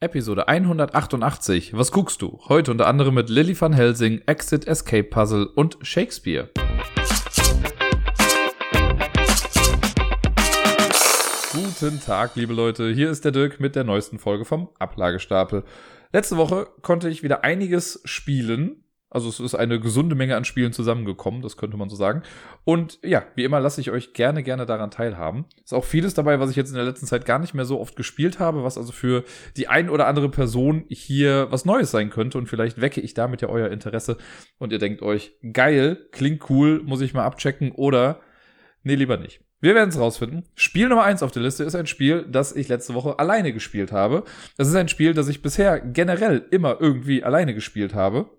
Episode 188. Was guckst du? Heute unter anderem mit Lily van Helsing, Exit Escape Puzzle und Shakespeare. Guten Tag, liebe Leute. Hier ist der Dirk mit der neuesten Folge vom Ablagestapel. Letzte Woche konnte ich wieder einiges spielen. Also es ist eine gesunde Menge an Spielen zusammengekommen, das könnte man so sagen. Und ja, wie immer lasse ich euch gerne, gerne daran teilhaben. Ist auch vieles dabei, was ich jetzt in der letzten Zeit gar nicht mehr so oft gespielt habe, was also für die ein oder andere Person hier was Neues sein könnte. Und vielleicht wecke ich damit ja euer Interesse und ihr denkt euch, geil, klingt cool, muss ich mal abchecken oder nee, lieber nicht. Wir werden es rausfinden. Spiel Nummer eins auf der Liste ist ein Spiel, das ich letzte Woche alleine gespielt habe. Das ist ein Spiel, das ich bisher generell immer irgendwie alleine gespielt habe.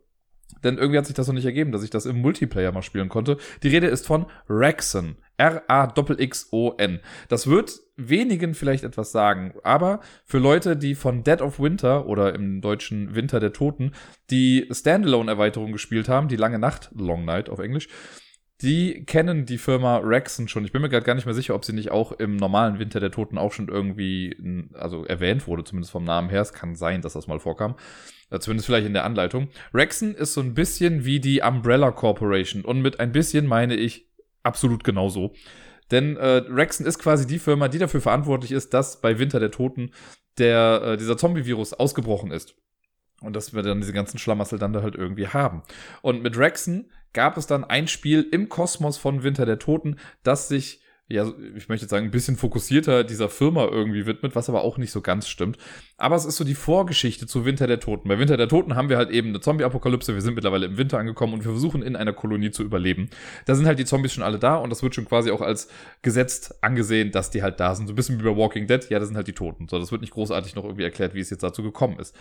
Denn irgendwie hat sich das noch nicht ergeben, dass ich das im Multiplayer mal spielen konnte. Die Rede ist von Raxon. R-A-X-O-N. Das wird wenigen vielleicht etwas sagen, aber für Leute, die von Dead of Winter oder im deutschen Winter der Toten die Standalone-Erweiterung gespielt haben, die lange Nacht, Long Night auf Englisch, die kennen die Firma Raxon schon. Ich bin mir gerade gar nicht mehr sicher, ob sie nicht auch im normalen Winter der Toten auch schon irgendwie, also erwähnt wurde, zumindest vom Namen her. Es kann sein, dass das mal vorkam. Äh, zumindest vielleicht in der Anleitung. Rexon ist so ein bisschen wie die Umbrella Corporation. Und mit ein bisschen meine ich absolut genauso. Denn äh, Rexon ist quasi die Firma, die dafür verantwortlich ist, dass bei Winter der Toten der, äh, dieser Zombie-Virus ausgebrochen ist. Und dass wir dann diese ganzen Schlamassel dann da halt irgendwie haben. Und mit Rexon gab es dann ein Spiel im Kosmos von Winter der Toten, das sich ja, ich möchte jetzt sagen, ein bisschen fokussierter dieser Firma irgendwie widmet, was aber auch nicht so ganz stimmt. Aber es ist so die Vorgeschichte zu Winter der Toten. Bei Winter der Toten haben wir halt eben eine Zombie-Apokalypse. Wir sind mittlerweile im Winter angekommen und wir versuchen in einer Kolonie zu überleben. Da sind halt die Zombies schon alle da und das wird schon quasi auch als gesetzt angesehen, dass die halt da sind. So ein bisschen wie bei Walking Dead. Ja, das sind halt die Toten. So, das wird nicht großartig noch irgendwie erklärt, wie es jetzt dazu gekommen ist.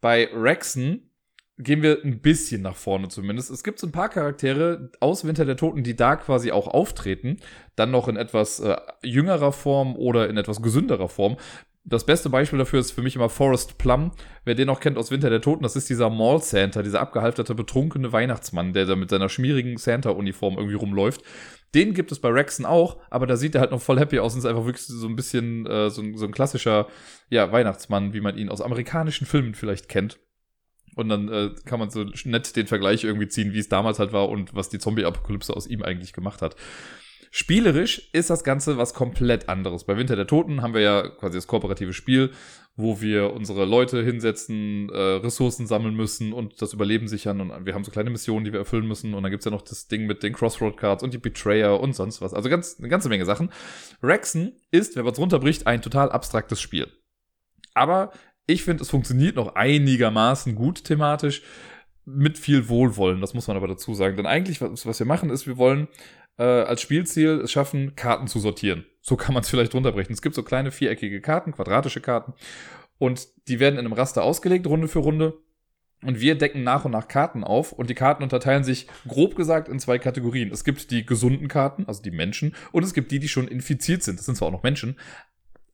Bei Rexen gehen wir ein bisschen nach vorne zumindest. Es gibt so ein paar Charaktere aus Winter der Toten, die da quasi auch auftreten. Dann noch in etwas äh, jüngerer Form oder in etwas gesünderer Form. Das beste Beispiel dafür ist für mich immer Forrest Plum. Wer den noch kennt aus Winter der Toten, das ist dieser Mall Santa, dieser abgehalfterte, betrunkene Weihnachtsmann, der da mit seiner schmierigen Santa-Uniform irgendwie rumläuft. Den gibt es bei Rexen auch, aber da sieht er halt noch voll happy aus und ist einfach wirklich so ein bisschen äh, so, so ein klassischer ja, Weihnachtsmann, wie man ihn aus amerikanischen Filmen vielleicht kennt. Und dann äh, kann man so nett den Vergleich irgendwie ziehen, wie es damals halt war und was die Zombie-Apokalypse aus ihm eigentlich gemacht hat. Spielerisch ist das Ganze was komplett anderes. Bei Winter der Toten haben wir ja quasi das kooperative Spiel, wo wir unsere Leute hinsetzen, äh, Ressourcen sammeln müssen und das Überleben sichern. Und wir haben so kleine Missionen, die wir erfüllen müssen. Und dann gibt's ja noch das Ding mit den Crossroad-Cards und die Betrayer und sonst was. Also ganz, eine ganze Menge Sachen. Rexen ist, wenn man es runterbricht, ein total abstraktes Spiel. Aber ich finde, es funktioniert noch einigermaßen gut thematisch mit viel Wohlwollen. Das muss man aber dazu sagen. Denn eigentlich, was, was wir machen, ist, wir wollen äh, als Spielziel es schaffen, Karten zu sortieren. So kann man es vielleicht runterbrechen. Es gibt so kleine viereckige Karten, quadratische Karten. Und die werden in einem Raster ausgelegt, Runde für Runde. Und wir decken nach und nach Karten auf und die Karten unterteilen sich grob gesagt in zwei Kategorien. Es gibt die gesunden Karten, also die Menschen, und es gibt die, die schon infiziert sind. Das sind zwar auch noch Menschen,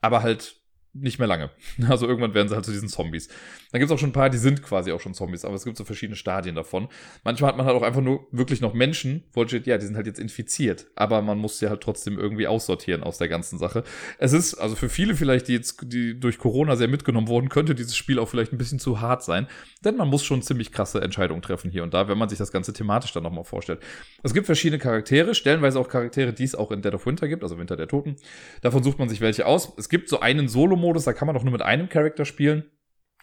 aber halt nicht mehr lange. Also irgendwann werden sie halt zu diesen Zombies. Dann gibt es auch schon ein paar, die sind quasi auch schon Zombies, aber es gibt so verschiedene Stadien davon. Manchmal hat man halt auch einfach nur wirklich noch Menschen, wo steht, ja, die sind halt jetzt infiziert, aber man muss sie halt trotzdem irgendwie aussortieren aus der ganzen Sache. Es ist, also für viele vielleicht, die jetzt, die durch Corona sehr mitgenommen wurden, könnte dieses Spiel auch vielleicht ein bisschen zu hart sein, denn man muss schon ziemlich krasse Entscheidungen treffen hier und da, wenn man sich das Ganze thematisch dann nochmal vorstellt. Es gibt verschiedene Charaktere, stellenweise auch Charaktere, die es auch in Dead of Winter gibt, also Winter der Toten. Davon sucht man sich welche aus. Es gibt so einen Solo-Modus, da kann man auch nur mit einem Charakter spielen.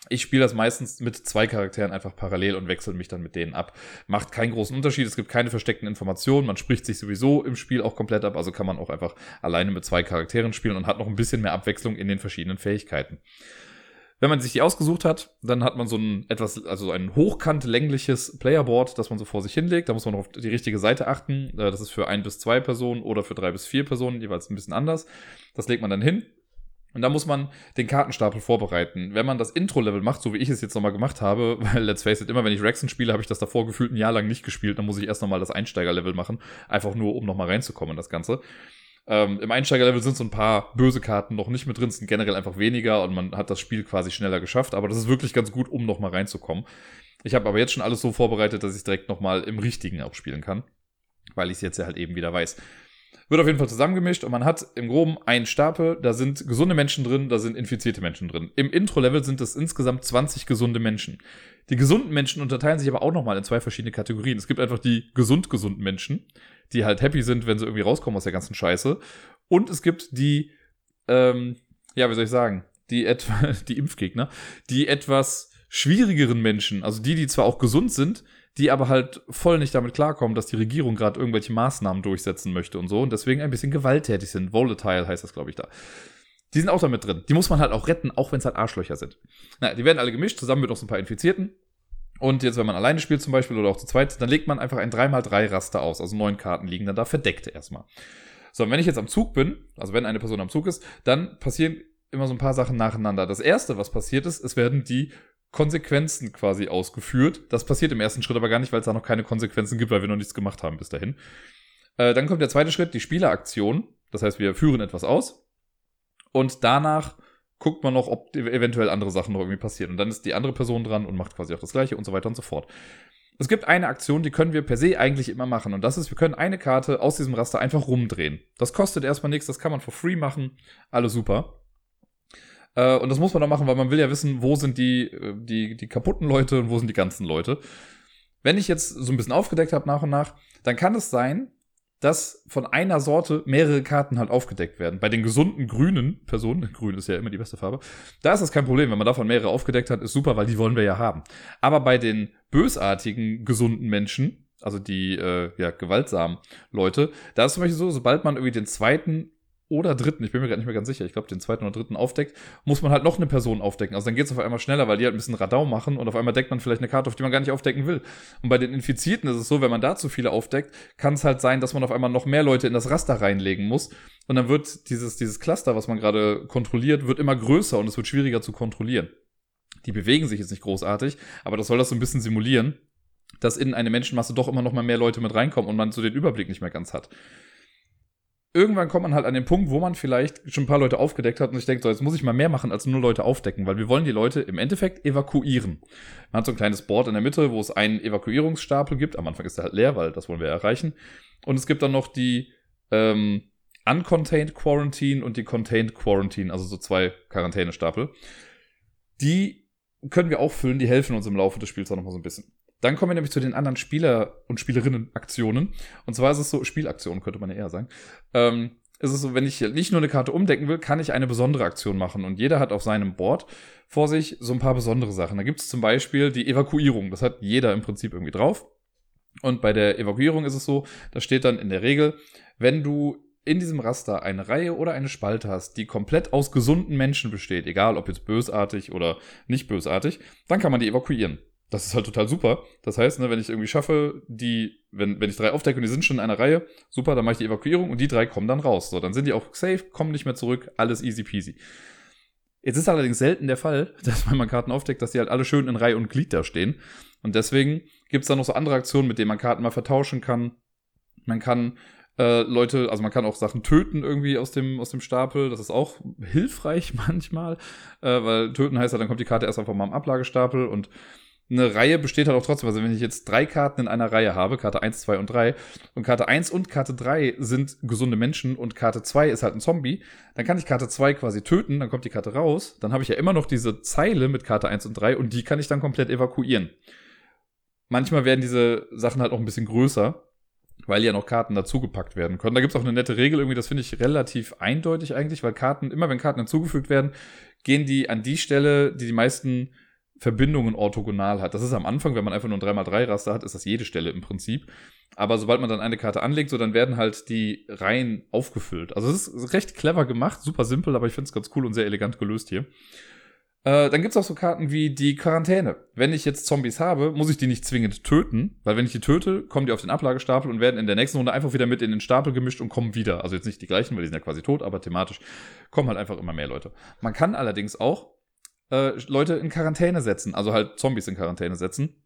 Ich spiele das meistens mit zwei Charakteren einfach parallel und wechsle mich dann mit denen ab. Macht keinen großen Unterschied, es gibt keine versteckten Informationen, man spricht sich sowieso im Spiel auch komplett ab, also kann man auch einfach alleine mit zwei Charakteren spielen und hat noch ein bisschen mehr Abwechslung in den verschiedenen Fähigkeiten. Wenn man sich die ausgesucht hat, dann hat man so ein etwas, also ein hochkant längliches Playerboard, das man so vor sich hinlegt. Da muss man auf die richtige Seite achten. Äh, das ist für ein bis zwei Personen oder für drei bis vier Personen jeweils ein bisschen anders. Das legt man dann hin und da muss man den Kartenstapel vorbereiten. Wenn man das Intro-Level macht, so wie ich es jetzt nochmal gemacht habe, weil let's face it, immer wenn ich Rexen spiele, habe ich das davor gefühlt ein Jahr lang nicht gespielt, dann muss ich erst nochmal das Einsteiger-Level machen, einfach nur, um nochmal reinzukommen in das Ganze. Ähm, Im Einsteiger-Level sind so ein paar böse Karten noch nicht mit drin, sind generell einfach weniger und man hat das Spiel quasi schneller geschafft, aber das ist wirklich ganz gut, um nochmal reinzukommen. Ich habe aber jetzt schon alles so vorbereitet, dass ich direkt nochmal im Richtigen auch spielen kann, weil ich es jetzt ja halt eben wieder weiß. Wird auf jeden Fall zusammengemischt und man hat im Groben einen Stapel, da sind gesunde Menschen drin, da sind infizierte Menschen drin. Im Intro-Level sind es insgesamt 20 gesunde Menschen. Die gesunden Menschen unterteilen sich aber auch nochmal in zwei verschiedene Kategorien. Es gibt einfach die gesund-gesunden Menschen, die halt happy sind, wenn sie irgendwie rauskommen aus der ganzen Scheiße. Und es gibt die, ähm, ja, wie soll ich sagen, die etwa, die Impfgegner, die etwas schwierigeren Menschen, also die, die zwar auch gesund sind, die aber halt voll nicht damit klarkommen, dass die Regierung gerade irgendwelche Maßnahmen durchsetzen möchte und so und deswegen ein bisschen gewalttätig sind. Volatile heißt das, glaube ich, da. Die sind auch damit drin. Die muss man halt auch retten, auch wenn es halt Arschlöcher sind. Naja, die werden alle gemischt, zusammen mit noch so ein paar Infizierten. Und jetzt, wenn man alleine spielt zum Beispiel oder auch zu zweit, dann legt man einfach ein 3x3-Raster aus. Also neun Karten liegen dann da verdeckt erstmal. So, und wenn ich jetzt am Zug bin, also wenn eine Person am Zug ist, dann passieren immer so ein paar Sachen nacheinander. Das erste, was passiert ist, es werden die Konsequenzen quasi ausgeführt. Das passiert im ersten Schritt aber gar nicht, weil es da noch keine Konsequenzen gibt, weil wir noch nichts gemacht haben bis dahin. Äh, dann kommt der zweite Schritt, die Spieleraktion. Das heißt, wir führen etwas aus und danach guckt man noch, ob eventuell andere Sachen noch irgendwie passieren. Und dann ist die andere Person dran und macht quasi auch das gleiche und so weiter und so fort. Es gibt eine Aktion, die können wir per se eigentlich immer machen. Und das ist, wir können eine Karte aus diesem Raster einfach rumdrehen. Das kostet erstmal nichts, das kann man for free machen. Alles super. Äh, und das muss man auch machen, weil man will ja wissen, wo sind die, äh, die, die kaputten Leute und wo sind die ganzen Leute. Wenn ich jetzt so ein bisschen aufgedeckt habe nach und nach, dann kann es sein, dass von einer Sorte mehrere Karten halt aufgedeckt werden. Bei den gesunden grünen Personen, grün ist ja immer die beste Farbe, da ist das kein Problem. Wenn man davon mehrere aufgedeckt hat, ist super, weil die wollen wir ja haben. Aber bei den bösartigen, gesunden Menschen, also die äh, ja, gewaltsamen Leute, da ist zum Beispiel so, sobald man irgendwie den zweiten oder dritten, ich bin mir gerade nicht mehr ganz sicher, ich glaube den zweiten oder dritten aufdeckt, muss man halt noch eine Person aufdecken. Also dann geht es auf einmal schneller, weil die halt ein bisschen Radau machen und auf einmal deckt man vielleicht eine Karte, auf die man gar nicht aufdecken will. Und bei den Infizierten ist es so, wenn man da zu viele aufdeckt, kann es halt sein, dass man auf einmal noch mehr Leute in das Raster reinlegen muss. Und dann wird dieses, dieses Cluster, was man gerade kontrolliert, wird immer größer und es wird schwieriger zu kontrollieren. Die bewegen sich jetzt nicht großartig, aber das soll das so ein bisschen simulieren, dass in eine Menschenmasse doch immer noch mal mehr Leute mit reinkommen und man so den Überblick nicht mehr ganz hat irgendwann kommt man halt an den Punkt, wo man vielleicht schon ein paar Leute aufgedeckt hat und ich denke, so, jetzt muss ich mal mehr machen als nur Leute aufdecken, weil wir wollen die Leute im Endeffekt evakuieren. Man hat so ein kleines Board in der Mitte, wo es einen Evakuierungsstapel gibt. Am Anfang ist der halt leer, weil das wollen wir erreichen. Und es gibt dann noch die ähm, Uncontained Quarantine und die Contained Quarantine, also so zwei Quarantänestapel. Die können wir auch füllen, die helfen uns im Laufe des Spiels auch nochmal so ein bisschen. Dann kommen wir nämlich zu den anderen Spieler- und Spielerinnen-Aktionen. Und zwar ist es so, Spielaktionen könnte man ja eher sagen. Ähm, ist es so, wenn ich nicht nur eine Karte umdecken will, kann ich eine besondere Aktion machen. Und jeder hat auf seinem Board vor sich so ein paar besondere Sachen. Da gibt es zum Beispiel die Evakuierung. Das hat jeder im Prinzip irgendwie drauf. Und bei der Evakuierung ist es so, da steht dann in der Regel, wenn du in diesem Raster eine Reihe oder eine Spalte hast, die komplett aus gesunden Menschen besteht, egal ob jetzt bösartig oder nicht bösartig, dann kann man die evakuieren. Das ist halt total super. Das heißt, ne, wenn ich irgendwie schaffe, die, wenn, wenn ich drei aufdecke und die sind schon in einer Reihe, super, dann mache ich die Evakuierung und die drei kommen dann raus. So, dann sind die auch safe, kommen nicht mehr zurück, alles easy peasy. Jetzt ist allerdings selten der Fall, dass wenn man Karten aufdeckt, dass die halt alle schön in Reihe und Glied da stehen. Und deswegen gibt's da noch so andere Aktionen, mit denen man Karten mal vertauschen kann. Man kann äh, Leute, also man kann auch Sachen töten irgendwie aus dem, aus dem Stapel. Das ist auch hilfreich manchmal, äh, weil töten heißt ja, dann kommt die Karte erst einfach mal am Ablagestapel und eine Reihe besteht halt auch trotzdem. Also wenn ich jetzt drei Karten in einer Reihe habe, Karte 1, 2 und 3, und Karte 1 und Karte 3 sind gesunde Menschen und Karte 2 ist halt ein Zombie, dann kann ich Karte 2 quasi töten, dann kommt die Karte raus, dann habe ich ja immer noch diese Zeile mit Karte 1 und 3 und die kann ich dann komplett evakuieren. Manchmal werden diese Sachen halt auch ein bisschen größer, weil ja noch Karten dazugepackt werden können. Da gibt es auch eine nette Regel irgendwie, das finde ich relativ eindeutig eigentlich, weil Karten, immer wenn Karten hinzugefügt werden, gehen die an die Stelle, die die meisten Verbindungen orthogonal hat. Das ist am Anfang, wenn man einfach nur ein 3x3-Raster hat, ist das jede Stelle im Prinzip. Aber sobald man dann eine Karte anlegt, so dann werden halt die Reihen aufgefüllt. Also es ist recht clever gemacht, super simpel, aber ich finde es ganz cool und sehr elegant gelöst hier. Äh, dann gibt's auch so Karten wie die Quarantäne. Wenn ich jetzt Zombies habe, muss ich die nicht zwingend töten, weil wenn ich die töte, kommen die auf den Ablagestapel und werden in der nächsten Runde einfach wieder mit in den Stapel gemischt und kommen wieder. Also jetzt nicht die gleichen, weil die sind ja quasi tot, aber thematisch kommen halt einfach immer mehr Leute. Man kann allerdings auch äh, Leute in Quarantäne setzen, also halt Zombies in Quarantäne setzen.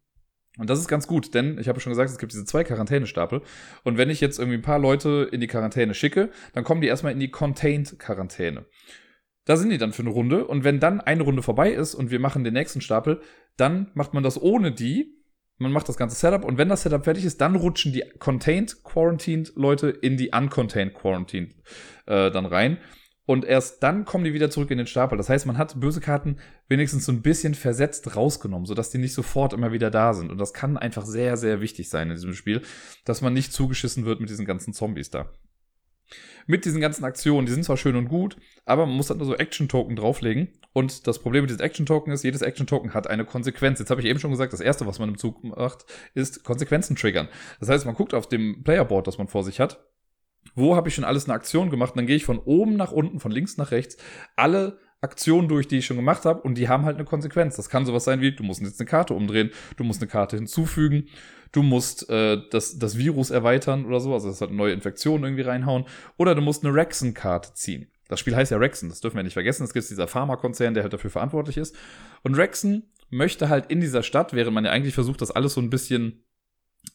Und das ist ganz gut, denn ich habe schon gesagt, es gibt diese zwei Quarantänestapel. Und wenn ich jetzt irgendwie ein paar Leute in die Quarantäne schicke, dann kommen die erstmal in die Contained-Quarantäne. Da sind die dann für eine Runde. Und wenn dann eine Runde vorbei ist und wir machen den nächsten Stapel, dann macht man das ohne die man macht das ganze Setup und wenn das Setup fertig ist, dann rutschen die Contained Quarantined Leute in die Uncontained Quarantined äh, dann rein. Und erst dann kommen die wieder zurück in den Stapel. Das heißt, man hat böse Karten wenigstens so ein bisschen versetzt rausgenommen, sodass die nicht sofort immer wieder da sind. Und das kann einfach sehr, sehr wichtig sein in diesem Spiel, dass man nicht zugeschissen wird mit diesen ganzen Zombies da. Mit diesen ganzen Aktionen, die sind zwar schön und gut, aber man muss dann nur so Action-Token drauflegen. Und das Problem mit diesen Action-Token ist, jedes Action-Token hat eine Konsequenz. Jetzt habe ich eben schon gesagt, das erste, was man im Zug macht, ist Konsequenzen triggern. Das heißt, man guckt auf dem Playerboard, das man vor sich hat, wo habe ich schon alles eine Aktion gemacht? Und dann gehe ich von oben nach unten, von links nach rechts, alle Aktionen durch, die ich schon gemacht habe, und die haben halt eine Konsequenz. Das kann sowas sein wie, du musst jetzt eine Karte umdrehen, du musst eine Karte hinzufügen, du musst äh, das, das Virus erweitern oder so, also das hat neue Infektion irgendwie reinhauen, oder du musst eine Rexen-Karte ziehen. Das Spiel heißt ja Rexen, das dürfen wir nicht vergessen. Es gibt dieser Pharmakonzern, der halt dafür verantwortlich ist. Und Rexen möchte halt in dieser Stadt, während man ja eigentlich versucht, das alles so ein bisschen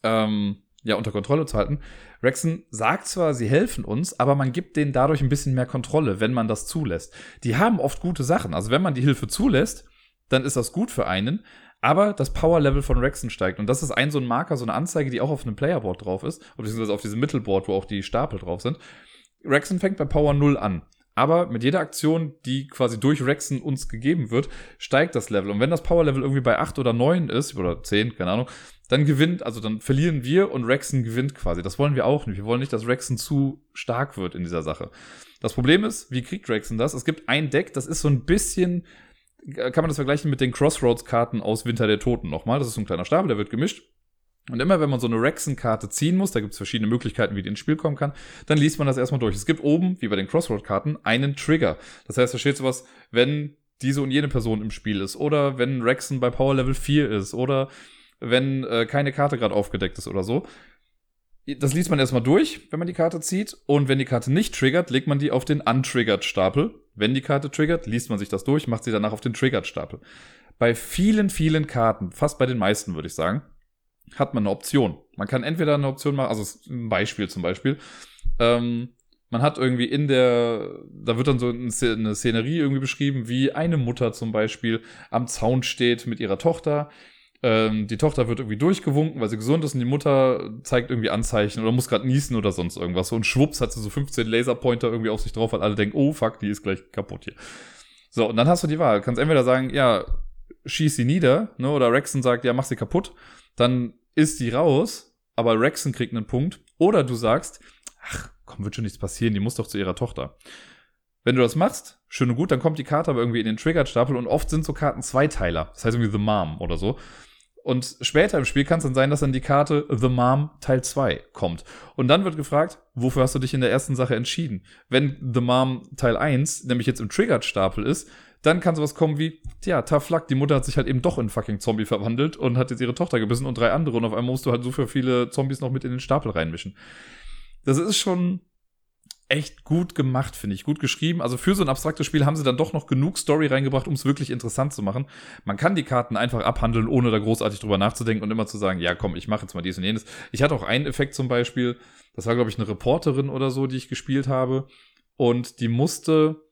ähm, ja, unter Kontrolle zu halten. Rexen sagt zwar, sie helfen uns, aber man gibt denen dadurch ein bisschen mehr Kontrolle, wenn man das zulässt. Die haben oft gute Sachen. Also wenn man die Hilfe zulässt, dann ist das gut für einen. Aber das Power-Level von Rexen steigt. Und das ist ein so ein Marker, so eine Anzeige, die auch auf einem Playerboard drauf ist, beziehungsweise auf diesem Mittelboard, wo auch die Stapel drauf sind. Rexen fängt bei Power 0 an. Aber mit jeder Aktion, die quasi durch Rexen uns gegeben wird, steigt das Level. Und wenn das Power-Level irgendwie bei 8 oder 9 ist, oder 10, keine Ahnung, dann gewinnt, also dann verlieren wir und Rexen gewinnt quasi. Das wollen wir auch nicht. Wir wollen nicht, dass Rexen zu stark wird in dieser Sache. Das Problem ist, wie kriegt Rexen das? Es gibt ein Deck, das ist so ein bisschen, kann man das vergleichen mit den Crossroads-Karten aus Winter der Toten nochmal. Das ist so ein kleiner Stapel, der wird gemischt. Und immer wenn man so eine Rexen-Karte ziehen muss, da gibt es verschiedene Möglichkeiten, wie die ins Spiel kommen kann, dann liest man das erstmal durch. Es gibt oben, wie bei den Crossroad-Karten, einen Trigger. Das heißt, da steht sowas, wenn diese und jene Person im Spiel ist, oder wenn Rexen bei Power Level 4 ist, oder wenn äh, keine Karte gerade aufgedeckt ist oder so. Das liest man erstmal durch, wenn man die Karte zieht. Und wenn die Karte nicht triggert, legt man die auf den Untriggered-Stapel. Wenn die Karte triggert, liest man sich das durch, macht sie danach auf den Triggered-Stapel. Bei vielen, vielen Karten, fast bei den meisten würde ich sagen, hat man eine Option. Man kann entweder eine Option machen, also ein Beispiel zum Beispiel. Ähm, man hat irgendwie in der, da wird dann so eine Szenerie irgendwie beschrieben, wie eine Mutter zum Beispiel am Zaun steht mit ihrer Tochter ähm, die Tochter wird irgendwie durchgewunken, weil sie gesund ist und die Mutter zeigt irgendwie Anzeichen oder muss gerade niesen oder sonst irgendwas. Und schwupps hat sie so 15 Laserpointer irgendwie auf sich drauf, weil alle denken, oh fuck, die ist gleich kaputt hier. So, und dann hast du die Wahl. Du kannst entweder sagen, ja, schieß sie nieder, ne, oder Rexen sagt, ja, mach sie kaputt. Dann ist die raus, aber Rexen kriegt einen Punkt. Oder du sagst, ach, komm, wird schon nichts passieren, die muss doch zu ihrer Tochter. Wenn du das machst, schön und gut, dann kommt die Karte aber irgendwie in den Triggered-Stapel und oft sind so Karten Zweiteiler. Das heißt irgendwie The Mom oder so. Und später im Spiel kann es dann sein, dass dann die Karte The Mom Teil 2 kommt. Und dann wird gefragt, wofür hast du dich in der ersten Sache entschieden? Wenn The Mom Teil 1 nämlich jetzt im Triggered-Stapel ist, dann kann sowas kommen wie, tja, tough die Mutter hat sich halt eben doch in fucking Zombie verwandelt und hat jetzt ihre Tochter gebissen und drei andere und auf einmal musst du halt so viele Zombies noch mit in den Stapel reinmischen. Das ist schon echt gut gemacht, finde ich. Gut geschrieben. Also für so ein abstraktes Spiel haben sie dann doch noch genug Story reingebracht, um es wirklich interessant zu machen. Man kann die Karten einfach abhandeln, ohne da großartig drüber nachzudenken und immer zu sagen, ja komm, ich mache jetzt mal dies und jenes. Ich hatte auch einen Effekt zum Beispiel, das war glaube ich eine Reporterin oder so, die ich gespielt habe. Und die musste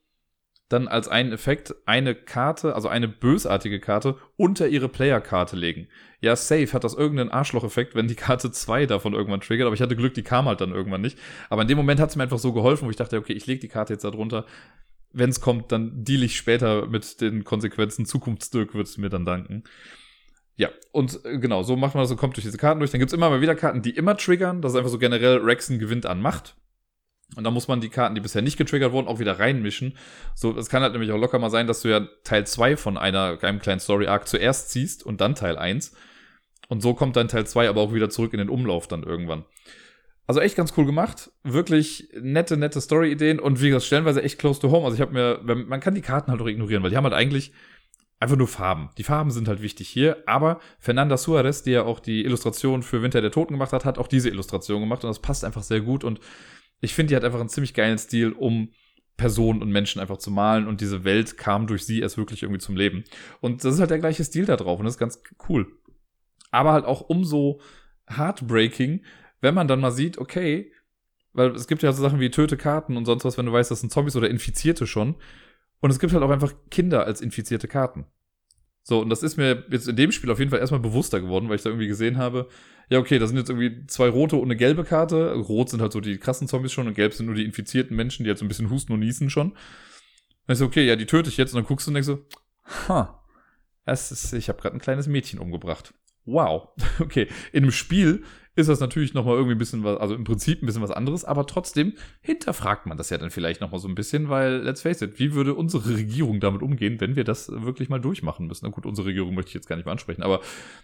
dann als einen Effekt eine Karte, also eine bösartige Karte, unter ihre Player-Karte legen. Ja, safe hat das irgendeinen Arschloch-Effekt, wenn die Karte 2 davon irgendwann triggert, aber ich hatte Glück, die kam halt dann irgendwann nicht. Aber in dem Moment hat es mir einfach so geholfen, wo ich dachte, okay, ich lege die Karte jetzt da drunter. Wenn es kommt, dann deal ich später mit den Konsequenzen. Zukunftsdirk wird es mir dann danken. Ja, und äh, genau, so macht man das, so kommt durch diese Karten durch. Dann gibt's immer mal wieder Karten, die immer triggern. Das ist einfach so generell, Rexen gewinnt an Macht. Und da muss man die Karten, die bisher nicht getriggert wurden, auch wieder reinmischen. So, es kann halt nämlich auch locker mal sein, dass du ja Teil 2 von einer, einem kleinen Story-Arc zuerst ziehst und dann Teil 1. Und so kommt dann Teil 2 aber auch wieder zurück in den Umlauf dann irgendwann. Also echt ganz cool gemacht. Wirklich nette, nette Story-Ideen und wie gesagt, stellenweise echt close to home. Also ich habe mir, man kann die Karten halt auch ignorieren, weil die haben halt eigentlich einfach nur Farben. Die Farben sind halt wichtig hier, aber Fernanda Suarez, die ja auch die Illustration für Winter der Toten gemacht hat, hat auch diese Illustration gemacht und das passt einfach sehr gut und ich finde, die hat einfach einen ziemlich geilen Stil, um Personen und Menschen einfach zu malen und diese Welt kam durch sie erst wirklich irgendwie zum Leben. Und das ist halt der gleiche Stil da drauf und das ist ganz cool. Aber halt auch umso heartbreaking, wenn man dann mal sieht, okay, weil es gibt ja so Sachen wie töte Karten und sonst was, wenn du weißt, das sind Zombies oder Infizierte schon. Und es gibt halt auch einfach Kinder als infizierte Karten. So, und das ist mir jetzt in dem Spiel auf jeden Fall erstmal bewusster geworden, weil ich da irgendwie gesehen habe, ja, okay, da sind jetzt irgendwie zwei rote und eine gelbe Karte. Rot sind halt so die krassen Zombies schon und gelb sind nur die infizierten Menschen, die halt so ein bisschen husten und niesen schon. Und ich so, okay, ja, die töte ich jetzt. Und dann guckst du und denkst so, ha, das ist, ich habe gerade ein kleines Mädchen umgebracht. Wow. Okay, in einem Spiel ist das natürlich nochmal irgendwie ein bisschen was, also im Prinzip ein bisschen was anderes, aber trotzdem hinterfragt man das ja dann vielleicht nochmal so ein bisschen, weil, let's face it, wie würde unsere Regierung damit umgehen, wenn wir das wirklich mal durchmachen müssen? Na gut, unsere Regierung möchte ich jetzt gar nicht mehr ansprechen, aber,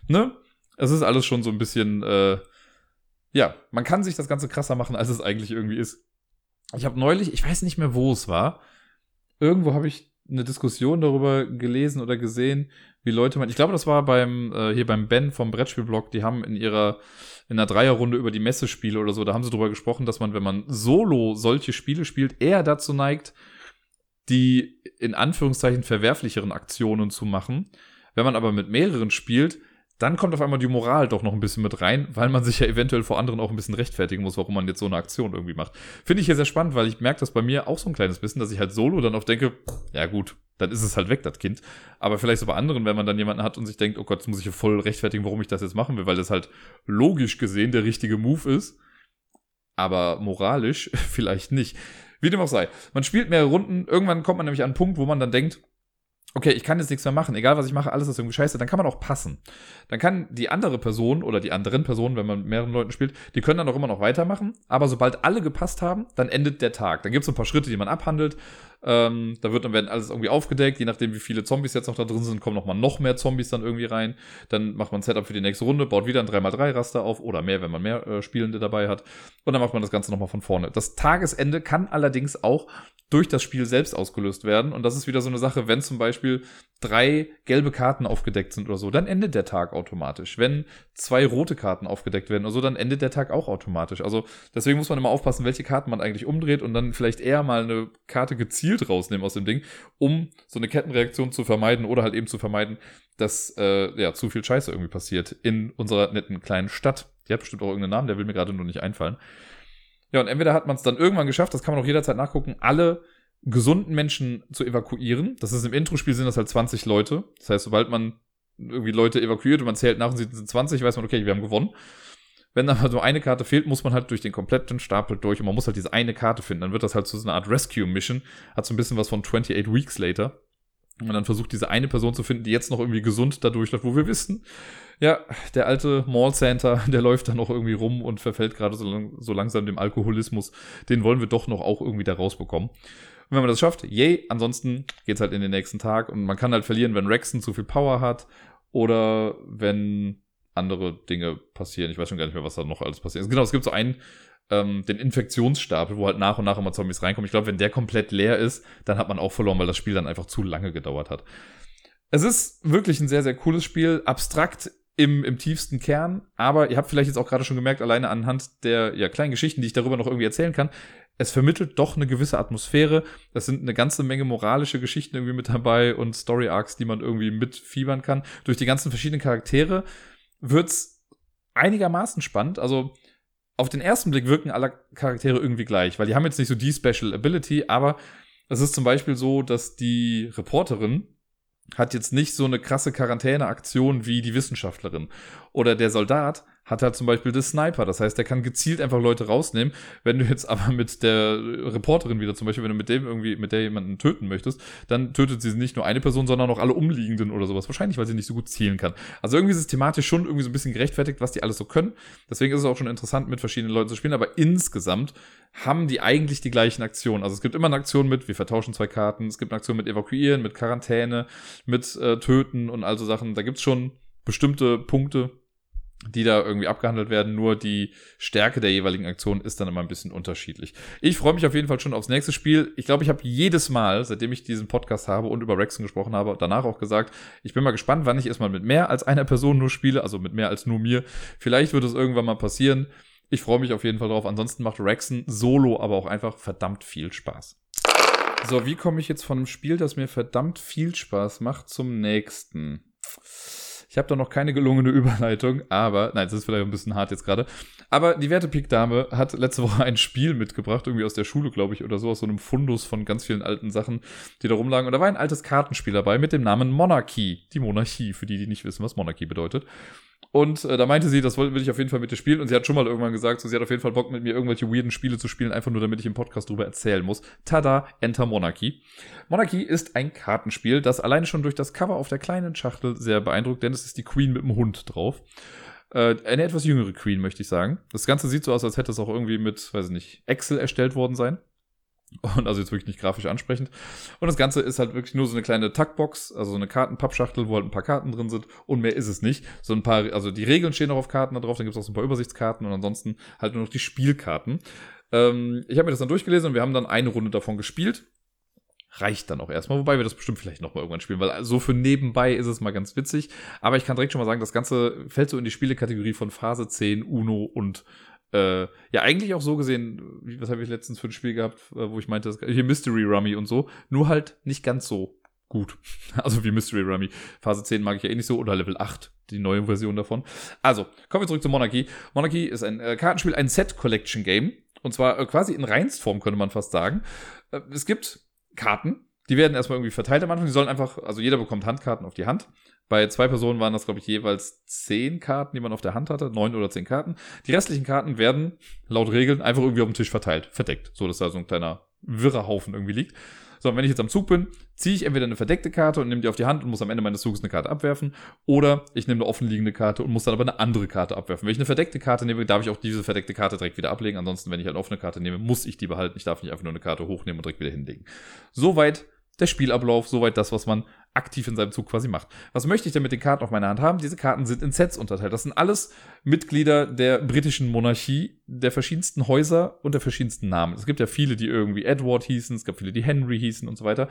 ne? Es ist alles schon so ein bisschen, äh, ja, man kann sich das Ganze krasser machen, als es eigentlich irgendwie ist. Ich habe neulich, ich weiß nicht mehr, wo es war, irgendwo habe ich eine Diskussion darüber gelesen oder gesehen, wie Leute man, ich glaube, das war beim äh, hier beim Ben vom Brettspielblog, die haben in ihrer in einer Dreierrunde über die Messespiele oder so, da haben sie darüber gesprochen, dass man, wenn man solo solche Spiele spielt, eher dazu neigt, die in Anführungszeichen verwerflicheren Aktionen zu machen. Wenn man aber mit mehreren spielt, dann kommt auf einmal die Moral doch noch ein bisschen mit rein, weil man sich ja eventuell vor anderen auch ein bisschen rechtfertigen muss, warum man jetzt so eine Aktion irgendwie macht. Finde ich hier sehr spannend, weil ich merke das bei mir auch so ein kleines bisschen, dass ich halt solo dann auch denke, ja gut, dann ist es halt weg, das Kind. Aber vielleicht so bei anderen, wenn man dann jemanden hat und sich denkt, oh Gott, jetzt muss ich hier voll rechtfertigen, warum ich das jetzt machen will, weil das halt logisch gesehen der richtige Move ist, aber moralisch vielleicht nicht. Wie dem auch sei. Man spielt mehrere Runden, irgendwann kommt man nämlich an einen Punkt, wo man dann denkt, okay, ich kann jetzt nichts mehr machen, egal was ich mache, alles ist irgendwie scheiße, dann kann man auch passen. Dann kann die andere Person oder die anderen Personen, wenn man mit mehreren Leuten spielt, die können dann auch immer noch weitermachen, aber sobald alle gepasst haben, dann endet der Tag. Dann gibt es ein paar Schritte, die man abhandelt. Ähm, da wird dann werden alles irgendwie aufgedeckt, je nachdem, wie viele Zombies jetzt noch da drin sind, kommen nochmal noch mehr Zombies dann irgendwie rein. Dann macht man ein Setup für die nächste Runde, baut wieder ein 3x3-Raster auf oder mehr, wenn man mehr äh, Spielende dabei hat. Und dann macht man das Ganze nochmal von vorne. Das Tagesende kann allerdings auch durch das Spiel selbst ausgelöst werden. Und das ist wieder so eine Sache, wenn zum Beispiel drei gelbe Karten aufgedeckt sind oder so, dann endet der Tag automatisch. Wenn zwei rote Karten aufgedeckt werden oder so, dann endet der Tag auch automatisch. Also deswegen muss man immer aufpassen, welche Karten man eigentlich umdreht und dann vielleicht eher mal eine Karte gezielt rausnehmen aus dem Ding, um so eine Kettenreaktion zu vermeiden oder halt eben zu vermeiden, dass äh, ja zu viel Scheiße irgendwie passiert in unserer netten kleinen Stadt. Die hat bestimmt auch irgendeinen Namen, der will mir gerade nur nicht einfallen. Ja, und entweder hat man es dann irgendwann geschafft, das kann man auch jederzeit nachgucken, alle gesunden Menschen zu evakuieren. Das ist im Intro-Spiel sind das halt 20 Leute. Das heißt, sobald man irgendwie Leute evakuiert und man zählt nach und sieht, sind 20, weiß man, okay, wir haben gewonnen. Wenn dann halt nur eine Karte fehlt, muss man halt durch den kompletten Stapel durch und man muss halt diese eine Karte finden. Dann wird das halt so einer Art Rescue-Mission. Hat so ein bisschen was von 28 Weeks Later. Und dann versucht, diese eine Person zu finden, die jetzt noch irgendwie gesund da durchläuft, wo wir wissen, ja, der alte Mall Santa, der läuft da noch irgendwie rum und verfällt gerade so, lang, so langsam dem Alkoholismus. Den wollen wir doch noch auch irgendwie da rausbekommen. Und wenn man das schafft, yay, ansonsten geht's halt in den nächsten Tag und man kann halt verlieren, wenn Rexen zu viel Power hat oder wenn andere Dinge passieren. Ich weiß schon gar nicht mehr, was da noch alles passiert. Genau, es gibt so einen, ähm, den Infektionsstapel, wo halt nach und nach immer Zombies reinkommen. Ich glaube, wenn der komplett leer ist, dann hat man auch verloren, weil das Spiel dann einfach zu lange gedauert hat. Es ist wirklich ein sehr, sehr cooles Spiel. Abstrakt im, im tiefsten Kern. Aber ihr habt vielleicht jetzt auch gerade schon gemerkt, alleine anhand der ja, kleinen Geschichten, die ich darüber noch irgendwie erzählen kann, es vermittelt doch eine gewisse Atmosphäre. Es sind eine ganze Menge moralische Geschichten irgendwie mit dabei und Story Arcs, die man irgendwie mitfiebern kann. Durch die ganzen verschiedenen Charaktere wird's einigermaßen spannend. Also auf den ersten Blick wirken alle Charaktere irgendwie gleich, weil die haben jetzt nicht so die Special Ability, aber es ist zum Beispiel so, dass die Reporterin hat jetzt nicht so eine krasse Quarantäneaktion wie die Wissenschaftlerin. Oder der Soldat hat halt zum Beispiel das Sniper. Das heißt, der kann gezielt einfach Leute rausnehmen. Wenn du jetzt aber mit der Reporterin wieder zum Beispiel, wenn du mit dem irgendwie, mit der jemanden töten möchtest, dann tötet sie nicht nur eine Person, sondern auch alle Umliegenden oder sowas. Wahrscheinlich, weil sie nicht so gut zielen kann. Also irgendwie ist es thematisch schon irgendwie so ein bisschen gerechtfertigt, was die alles so können. Deswegen ist es auch schon interessant, mit verschiedenen Leuten zu spielen. Aber insgesamt haben die eigentlich die gleichen Aktionen. Also es gibt immer eine Aktion mit, wir vertauschen zwei Karten. Es gibt eine Aktion mit Evakuieren, mit Quarantäne, mit äh, Töten und all so Sachen. Da gibt's schon bestimmte Punkte, die da irgendwie abgehandelt werden. Nur die Stärke der jeweiligen Aktion ist dann immer ein bisschen unterschiedlich. Ich freue mich auf jeden Fall schon aufs nächste Spiel. Ich glaube, ich habe jedes Mal, seitdem ich diesen Podcast habe und über Rexen gesprochen habe, danach auch gesagt, ich bin mal gespannt, wann ich erstmal mit mehr als einer Person nur spiele, also mit mehr als nur mir. Vielleicht wird es irgendwann mal passieren. Ich freue mich auf jeden Fall drauf. Ansonsten macht Rexen solo aber auch einfach verdammt viel Spaß. So, wie komme ich jetzt von einem Spiel, das mir verdammt viel Spaß macht, zum nächsten? Ich habe da noch keine gelungene Überleitung, aber, nein, das ist vielleicht ein bisschen hart jetzt gerade. Aber die Werte Peak Dame hat letzte Woche ein Spiel mitgebracht, irgendwie aus der Schule, glaube ich, oder so, aus so einem Fundus von ganz vielen alten Sachen, die da rumlagen. Und da war ein altes Kartenspiel dabei mit dem Namen Monarchy. Die Monarchie, für die, die nicht wissen, was Monarchie bedeutet. Und äh, da meinte sie, das will, will ich auf jeden Fall mit dir spielen. Und sie hat schon mal irgendwann gesagt, so, sie hat auf jeden Fall Bock, mit mir irgendwelche weirden Spiele zu spielen, einfach nur damit ich im Podcast drüber erzählen muss. Tada, Enter Monarchy. Monarchy ist ein Kartenspiel, das alleine schon durch das Cover auf der kleinen Schachtel sehr beeindruckt, denn es ist die Queen mit dem Hund drauf. Äh, eine etwas jüngere Queen, möchte ich sagen. Das Ganze sieht so aus, als hätte es auch irgendwie mit, weiß ich nicht, Excel erstellt worden sein. Und also jetzt wirklich nicht grafisch ansprechend. Und das Ganze ist halt wirklich nur so eine kleine Tuckbox, also so eine Kartenpappschachtel, wo halt ein paar Karten drin sind und mehr ist es nicht. So ein paar, also die Regeln stehen noch auf Karten da drauf, dann gibt es auch so ein paar Übersichtskarten und ansonsten halt nur noch die Spielkarten. Ähm, ich habe mir das dann durchgelesen und wir haben dann eine Runde davon gespielt. Reicht dann auch erstmal, wobei wir das bestimmt vielleicht nochmal irgendwann spielen, weil so für nebenbei ist es mal ganz witzig. Aber ich kann direkt schon mal sagen, das Ganze fällt so in die Spielekategorie von Phase 10, Uno und äh, ja, eigentlich auch so gesehen, was habe ich letztens für ein Spiel gehabt, äh, wo ich meinte, hier Mystery Rummy und so, nur halt nicht ganz so gut. Also wie Mystery Rummy. Phase 10 mag ich ja eh nicht so, oder Level 8, die neue Version davon. Also, kommen wir zurück zu Monarchy. Monarchy ist ein äh, Kartenspiel, ein Set-Collection-Game. Und zwar äh, quasi in Reinstform, könnte man fast sagen. Äh, es gibt Karten, die werden erstmal irgendwie verteilt am Anfang. Die sollen einfach, also jeder bekommt Handkarten auf die Hand. Bei zwei Personen waren das, glaube ich, jeweils zehn Karten, die man auf der Hand hatte, neun oder zehn Karten. Die restlichen Karten werden laut Regeln einfach irgendwie auf dem Tisch verteilt, verdeckt, so dass da so ein kleiner wirrer Haufen irgendwie liegt. So, und wenn ich jetzt am Zug bin, ziehe ich entweder eine verdeckte Karte und nehme die auf die Hand und muss am Ende meines Zuges eine Karte abwerfen, oder ich nehme eine offenliegende Karte und muss dann aber eine andere Karte abwerfen. Wenn ich eine verdeckte Karte nehme, darf ich auch diese verdeckte Karte direkt wieder ablegen. Ansonsten, wenn ich eine offene Karte nehme, muss ich die behalten. Ich darf nicht einfach nur eine Karte hochnehmen und direkt wieder hinlegen. Soweit der Spielablauf, soweit das, was man aktiv in seinem Zug quasi macht. Was möchte ich denn mit den Karten auf meiner Hand haben? Diese Karten sind in Sets unterteilt. Das sind alles Mitglieder der britischen Monarchie, der verschiedensten Häuser und der verschiedensten Namen. Es gibt ja viele, die irgendwie Edward hießen, es gab viele, die Henry hießen und so weiter.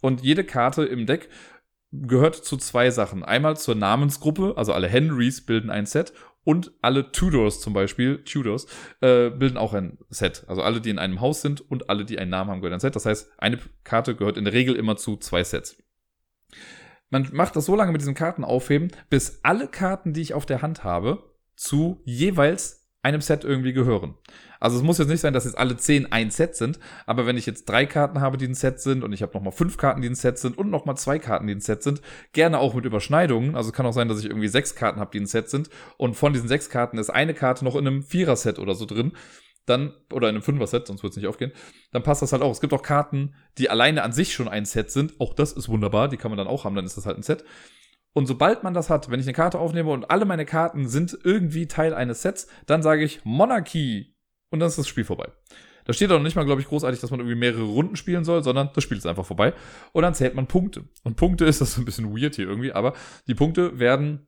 Und jede Karte im Deck gehört zu zwei Sachen. Einmal zur Namensgruppe, also alle Henrys bilden ein Set und alle Tudors zum Beispiel, Tudors, äh, bilden auch ein Set. Also alle, die in einem Haus sind und alle, die einen Namen haben, gehören ein Set. Das heißt, eine Karte gehört in der Regel immer zu zwei Sets. Man macht das so lange mit diesen Karten aufheben, bis alle Karten, die ich auf der Hand habe, zu jeweils einem Set irgendwie gehören. Also es muss jetzt nicht sein, dass jetzt alle zehn ein Set sind, aber wenn ich jetzt drei Karten habe, die ein Set sind und ich habe nochmal fünf Karten, die ein Set sind und nochmal zwei Karten, die ein Set sind, gerne auch mit Überschneidungen. Also es kann auch sein, dass ich irgendwie sechs Karten habe, die ein Set sind und von diesen sechs Karten ist eine Karte noch in einem Vierer-Set oder so drin. Dann, oder in einem Fünfer-Set, sonst wird es nicht aufgehen, dann passt das halt auch. Es gibt auch Karten, die alleine an sich schon ein Set sind. Auch das ist wunderbar, die kann man dann auch haben, dann ist das halt ein Set. Und sobald man das hat, wenn ich eine Karte aufnehme und alle meine Karten sind irgendwie Teil eines Sets, dann sage ich Monarchy. Und dann ist das Spiel vorbei. Da steht auch nicht mal, glaube ich, großartig, dass man irgendwie mehrere Runden spielen soll, sondern das Spiel ist einfach vorbei. Und dann zählt man Punkte. Und Punkte ist das ist ein bisschen weird hier irgendwie, aber die Punkte werden,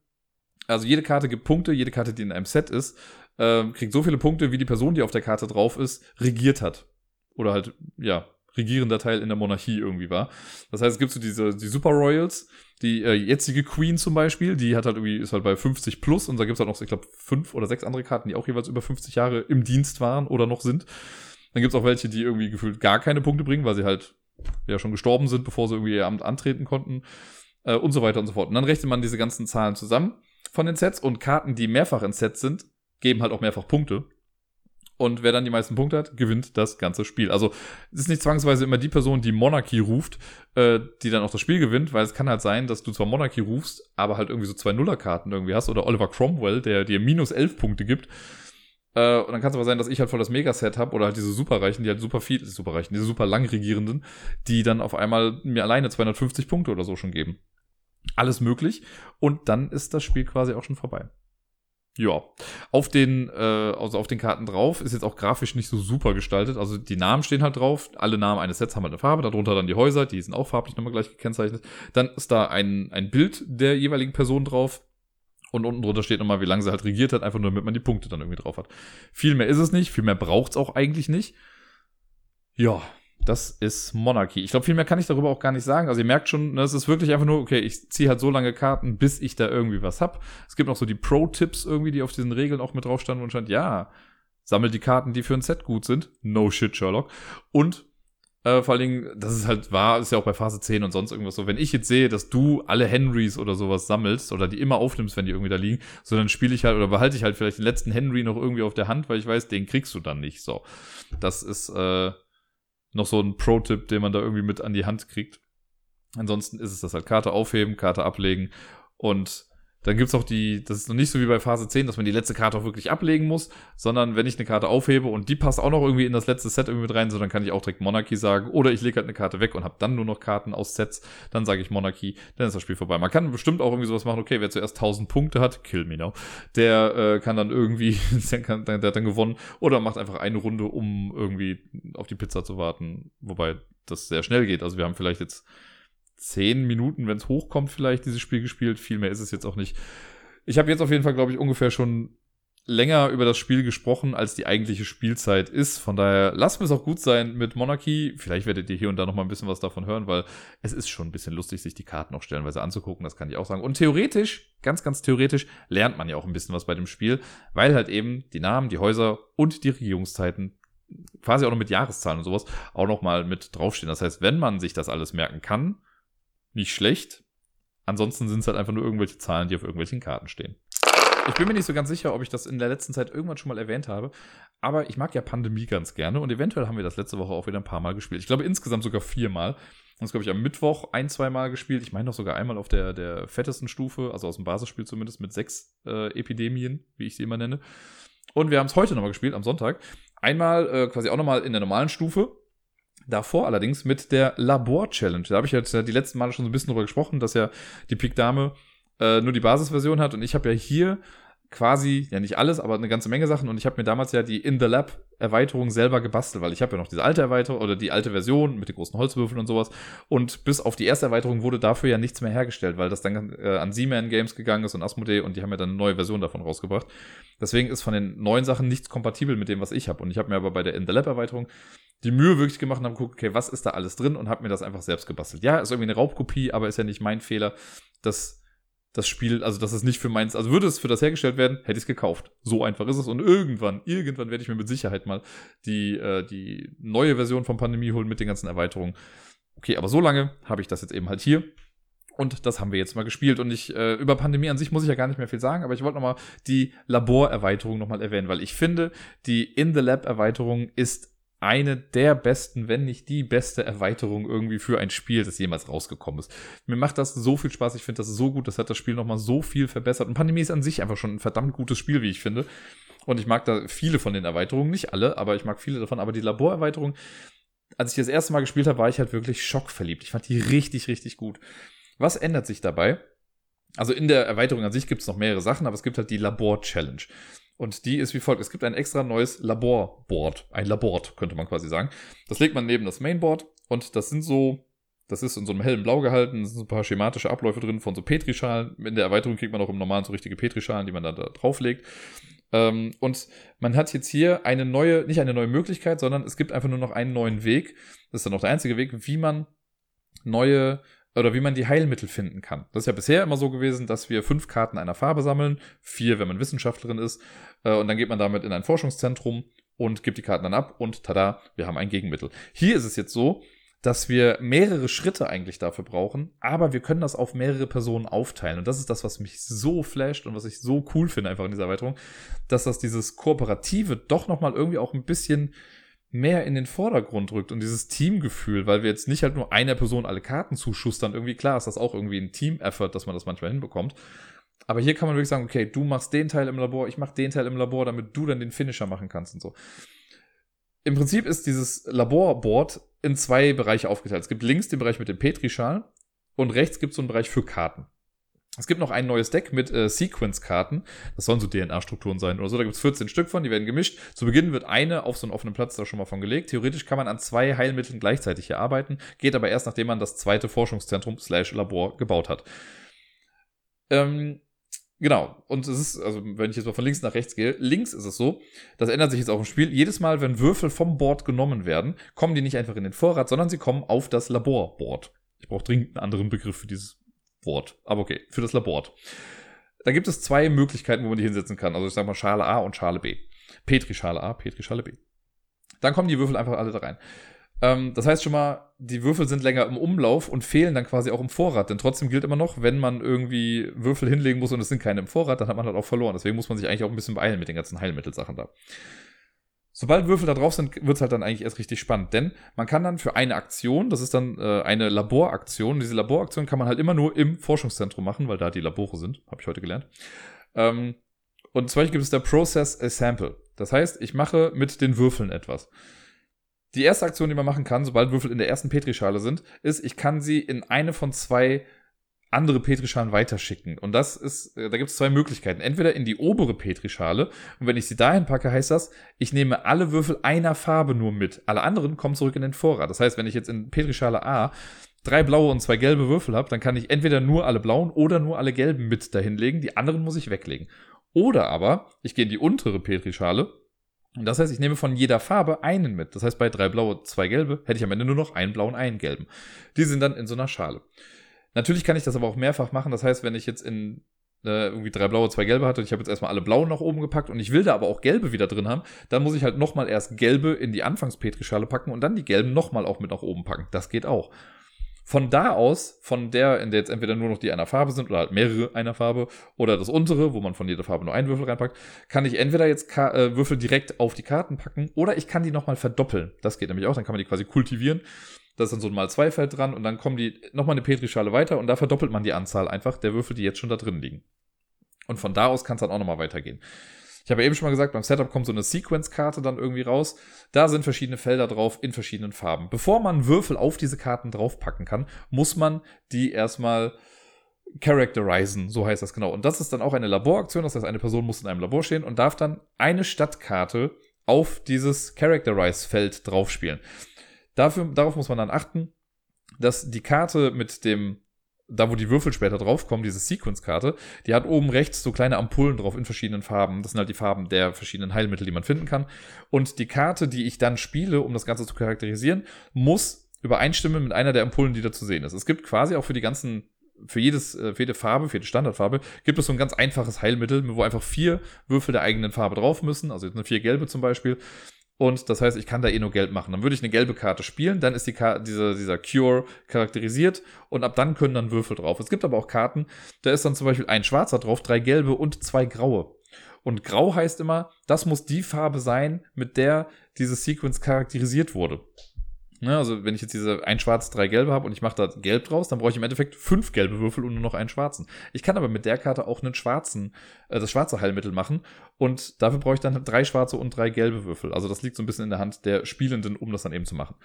also jede Karte gibt Punkte, jede Karte, die in einem Set ist, äh, kriegt so viele Punkte, wie die Person, die auf der Karte drauf ist, regiert hat. Oder halt, ja, regierender Teil in der Monarchie irgendwie war. Das heißt, es gibt so diese die Super Royals, die äh, jetzige Queen zum Beispiel, die hat halt irgendwie, ist halt bei 50 plus und da gibt es halt noch, ich glaube, fünf oder sechs andere Karten, die auch jeweils über 50 Jahre im Dienst waren oder noch sind. Dann gibt es auch welche, die irgendwie gefühlt gar keine Punkte bringen, weil sie halt ja schon gestorben sind, bevor sie irgendwie ihr Amt antreten konnten. Äh, und so weiter und so fort. Und dann rechnet man diese ganzen Zahlen zusammen von den Sets und Karten, die mehrfach in Sets sind, geben halt auch mehrfach Punkte. Und wer dann die meisten Punkte hat, gewinnt das ganze Spiel. Also es ist nicht zwangsweise immer die Person, die Monarchy ruft, äh, die dann auch das Spiel gewinnt, weil es kann halt sein, dass du zwar Monarchy rufst, aber halt irgendwie so zwei Nullerkarten irgendwie hast oder Oliver Cromwell, der dir minus elf Punkte gibt. Äh, und dann kann es aber sein, dass ich halt voll das Megaset habe oder halt diese Superreichen, die halt super viel, Superreichen, diese super lang Regierenden, die dann auf einmal mir alleine 250 Punkte oder so schon geben. Alles möglich. Und dann ist das Spiel quasi auch schon vorbei. Ja, auf den, äh, also auf den Karten drauf ist jetzt auch grafisch nicht so super gestaltet. Also die Namen stehen halt drauf. Alle Namen eines Sets haben halt eine Farbe. Darunter dann die Häuser, die sind auch farblich nochmal gleich gekennzeichnet. Dann ist da ein, ein Bild der jeweiligen Person drauf. Und unten drunter steht nochmal, wie lange sie halt regiert hat, einfach nur damit man die Punkte dann irgendwie drauf hat. Viel mehr ist es nicht, viel mehr braucht's auch eigentlich nicht. Ja, das ist Monarchy. Ich glaube, viel mehr kann ich darüber auch gar nicht sagen. Also ihr merkt schon, ne, es ist wirklich einfach nur, okay, ich ziehe halt so lange Karten, bis ich da irgendwie was hab. Es gibt noch so die Pro-Tipps irgendwie, die auf diesen Regeln auch mit drauf standen und stand, ja, sammelt die Karten, die für ein Set gut sind. No shit, Sherlock. Und Äh, vor allen Dingen, das ist halt wahr, ist ja auch bei Phase 10 und sonst irgendwas so. Wenn ich jetzt sehe, dass du alle Henrys oder sowas sammelst oder die immer aufnimmst, wenn die irgendwie da liegen, so dann spiele ich halt oder behalte ich halt vielleicht den letzten Henry noch irgendwie auf der Hand, weil ich weiß, den kriegst du dann nicht. So. Das ist äh, noch so ein Pro-Tipp, den man da irgendwie mit an die Hand kriegt. Ansonsten ist es das halt Karte aufheben, Karte ablegen und dann gibt's auch die, das ist noch nicht so wie bei Phase 10, dass man die letzte Karte auch wirklich ablegen muss, sondern wenn ich eine Karte aufhebe und die passt auch noch irgendwie in das letzte Set irgendwie mit rein, so dann kann ich auch direkt Monarchy sagen. Oder ich lege halt eine Karte weg und habe dann nur noch Karten aus Sets, dann sage ich Monarchy, dann ist das Spiel vorbei. Man kann bestimmt auch irgendwie sowas machen, okay, wer zuerst 1000 Punkte hat, kill me now, der äh, kann dann irgendwie, der, hat dann gewonnen oder macht einfach eine Runde, um irgendwie auf die Pizza zu warten, wobei das sehr schnell geht. Also wir haben vielleicht jetzt zehn Minuten, wenn es hochkommt, vielleicht dieses Spiel gespielt. Viel mehr ist es jetzt auch nicht. Ich habe jetzt auf jeden Fall, glaube ich, ungefähr schon länger über das Spiel gesprochen, als die eigentliche Spielzeit ist. Von daher lasst mir es auch gut sein mit Monarchy. Vielleicht werdet ihr hier und da noch mal ein bisschen was davon hören, weil es ist schon ein bisschen lustig, sich die Karten auch stellenweise anzugucken. Das kann ich auch sagen. Und theoretisch, ganz, ganz theoretisch, lernt man ja auch ein bisschen was bei dem Spiel, weil halt eben die Namen, die Häuser und die Regierungszeiten quasi auch noch mit Jahreszahlen und sowas auch noch mal mit draufstehen. Das heißt, wenn man sich das alles merken kann, nicht schlecht. Ansonsten sind es halt einfach nur irgendwelche Zahlen, die auf irgendwelchen Karten stehen. Ich bin mir nicht so ganz sicher, ob ich das in der letzten Zeit irgendwann schon mal erwähnt habe, aber ich mag ja Pandemie ganz gerne und eventuell haben wir das letzte Woche auch wieder ein paar Mal gespielt. Ich glaube insgesamt sogar viermal. Das glaube ich am Mittwoch ein, zwei Mal gespielt. Ich meine noch sogar einmal auf der, der fettesten Stufe, also aus dem Basisspiel zumindest, mit sechs äh, Epidemien, wie ich sie immer nenne. Und wir haben es heute nochmal gespielt, am Sonntag. Einmal äh, quasi auch nochmal in der normalen Stufe, Davor allerdings mit der Labor-Challenge. Da habe ich jetzt die letzten Male schon so ein bisschen drüber gesprochen, dass ja die Pik Dame äh, nur die Basisversion hat und ich habe ja hier quasi, ja nicht alles, aber eine ganze Menge Sachen und ich habe mir damals ja die In the Lab Erweiterung selber gebastelt, weil ich habe ja noch diese alte Erweiterung oder die alte Version mit den großen Holzwürfeln und sowas und bis auf die erste Erweiterung wurde dafür ja nichts mehr hergestellt, weil das dann äh, an Z-Man Games gegangen ist und Asmodee und die haben ja dann eine neue Version davon rausgebracht. Deswegen ist von den neuen Sachen nichts kompatibel mit dem, was ich habe und ich habe mir aber bei der In the Lab Erweiterung die Mühe wirklich gemacht und habe geguckt, okay, was ist da alles drin und habe mir das einfach selbst gebastelt. Ja, ist irgendwie eine Raubkopie, aber ist ja nicht mein Fehler, dass das Spiel, also das ist nicht für meins, also würde es für das hergestellt werden, hätte ich es gekauft. So einfach ist es und irgendwann, irgendwann werde ich mir mit Sicherheit mal die, äh, die neue Version von Pandemie holen mit den ganzen Erweiterungen. Okay, aber so lange habe ich das jetzt eben halt hier. Und das haben wir jetzt mal gespielt. Und ich, äh, über Pandemie an sich muss ich ja gar nicht mehr viel sagen, aber ich wollte nochmal die Laborerweiterung nochmal erwähnen, weil ich finde, die In the Lab Erweiterung ist eine der besten, wenn nicht die beste Erweiterung irgendwie für ein Spiel, das jemals rausgekommen ist. Mir macht das so viel Spaß, ich finde das so gut, das hat das Spiel nochmal so viel verbessert. Und Pandemie ist an sich einfach schon ein verdammt gutes Spiel, wie ich finde. Und ich mag da viele von den Erweiterungen, nicht alle, aber ich mag viele davon. Aber die Laborerweiterung, als ich das erste Mal gespielt habe, war ich halt wirklich schockverliebt. Ich fand die richtig, richtig gut. Was ändert sich dabei? Also in der Erweiterung an sich gibt es noch mehrere Sachen, aber es gibt halt die Labor-Challenge. Und die ist wie folgt. Es gibt ein extra neues Laborboard. Ein Labort, könnte man quasi sagen. Das legt man neben das Mainboard und das sind so, das ist in so einem hellen Blau gehalten, es sind so ein paar schematische Abläufe drin von so Petrischalen. In der Erweiterung kriegt man auch im Normalen so richtige Petrischalen, die man dann da drauflegt. Ähm, und man hat jetzt hier eine neue, nicht eine neue Möglichkeit, sondern es gibt einfach nur noch einen neuen Weg. Das ist dann auch der einzige Weg, wie man neue oder wie man die Heilmittel finden kann. Das ist ja bisher immer so gewesen, dass wir fünf Karten einer Farbe sammeln, vier, wenn man Wissenschaftlerin ist, äh, und dann geht man damit in ein Forschungszentrum und gibt die Karten dann ab und tada, wir haben ein Gegenmittel. Hier ist es jetzt so, dass wir mehrere Schritte eigentlich dafür brauchen, aber wir können das auf mehrere Personen aufteilen. Und das ist das, was mich so flasht und was ich so cool finde einfach in dieser Erweiterung, dass das dieses Kooperative doch nochmal irgendwie auch ein bisschen mehr in den Vordergrund rückt und dieses Teamgefühl, weil wir jetzt nicht halt nur einer Person alle Karten zuschustern, irgendwie klar ist das auch irgendwie ein Team-Effort, dass man das manchmal hinbekommt. Aber hier kann man wirklich sagen, okay, du machst den Teil im Labor, ich mach den Teil im Labor, damit du dann den Finisher machen kannst und so. Im Prinzip ist dieses Laborboard in zwei Bereiche aufgeteilt. Es gibt links den Bereich mit dem Petrischal und rechts gibt es so einen Bereich für Karten. Es gibt noch ein neues Deck mit äh, Sequence-Karten. Das sollen so DNA-Strukturen sein oder so. Da gibt es 14 Stück von, die werden gemischt. Zu Beginn wird eine auf so einen offenen Platz da schon mal von gelegt. Theoretisch kann man an zwei Heilmitteln gleichzeitig hier arbeiten, geht aber erst, nachdem man das zweite Forschungszentrum slash Labor gebaut hat. Ähm, Genau. Und es ist, also wenn ich jetzt mal von links nach rechts gehe, links ist es so, das ändert sich jetzt auch im Spiel. Jedes Mal, wenn Würfel vom Board genommen werden, kommen die nicht einfach in den Vorrat, sondern sie kommen auf das Laborboard. Ich brauche dringend einen anderen Begriff für dieses Wort. Aber okay, für das Labor. Da gibt es zwei Möglichkeiten, wo man die hinsetzen kann. Also ich sag mal Schale A und Schale B. Petri-Schale A, Petri-Schale B. Dann kommen die Würfel einfach alle da rein. Ähm, das heißt schon mal, die Würfel sind länger im Umlauf und fehlen dann quasi auch im Vorrat. Denn trotzdem gilt immer noch, wenn man irgendwie Würfel hinlegen muss und es sind keine im Vorrat, dann hat man halt auch verloren. Deswegen muss man sich eigentlich auch ein bisschen beeilen mit den ganzen Heilmittelsachen da. Sobald Würfel da drauf sind, wird es halt dann eigentlich erst richtig spannend. Denn man kann dann für eine Aktion, das ist dann äh, eine Laboraktion, diese Laboraktion kann man halt immer nur im Forschungszentrum machen, weil da die Labore sind, habe ich heute gelernt. Ähm, und zwar gibt es der Process a Sample. Das heißt, ich mache mit den Würfeln etwas. Die erste Aktion, die man machen kann, sobald Würfel in der ersten Petrischale sind, ist, ich kann sie in eine von zwei andere Petrischalen weiterschicken. Und das ist, äh, da gibt es zwei Möglichkeiten. Entweder in die obere Petrischale und wenn ich sie dahin packe, heißt das, ich nehme alle Würfel einer Farbe nur mit. Alle anderen kommen zurück in den Vorrat. Das heißt, wenn ich jetzt in Petrischale A drei blaue und zwei gelbe Würfel habe, dann kann ich entweder nur alle blauen oder nur alle gelben mit dahinlegen. Die anderen muss ich weglegen. Oder aber, ich gehe in die untere Petrischale und das heißt, ich nehme von jeder Farbe einen mit. Das heißt, bei drei blaue, zwei gelbe hätte ich am Ende nur noch einen blauen, einen gelben. Die sind dann in so einer Schale. Natürlich kann ich das aber auch mehrfach machen. Das heißt, wenn ich jetzt in äh, irgendwie drei blaue, zwei gelbe hatte und ich habe jetzt erstmal alle blauen nach oben gepackt und ich will da aber auch gelbe wieder drin haben, dann muss ich halt nochmal erst gelbe in die Anfangspetrischale packen und dann die gelben nochmal auch mit nach oben packen. Das geht auch. Von da aus, von der, in der jetzt entweder nur noch die einer Farbe sind oder halt mehrere einer Farbe oder das untere, wo man von jeder Farbe nur einen Würfel reinpackt, kann ich entweder jetzt Ka äh, Würfel direkt auf die Karten packen oder ich kann die nochmal verdoppeln. Das geht nämlich auch, dann kann man die quasi kultivieren. Da ist dann so ein Mal-2-Feld dran und dann kommen die nochmal eine Petrischale weiter und da verdoppelt man die Anzahl einfach der Würfel, die jetzt schon da drin liegen. Und von da aus kann es dann auch nochmal weitergehen. Ich habe eben schon mal gesagt, beim Setup kommt so eine Sequence-Karte dann irgendwie raus. Da sind verschiedene Felder drauf in verschiedenen Farben. Bevor man Würfel auf diese Karten draufpacken kann, muss man die erstmal characterisen, so heißt das genau. Und das ist dann auch eine Laboraktion, das heißt, eine Person muss in einem Labor stehen und darf dann eine Stadtkarte auf dieses Characterize-Feld draufspielen. Dafür, darauf muss man dann achten, dass die Karte mit dem da wo die Würfel später draufkommen, diese Sequence-Karte, die hat oben rechts so kleine Ampullen drauf in verschiedenen Farben. Das sind halt die Farben der verschiedenen Heilmittel, die man finden kann. Und die Karte, die ich dann spiele, um das Ganze zu charakterisieren, muss übereinstimmen mit einer der Ampullen, die da zu sehen ist. Es gibt quasi auch für die ganzen für jedes, äh, für jede Farbe, für jede Standardfarbe, gibt es so ein ganz einfaches Heilmittel, wo einfach vier Würfel der eigenen Farbe drauf müssen, also jetzt eine vier gelbe zum Beispiel. Und das heißt, ich kann da eh nur Geld machen. Dann würde ich eine gelbe Karte spielen, dann ist die Karte, dieser, dieser Cure charakterisiert und ab dann können dann Würfel drauf. Es gibt aber auch Karten, da ist dann zum Beispiel ein schwarzer drauf, drei gelbe und zwei graue. Und grau heißt immer, das muss die Farbe sein, mit der diese Sequence charakterisiert wurde. Ne, also wenn ich jetzt diese ein schwarz, drei gelbe habe und ich mache da gelb draus, dann brauche ich im Endeffekt fünf gelbe Würfel und nur noch einen schwarzen. Ich kann aber mit der Karte auch einen schwarzen, äh, das schwarze Heilmittel machen und dafür brauche ich dann drei schwarze und drei gelbe Würfel. Also das liegt so ein bisschen in der Hand der Spielenden, um das dann eben zu machen.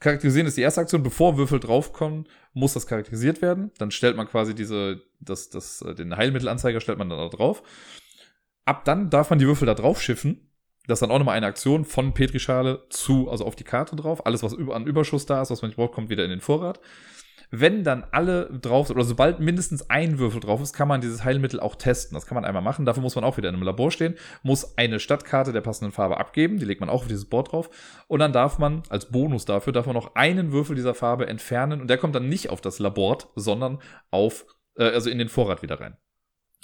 Charakterisieren ist die erste Aktion. Bevor Würfel draufkommen, muss das charakterisiert werden. Dann stellt man quasi diese, das, das, äh, den Heilmittelanzeiger stellt man dann da drauf. Ab dann darf man die Würfel da drauf schiffen das ist dann auch nochmal eine Aktion von Petrischale zu, also auf die Karte drauf. Alles, was an Überschuss da ist, was man nicht braucht, kommt wieder in den Vorrat. Wenn dann alle drauf sind, oder sobald mindestens ein Würfel drauf ist, kann man dieses Heilmittel auch testen. Das kann man einmal machen. Dafür muss man auch wieder in einem Labor stehen, muss eine Stadtkarte der passenden Farbe abgeben. Die legt man auch auf dieses Board drauf. Und dann darf man, als Bonus dafür, darf man noch einen Würfel dieser Farbe entfernen. Und der kommt dann nicht auf das Labor, sondern auf, äh, also in den Vorrat wieder rein.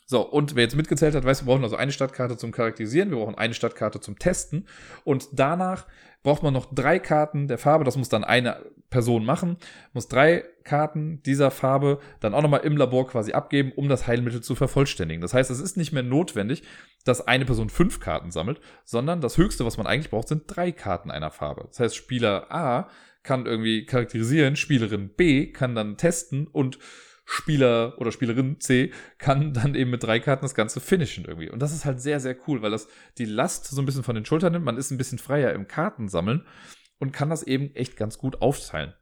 So, und wer jetzt mitgezählt hat, weiß, wir brauchen also eine Stadtkarte zum Charakterisieren, wir brauchen eine Stadtkarte zum Testen und danach braucht man noch drei Karten der Farbe, das muss dann eine Person machen, muss drei Karten dieser Farbe dann auch nochmal im Labor quasi abgeben, um das Heilmittel zu vervollständigen. Das heißt, es ist nicht mehr notwendig, dass eine Person fünf Karten sammelt, sondern das Höchste, was man eigentlich braucht, sind drei Karten einer Farbe. Das heißt, Spieler A kann irgendwie charakterisieren, Spielerin B kann dann testen und Spieler oder Spielerin C kann dann eben mit drei Karten das Ganze finishen irgendwie. Und das ist halt sehr, sehr cool, weil das die Last so ein bisschen von den Schultern nimmt. Man ist ein bisschen freier im Kartensammeln und kann das eben echt ganz gut aufteilen.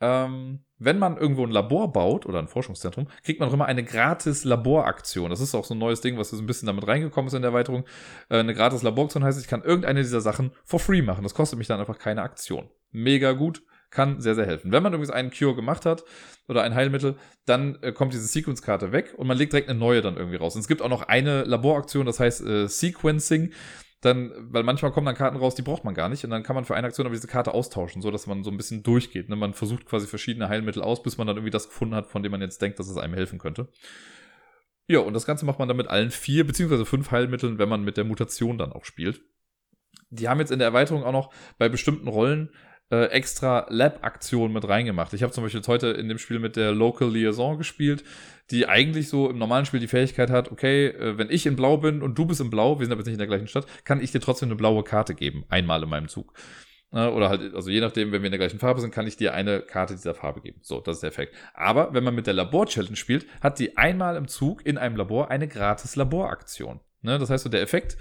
Ähm, wenn man irgendwo ein Labor baut oder ein Forschungszentrum, kriegt man auch immer eine gratis Laboraktion. Das ist auch so ein neues Ding, was so ein bisschen damit reingekommen ist in der Erweiterung. Äh, eine gratis Laboraktion heißt, ich kann irgendeine dieser Sachen for free machen. Das kostet mich dann einfach keine Aktion. Mega gut kann sehr, sehr helfen. Wenn man übrigens einen Cure gemacht hat oder ein Heilmittel, dann äh, kommt diese Sequence-Karte weg und man legt direkt eine neue dann irgendwie raus. Und es gibt auch noch eine Laboraktion, das heißt äh, Sequencing. Dann, weil manchmal kommen dann Karten raus, die braucht man gar nicht. Und dann kann man für eine Aktion aber diese Karte austauschen, so dass man so ein bisschen durchgeht. Ne? Man versucht quasi verschiedene Heilmittel aus, bis man dann irgendwie das gefunden hat, von dem man jetzt denkt, dass es einem helfen könnte. Ja, und das Ganze macht man dann mit allen vier beziehungsweise fünf Heilmitteln, wenn man mit der Mutation dann auch spielt. Die haben jetzt in der Erweiterung auch noch bei bestimmten Rollen äh, extra Lab-Aktionen mit reingemacht. Ich habe zum Beispiel jetzt heute in dem Spiel mit der Local Liaison gespielt, die eigentlich so im normalen Spiel die Fähigkeit hat, okay, äh, wenn ich in Blau bin und du bist in Blau, wir sind aber jetzt nicht in der gleichen Stadt, kann ich dir trotzdem eine blaue Karte geben, einmal in meinem Zug. Äh, oder halt, also je nachdem, wenn wir in der gleichen Farbe sind, kann ich dir eine Karte dieser Farbe geben. So, das ist der Effekt. Aber wenn man mit der Labor-Challenge spielt, hat die einmal im Zug in einem Labor eine gratis Laboraktion. Ne? Das heißt, so der Effekt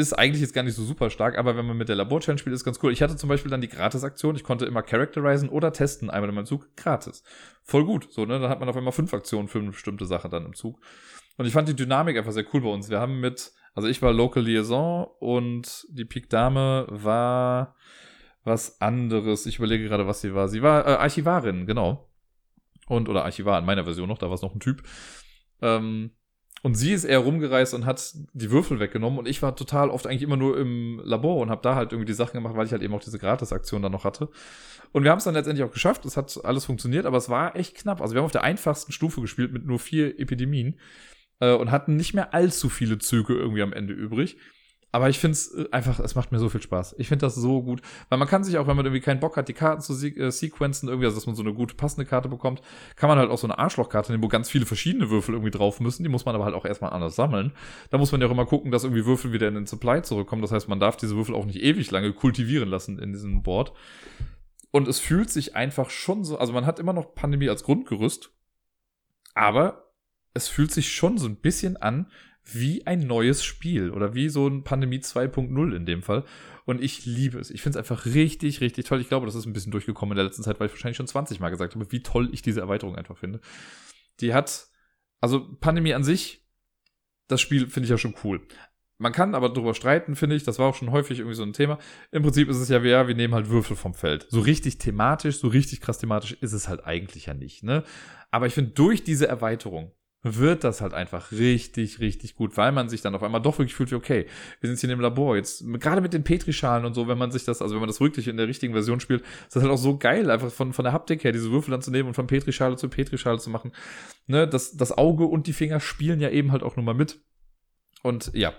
ist eigentlich jetzt gar nicht so super stark, aber wenn man mit der Labor-Challenge spielt, ist ganz cool. Ich hatte zum Beispiel dann die Gratis-Aktion, ich konnte immer characterisen oder testen, einmal in meinem Zug, gratis. Voll gut. So, ne? Dann hat man auf einmal fünf Aktionen für eine bestimmte Sache dann im Zug. Und ich fand die Dynamik einfach sehr cool bei uns. Wir haben mit, also ich war Local Liaison und die Pik Dame war was anderes. Ich überlege gerade, was sie war. Sie war äh, Archivarin, genau. Und, oder Archivar in meiner Version noch, da war es noch ein Typ. Ähm, und sie ist eher rumgereist und hat die Würfel weggenommen und ich war total oft eigentlich immer nur im Labor und habe da halt irgendwie die Sachen gemacht, weil ich halt eben auch diese Gratis-Aktion dann noch hatte. Und wir haben es dann letztendlich auch geschafft, es hat alles funktioniert, aber es war echt knapp. Also wir haben auf der einfachsten Stufe gespielt mit nur vier Epidemien äh, und hatten nicht mehr allzu viele Züge irgendwie am Ende übrig. Aber ich finde es äh, einfach, es macht mir so viel Spaß. Ich finde das so gut. Weil man kann sich auch, wenn man irgendwie keinen Bock hat, die Karten zu se äh, sequenzen, irgendwie, also dass man so eine gute passende Karte bekommt, kann man halt auch so eine Arschlochkarte nehmen, wo ganz viele verschiedene Würfel irgendwie drauf müssen. Die muss man aber halt auch erstmal anders sammeln. Da muss man ja auch immer gucken, dass irgendwie Würfel wieder in den Supply zurückkommen. Das heißt, man darf diese Würfel auch nicht ewig lange kultivieren lassen in diesem Board. Und es fühlt sich einfach schon so, also man hat immer noch Pandemie als Grundgerüst, aber es fühlt sich schon so ein bisschen an wie ein neues Spiel oder wie so ein Pandemie 2.0 in dem Fall. Und ich liebe es. Ich finde es einfach richtig, richtig toll. Ich glaube, das ist ein bisschen durchgekommen in der letzten Zeit, weil ich wahrscheinlich schon 20 Mal gesagt habe, wie toll ich diese Erweiterung einfach finde. Die hat, also Pandemie an sich, das Spiel finde ich ja schon cool. Man kann aber darüber streiten, finde ich. Das war auch schon häufig irgendwie so ein Thema. Im Prinzip ist es ja, ja, wir nehmen halt Würfel vom Feld. So richtig thematisch, so richtig krass thematisch ist es halt eigentlich ja nicht, ne? Aber ich finde, durch diese Erweiterung wird das halt einfach richtig, richtig gut, weil man sich dann auf einmal doch wirklich fühlt, wie okay, wir sind hier im Labor. Jetzt, gerade mit den Petrischalen und so, wenn man sich das, also wenn man das wirklich in der richtigen Version spielt, ist das halt auch so geil, einfach von, von der Haptik her, diese Würfel dann zu nehmen und von Petrischale zu Petrischale zu machen. Ne, das, das Auge und die Finger spielen ja eben halt auch nur mal mit. Und ja.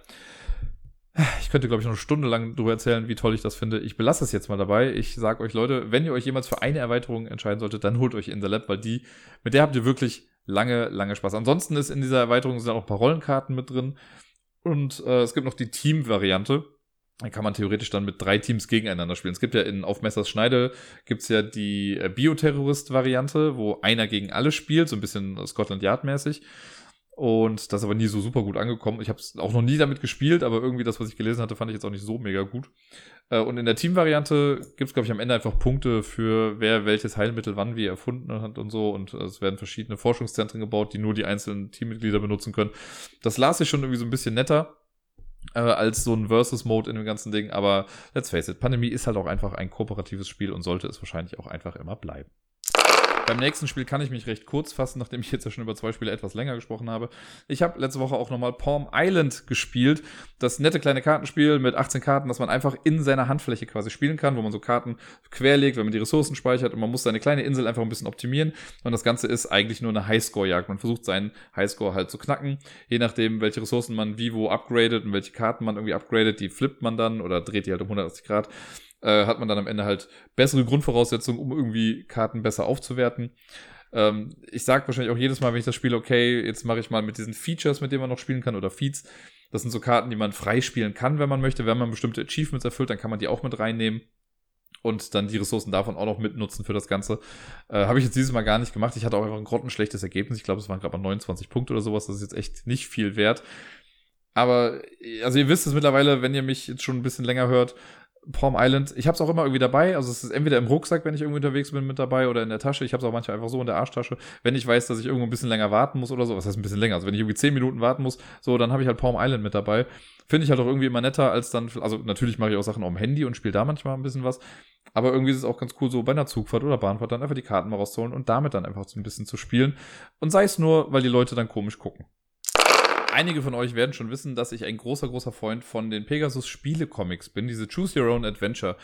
Ich könnte, glaube ich, noch eine Stunde lang darüber erzählen, wie toll ich das finde. Ich belasse es jetzt mal dabei. Ich sage euch, Leute, wenn ihr euch jemals für eine Erweiterung entscheiden solltet, dann holt euch In the Lab, weil die, mit der habt ihr wirklich lange, lange Spaß. Ansonsten ist in dieser Erweiterung sind auch ein paar Rollenkarten mit drin. Und äh, es gibt noch die Team-Variante. Da kann man theoretisch dann mit drei Teams gegeneinander spielen. Es gibt ja in Auf Messers Schneide gibt's ja die äh, Bioterrorist-Variante, wo einer gegen alle spielt, so ein bisschen Scotland Yard-mäßig. Und das ist aber nie so super gut angekommen. Ich habe es auch noch nie damit gespielt, aber irgendwie das, was ich gelesen hatte, fand ich jetzt auch nicht so mega gut. Äh, und in der Team-Variante gibt es, glaube ich, am Ende einfach Punkte für wer welches Heilmittel wann wie erfunden hat und so. Und es werden verschiedene Forschungszentren gebaut, die nur die einzelnen Teammitglieder benutzen können. Das las ich schon irgendwie so ein bisschen netter. Äh, als so ein Versus-Mode in dem ganzen Ding, aber let's face it, Pandemie ist halt auch einfach ein kooperatives Spiel und sollte es wahrscheinlich auch einfach immer bleiben. Beim nächsten Spiel kann ich mich recht kurz fassen, nachdem ich jetzt ja schon über zwei Spiele etwas länger gesprochen habe. Ich habe letzte Woche auch nochmal Palm Island gespielt. Das nette kleine Kartenspiel mit 18 Karten, das man einfach in seiner Handfläche quasi spielen kann, wo man so Karten querlegt, wenn man die Ressourcen speichert und man muss seine kleine Insel einfach ein bisschen optimieren. Und das Ganze ist eigentlich nur eine Highscore-Jagd. Man versucht seinen Highscore halt zu knacken. Je nachdem, welche Ressourcen man wie wo upgradet und welche Karten man irgendwie upgradet, die flippt man dann oder dreht die halt um 180 Grad äh, hat man dann am Ende halt bessere Grundvoraussetzungen, um irgendwie Karten besser aufzuwerten. Ähm, ich sage wahrscheinlich auch jedes Mal, wenn ich das spiele, okay, jetzt mache ich mal mit diesen Features, mit denen man noch spielen kann, oder Feeds. Das sind so Karten, die man freispielen kann, wenn man möchte. Wenn man bestimmte Achievements erfüllt, dann kann man die auch mit reinnehmen und dann die Ressourcen davon auch noch mitnutzen für das Ganze. Äh, Habe ich jetzt dieses Mal gar nicht gemacht. Ich hatte auch einfach ein grottenschlechtes Ergebnis. Ich glaube, es waren gerade mal 29 Punkte oder sowas. Das ist jetzt echt nicht viel wert. Aber, also ihr wisst es mittlerweile, wenn ihr mich jetzt schon ein bisschen länger hört, Palm Island, ich habe es auch immer irgendwie dabei. Also es ist entweder im Rucksack, wenn ich irgendwie unterwegs bin, mit dabei oder in der Tasche. Ich habe es auch manchmal einfach so in der Arschtasche. Wenn ich weiß, dass ich irgendwo ein bisschen länger warten muss oder so, was heißt ein bisschen länger? Also wenn ich irgendwie zehn Minuten warten muss, so, dann habe ich halt Palm Island mit dabei. Finde ich halt auch irgendwie immer netter als dann, also natürlich mache ich auch Sachen auf dem Handy und spiele da manchmal ein bisschen was. Aber irgendwie ist es auch ganz cool, so bei einer Zugfahrt oder Bahnfahrt dann einfach die Karten mal rauszuholen und damit dann einfach so ein bisschen zu spielen. Und sei es nur, weil die Leute dann komisch gucken einige von euch werden schon wissen, dass ich ein großer, großer Freund von den Pegasus Spiele-Comics bin. Diese Choose Your Own Adventure.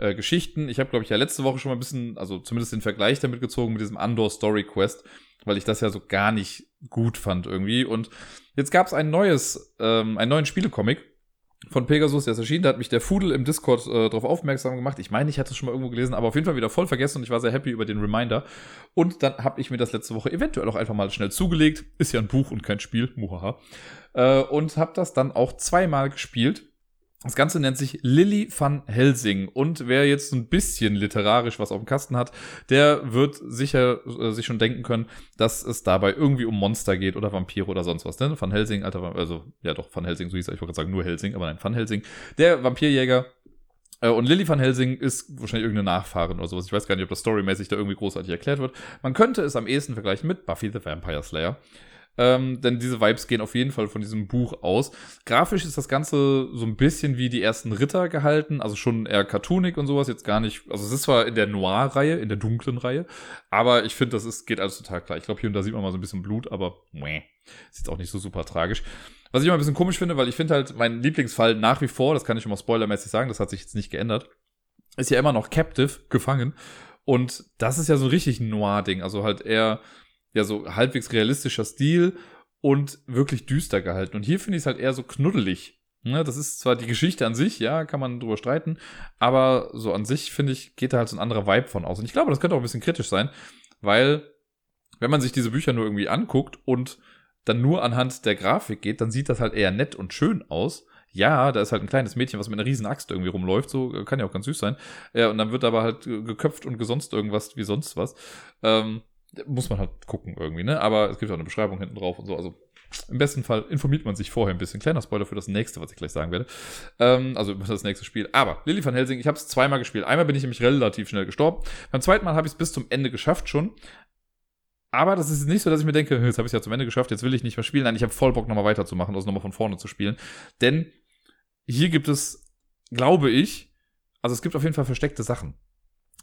Äh, Geschichten. Ich habe, glaube ich, ja letzte Woche schon mal ein bisschen, also zumindest den Vergleich damit gezogen mit diesem Andor Story Quest, weil ich das ja so gar nicht gut fand irgendwie. Und jetzt gab es ein neues, ähm, einen neuen Spielecomic, von Pegasus, der ist erschienen, da hat mich der Fudel im Discord äh, darauf aufmerksam gemacht. Ich meine, ich hatte es schon mal irgendwo gelesen, aber auf jeden Fall wieder voll vergessen und ich war sehr happy über den Reminder. Und dann habe ich mir das letzte Woche eventuell auch einfach mal schnell zugelegt. Ist ja ein Buch und kein Spiel, muhaha. Äh, und habe das dann auch zweimal gespielt. Das Ganze nennt sich Lily van Helsing und wer jetzt ein bisschen literarisch was auf dem Kasten hat, der wird sicher äh, sich schon denken können, dass es dabei irgendwie um Monster geht oder Vampire oder sonst was. Ne? Van Helsing, alter, also ja doch, Van Helsing, so hieß er, ich wollte gerade sagen nur Helsing, aber nein, Van Helsing, der Vampirjäger. Äh, und Lily van Helsing ist wahrscheinlich irgendeine Nachfahrin oder sowas. Ich weiß gar nicht, ob das storymäßig da irgendwie großartig erklärt wird. Man könnte es am ehesten vergleichen mit Buffy the Vampire Slayer. Ähm, denn diese Vibes gehen auf jeden Fall von diesem Buch aus. Grafisch ist das Ganze so ein bisschen wie die ersten Ritter gehalten, also schon eher cartoonig und sowas, jetzt gar nicht, also es ist zwar in der Noir-Reihe, in der dunklen Reihe, aber ich finde, das ist, geht alles total klar. Ich glaube, hier und da sieht man mal so ein bisschen Blut, aber meh, ist jetzt auch nicht so super tragisch. Was ich immer ein bisschen komisch finde, weil ich finde halt, mein Lieblingsfall nach wie vor, das kann ich mal spoilermäßig sagen, das hat sich jetzt nicht geändert, ist ja immer noch Captive, gefangen. Und das ist ja so ein richtig Noir-Ding, also halt eher ja so halbwegs realistischer Stil und wirklich düster gehalten. Und hier finde ich es halt eher so knuddelig. Ne, das ist zwar die Geschichte an sich, ja, kann man drüber streiten, aber so an sich, finde ich, geht da halt so ein anderer Vibe von aus. Und ich glaube, das könnte auch ein bisschen kritisch sein, weil, wenn man sich diese Bücher nur irgendwie anguckt und dann nur anhand der Grafik geht, dann sieht das halt eher nett und schön aus. Ja, da ist halt ein kleines Mädchen, was mit einer riesen Axt irgendwie rumläuft, so kann ja auch ganz süß sein. Ja, und dann wird aber halt geköpft und gesonst irgendwas wie sonst was. Ähm, muss man halt gucken irgendwie, ne? Aber es gibt auch eine Beschreibung hinten drauf und so. Also im besten Fall informiert man sich vorher ein bisschen. Kleiner Spoiler für das nächste, was ich gleich sagen werde. Ähm, also das nächste Spiel. Aber Lily van Helsing, ich habe es zweimal gespielt. Einmal bin ich nämlich relativ schnell gestorben. Beim zweiten Mal habe ich es bis zum Ende geschafft schon. Aber das ist nicht so, dass ich mir denke, jetzt habe ich es ja zum Ende geschafft, jetzt will ich nicht mehr spielen. Nein, ich habe voll Bock, nochmal weiterzumachen, also nochmal von vorne zu spielen. Denn hier gibt es, glaube ich, also es gibt auf jeden Fall versteckte Sachen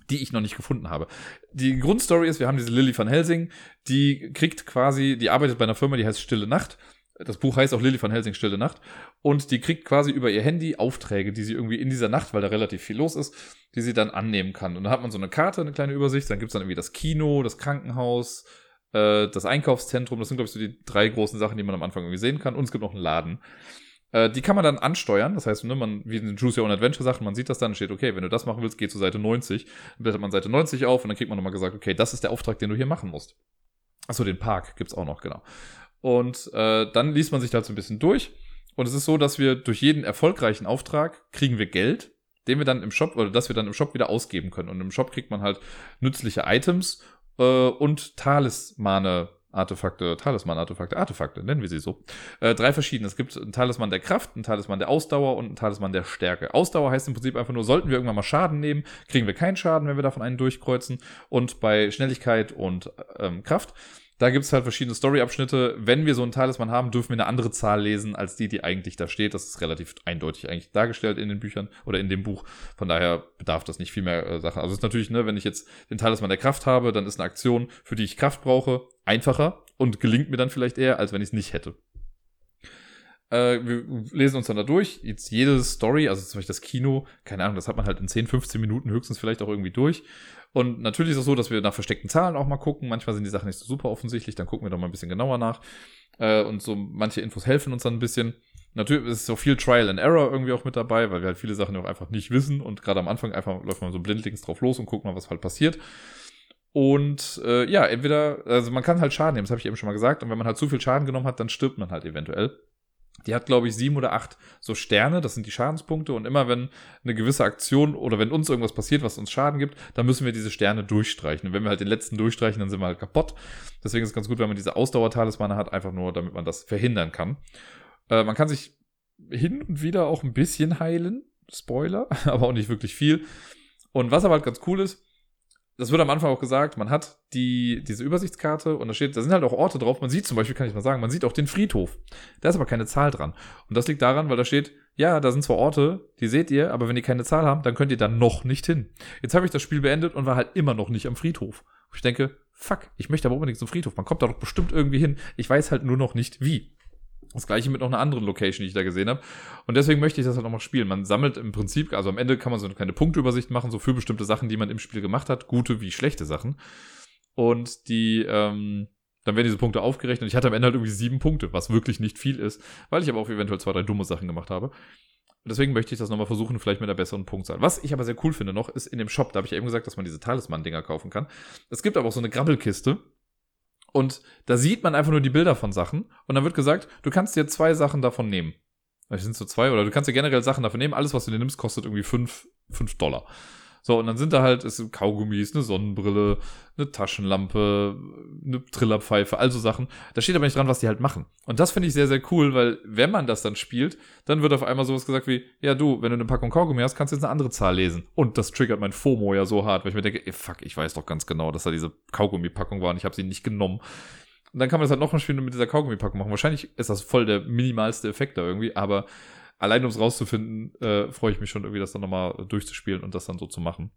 die ich noch nicht gefunden habe. Die Grundstory ist, wir haben diese Lily van Helsing, die kriegt quasi, die arbeitet bei einer Firma, die heißt Stille Nacht. Das Buch heißt auch Lily van Helsing Stille Nacht. Und die kriegt quasi über ihr Handy Aufträge, die sie irgendwie in dieser Nacht, weil da relativ viel los ist, die sie dann annehmen kann. Und dann hat man so eine Karte, eine kleine Übersicht. Dann gibt's dann irgendwie das Kino, das Krankenhaus, äh, das Einkaufszentrum. Das sind, glaube ich, so die drei großen Sachen, die man am Anfang irgendwie sehen kann. Und es gibt noch einen Laden. Äh, die kann man dann ansteuern. Das heißt, ne, man, wie in den Choose Your Own Adventure Sachen, man sieht das dann, steht, okay, wenn du das machen willst, geh zu Seite 90. Dann blättert man Seite 90 auf und dann kriegt man nochmal gesagt, okay, das ist der Auftrag, den du hier machen musst. Achso, den Park gibt's auch noch, genau. Und äh, dann liest man sich da so ein bisschen durch. Und es ist so, dass wir durch jeden erfolgreichen Auftrag kriegen wir Geld, den wir dann im Shop, oder das wir dann im Shop wieder ausgeben können. Und im Shop kriegt man halt nützliche Items äh, und Talismane Artefakte, Talisman-Artefakte, Artefakte, nennen wir sie so. Äh, drei verschiedene. Es gibt einen Talisman der Kraft, einen Talisman der Ausdauer und einen Talisman der Stärke. Ausdauer heißt im Prinzip einfach nur, sollten wir irgendwann mal Schaden nehmen, kriegen wir keinen Schaden, wenn wir davon einen durchkreuzen. Und bei Schnelligkeit und ähm, Kraft da gibt es halt verschiedene Story-Abschnitte. Wenn wir so einen Talisman haben, dürfen wir eine andere Zahl lesen, als die, die eigentlich da steht. Das ist relativ eindeutig eigentlich dargestellt in den Büchern oder in dem Buch. Von daher bedarf das nicht viel mehr äh, Sachen. Also ist natürlich, ne, wenn ich jetzt den Talisman der Kraft habe, dann ist eine Aktion, für die ich Kraft brauche, einfacher und gelingt mir dann vielleicht eher, als wenn ich es nicht hätte. Äh, wir lesen uns dann da durch. Jetzt jede Story, also zum Beispiel das Kino, keine Ahnung, das hat man halt in 10, 15 Minuten höchstens vielleicht auch irgendwie durch. Und natürlich ist es so, dass wir nach versteckten Zahlen auch mal gucken. Manchmal sind die Sachen nicht so super offensichtlich, dann gucken wir doch mal ein bisschen genauer nach. Äh, und so manche Infos helfen uns dann ein bisschen. Natürlich ist so viel Trial and Error irgendwie auch mit dabei, weil wir halt viele Sachen auch einfach nicht wissen und gerade am Anfang einfach läuft man so blindlings drauf los und guckt mal, was halt passiert. Und äh, ja, entweder, also man kann halt Schaden nehmen, das habe ich eben schon mal gesagt, und wenn man halt zu viel Schaden genommen hat, dann stirbt man halt eventuell. Die hat, glaube ich, sieben oder acht so Sterne, das sind die Schadenspunkte. Und immer wenn eine gewisse Aktion oder wenn uns irgendwas passiert, was uns Schaden gibt, dann müssen wir diese Sterne durchstreichen. Und wenn wir halt den letzten durchstreichen, dann sind wir halt kaputt. Deswegen ist es ganz gut, wenn man diese Ausdauertalismane hat, einfach nur, damit man das verhindern kann. Äh, man kann sich hin und wieder auch ein bisschen heilen. Spoiler, aber auch nicht wirklich viel. Und was aber halt ganz cool ist, das wird am Anfang auch gesagt, man hat die, diese Übersichtskarte und da steht, da sind halt auch Orte drauf. Man sieht zum Beispiel, kann ich mal sagen, man sieht auch den Friedhof. Da ist aber keine Zahl dran. Und das liegt daran, weil da steht, ja, da sind zwar Orte, die seht ihr, aber wenn die keine Zahl haben, dann könnt ihr da noch nicht hin. Jetzt habe ich das Spiel beendet und war halt immer noch nicht am Friedhof. Ich denke, fuck, ich möchte aber unbedingt zum Friedhof. Man kommt da doch bestimmt irgendwie hin. Ich weiß halt nur noch nicht wie. Das gleiche mit noch einer anderen Location, die ich da gesehen habe. Und deswegen möchte ich das halt nochmal spielen. Man sammelt im Prinzip, also am Ende kann man so eine kleine Punktübersicht machen, so für bestimmte Sachen, die man im Spiel gemacht hat, gute wie schlechte Sachen. Und die, ähm, dann werden diese Punkte aufgerechnet. Ich hatte am Ende halt irgendwie sieben Punkte, was wirklich nicht viel ist, weil ich aber auch eventuell zwei, drei dumme Sachen gemacht habe. deswegen möchte ich das nochmal versuchen, vielleicht mit einer besseren Punktzahl. Was ich aber sehr cool finde noch, ist in dem Shop, da habe ich eben gesagt, dass man diese Talisman-Dinger kaufen kann. Es gibt aber auch so eine Grabbelkiste. Und da sieht man einfach nur die Bilder von Sachen. Und dann wird gesagt, du kannst dir zwei Sachen davon nehmen. Das sind so zwei, oder du kannst dir generell Sachen davon nehmen. Alles, was du dir nimmst, kostet irgendwie fünf, fünf Dollar. So, und dann sind da halt, es sind Kaugummis, eine Sonnenbrille, eine Taschenlampe, eine Trillerpfeife, also Sachen. Da steht aber nicht dran, was die halt machen. Und das finde ich sehr, sehr cool, weil wenn man das dann spielt, dann wird auf einmal sowas gesagt wie, ja du, wenn du eine Packung Kaugummi hast, kannst du jetzt eine andere Zahl lesen. Und das triggert mein FOMO ja so hart, weil ich mir denke, ey, fuck, ich weiß doch ganz genau, dass da diese Kaugummi-Packung war und ich habe sie nicht genommen. Und dann kann man das halt noch mal spielen und mit dieser Kaugummi-Packung machen. Wahrscheinlich ist das voll der minimalste Effekt da irgendwie, aber allein um es rauszufinden, äh, freue ich mich schon irgendwie, das dann nochmal durchzuspielen und das dann so zu machen.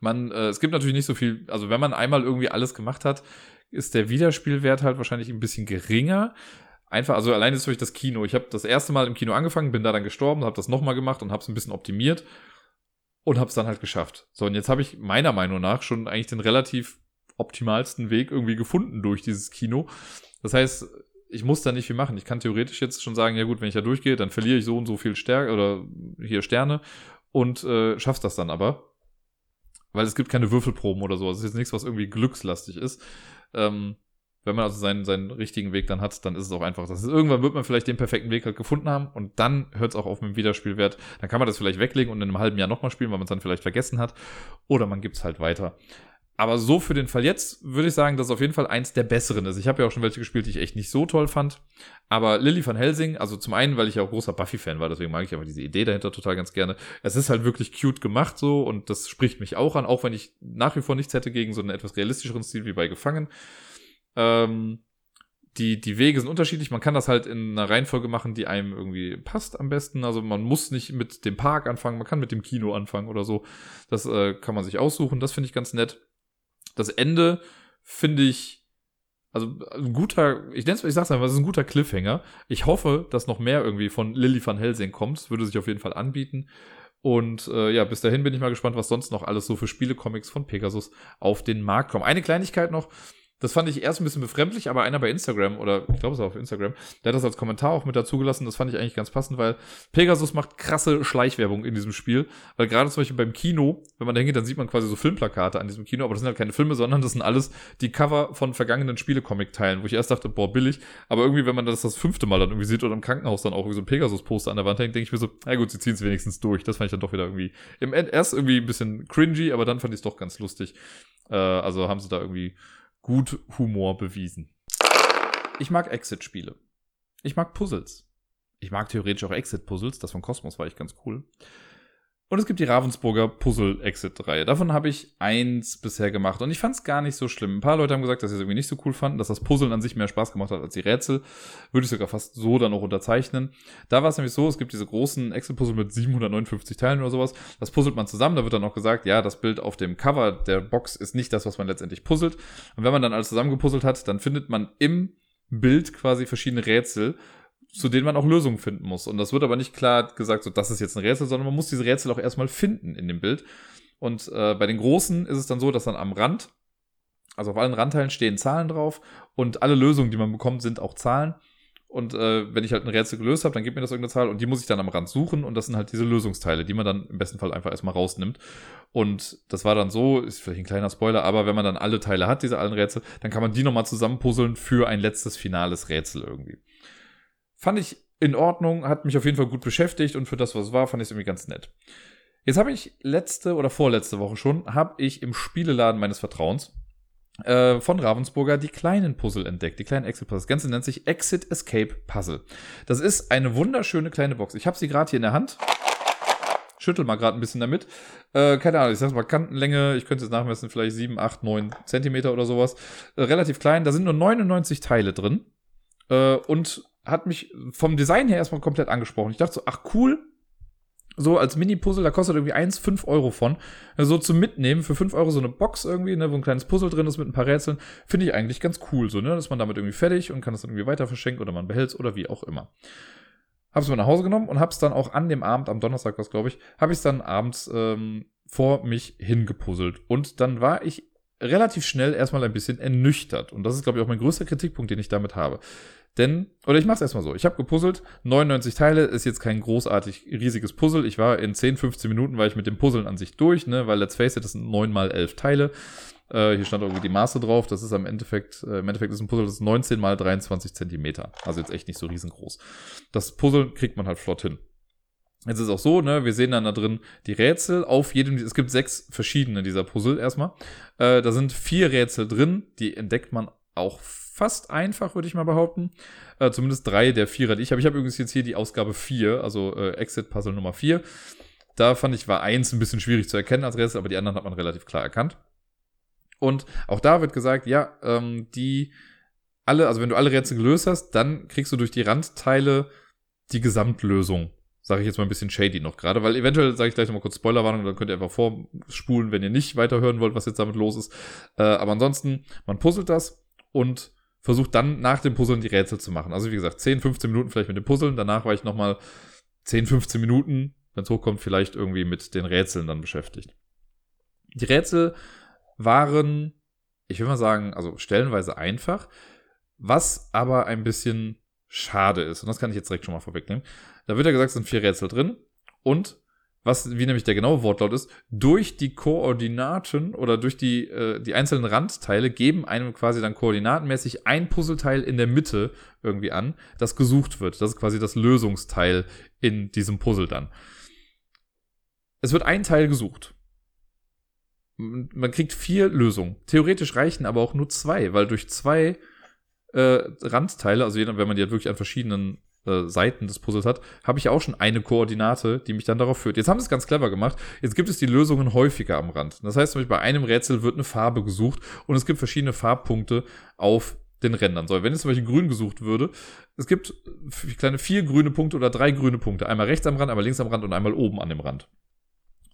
Man, äh, es gibt natürlich nicht so viel, also wenn man einmal irgendwie alles gemacht hat, ist der Wiederspielwert halt wahrscheinlich ein bisschen geringer. Einfach, also allein ist durch das Kino. Ich habe das erste Mal im Kino angefangen, bin da dann gestorben, habe das nochmal gemacht und habe es ein bisschen optimiert und habe es dann halt geschafft. So, und jetzt habe ich meiner Meinung nach schon eigentlich den relativ optimalsten Weg irgendwie gefunden durch dieses Kino. Das heißt, ich muss da nicht viel machen. Ich kann theoretisch jetzt schon sagen, ja gut, wenn ich da durchgehe, dann verliere ich so und so viel Stärke oder hier Sterne und äh, schaff's das dann aber. Weil es gibt keine Würfelproben oder so. Es ist jetzt nichts, was irgendwie glückslastig ist. Ähm, wenn man also seinen, seinen richtigen Weg dann hat, dann ist es auch einfach. Das ist, irgendwann wird man vielleicht den perfekten Weg halt gefunden haben und dann hört es auch auf mit dem Wiederspielwert. Dann kann man das vielleicht weglegen und in einem halben Jahr nochmal spielen, weil man es dann vielleicht vergessen hat. Oder man gibt es halt weiter. Aber so für den Fall jetzt würde ich sagen, dass es auf jeden Fall eins der besseren ist. Ich habe ja auch schon welche gespielt, die ich echt nicht so toll fand. Aber Lily van Helsing, also zum einen, weil ich ja auch großer Buffy-Fan war, deswegen mag ich aber diese Idee dahinter total ganz gerne. Es ist halt wirklich cute gemacht so und das spricht mich auch an, auch wenn ich nach wie vor nichts hätte gegen so einen etwas realistischeren Stil wie bei Gefangen. Ähm, die, die Wege sind unterschiedlich. Man kann das halt in einer Reihenfolge machen, die einem irgendwie passt am besten. Also man muss nicht mit dem Park anfangen, man kann mit dem Kino anfangen oder so. Das äh, kann man sich aussuchen. Das finde ich ganz nett. Das Ende finde ich, also ein guter, ich nenne es, ich sag's einfach, es ist ein guter Cliffhanger. Ich hoffe, dass noch mehr irgendwie von Lily van Helsing kommt. Das würde sich auf jeden Fall anbieten. Und äh, ja, bis dahin bin ich mal gespannt, was sonst noch alles so für Spiele-Comics von Pegasus auf den Markt kommen. Eine Kleinigkeit noch, das fand ich erst ein bisschen befremdlich, aber einer bei Instagram, oder ich glaube es war auf Instagram, der hat das als Kommentar auch mit dazu gelassen. Das fand ich eigentlich ganz passend, weil Pegasus macht krasse Schleichwerbung in diesem Spiel. Weil gerade zum Beispiel beim Kino, wenn man da hingeht, dann sieht man quasi so Filmplakate an diesem Kino, aber das sind halt keine Filme, sondern das sind alles die Cover von vergangenen Spielecomic-Teilen, wo ich erst dachte, boah, billig. Aber irgendwie, wenn man das das fünfte Mal dann irgendwie sieht oder im Krankenhaus dann auch wie so ein Pegasus-Poster an der Wand hängt, denke ich mir so, na gut, sie ziehen es wenigstens durch. Das fand ich dann doch wieder irgendwie im End erst irgendwie ein bisschen cringy, aber dann fand ich es doch ganz lustig. Äh, also haben sie da irgendwie gut Humor bewiesen. Ich mag Exit-Spiele. Ich mag Puzzles. Ich mag theoretisch auch Exit-Puzzles. Das von Cosmos war ich ganz cool. Und es gibt die Ravensburger Puzzle-Exit-Reihe. Davon habe ich eins bisher gemacht und ich fand es gar nicht so schlimm. Ein paar Leute haben gesagt, dass sie es irgendwie nicht so cool fanden, dass das Puzzeln an sich mehr Spaß gemacht hat als die Rätsel. Würde ich sogar fast so dann auch unterzeichnen. Da war es nämlich so, es gibt diese großen Exit-Puzzle mit 759 Teilen oder sowas. Das puzzelt man zusammen, da wird dann auch gesagt, ja, das Bild auf dem Cover der Box ist nicht das, was man letztendlich puzzelt. Und wenn man dann alles zusammengepuzzelt hat, dann findet man im Bild quasi verschiedene Rätsel zu denen man auch Lösungen finden muss. Und das wird aber nicht klar gesagt, so das ist jetzt ein Rätsel, sondern man muss diese Rätsel auch erstmal finden in dem Bild. Und äh, bei den großen ist es dann so, dass dann am Rand, also auf allen Randteilen stehen Zahlen drauf und alle Lösungen, die man bekommt, sind auch Zahlen. Und äh, wenn ich halt ein Rätsel gelöst habe, dann gibt mir das irgendeine Zahl und die muss ich dann am Rand suchen und das sind halt diese Lösungsteile, die man dann im besten Fall einfach erstmal rausnimmt. Und das war dann so, ist vielleicht ein kleiner Spoiler, aber wenn man dann alle Teile hat, diese allen Rätsel, dann kann man die nochmal zusammenpuzzeln für ein letztes finales Rätsel irgendwie. Fand ich in Ordnung, hat mich auf jeden Fall gut beschäftigt und für das, was es war, fand ich es irgendwie ganz nett. Jetzt habe ich letzte oder vorletzte Woche schon, habe ich im Spieleladen meines Vertrauens äh, von Ravensburger die kleinen Puzzle entdeckt, die kleinen Exit-Puzzle. Das Ganze nennt sich Exit Escape Puzzle. Das ist eine wunderschöne kleine Box. Ich habe sie gerade hier in der Hand. Schüttel mal gerade ein bisschen damit. Äh, keine Ahnung, ich sag's mal Kantenlänge, ich könnte es nachmessen, vielleicht 7, 8, 9 Zentimeter oder sowas. Äh, relativ klein. Da sind nur 99 Teile drin. Äh, und hat mich vom Design her erstmal komplett angesprochen. Ich dachte so, ach cool, so als Mini-Puzzle, da kostet irgendwie 1, 5 Euro von. So zum Mitnehmen für 5 Euro so eine Box irgendwie, ne, wo ein kleines Puzzle drin ist mit ein paar Rätseln, finde ich eigentlich ganz cool, so, ne, dass man damit irgendwie fertig und kann es dann irgendwie weiter verschenken oder man behält oder wie auch immer. Hab's mal nach Hause genommen und hab's dann auch an dem Abend, am Donnerstag was glaube ich, habe ich dann abends ähm, vor mich hingepuzzelt. Und dann war ich relativ schnell erstmal ein bisschen ernüchtert. Und das ist, glaube ich, auch mein größter Kritikpunkt, den ich damit habe. Denn, oder ich mache es erstmal so. Ich habe gepuzzelt, 99 Teile, ist jetzt kein großartig riesiges Puzzle. Ich war in 10, 15 Minuten, war ich mit dem Puzzeln an sich durch, ne, weil let's face it, das sind 9 mal 11 Teile. Äh, hier stand irgendwie die Maße drauf. Das ist am Endeffekt, äh, im Endeffekt ist ein Puzzle, das ist 19 mal 23 Zentimeter. Also jetzt echt nicht so riesengroß. Das Puzzle kriegt man halt flott hin. Jetzt ist auch so, ne, wir sehen dann da drin die Rätsel auf jedem, es gibt sechs verschiedene dieser Puzzle erstmal. Äh, da sind vier Rätsel drin, die entdeckt man auch fast einfach, würde ich mal behaupten. Äh, zumindest drei der Vierer, die ich habe. Ich habe übrigens jetzt hier die Ausgabe 4, also äh, Exit Puzzle Nummer 4. Da fand ich, war eins ein bisschen schwierig zu erkennen als Rätsel, aber die anderen hat man relativ klar erkannt. Und auch da wird gesagt, ja, ähm, die alle, also wenn du alle Rätsel gelöst hast, dann kriegst du durch die Randteile die Gesamtlösung. Sage ich jetzt mal ein bisschen shady noch gerade, weil eventuell sage ich gleich nochmal kurz Spoilerwarnung, dann könnt ihr einfach vorspulen, wenn ihr nicht weiterhören wollt, was jetzt damit los ist. Äh, aber ansonsten, man puzzelt das und versucht dann nach dem Puzzeln die Rätsel zu machen. Also wie gesagt, 10, 15 Minuten vielleicht mit dem Puzzeln, danach war ich nochmal 10, 15 Minuten, wenn es hochkommt, vielleicht irgendwie mit den Rätseln dann beschäftigt. Die Rätsel waren, ich will mal sagen, also stellenweise einfach, was aber ein bisschen schade ist. Und das kann ich jetzt direkt schon mal vorwegnehmen. Da wird ja gesagt, es sind vier Rätsel drin. Und was, wie nämlich der genaue Wortlaut ist, durch die Koordinaten oder durch die, äh, die einzelnen Randteile geben einem quasi dann koordinatenmäßig ein Puzzleteil in der Mitte irgendwie an, das gesucht wird. Das ist quasi das Lösungsteil in diesem Puzzle dann. Es wird ein Teil gesucht man kriegt vier Lösungen. Theoretisch reichen aber auch nur zwei, weil durch zwei äh, Randteile, also wenn man die halt wirklich an verschiedenen äh, Seiten des Puzzles hat, habe ich auch schon eine Koordinate, die mich dann darauf führt. Jetzt haben sie es ganz clever gemacht. Jetzt gibt es die Lösungen häufiger am Rand. Das heißt zum bei einem Rätsel wird eine Farbe gesucht und es gibt verschiedene Farbpunkte auf den Rändern. So, wenn jetzt zum Beispiel grün gesucht würde, es gibt kleine vier grüne Punkte oder drei grüne Punkte. Einmal rechts am Rand, einmal links am Rand und einmal oben an dem Rand.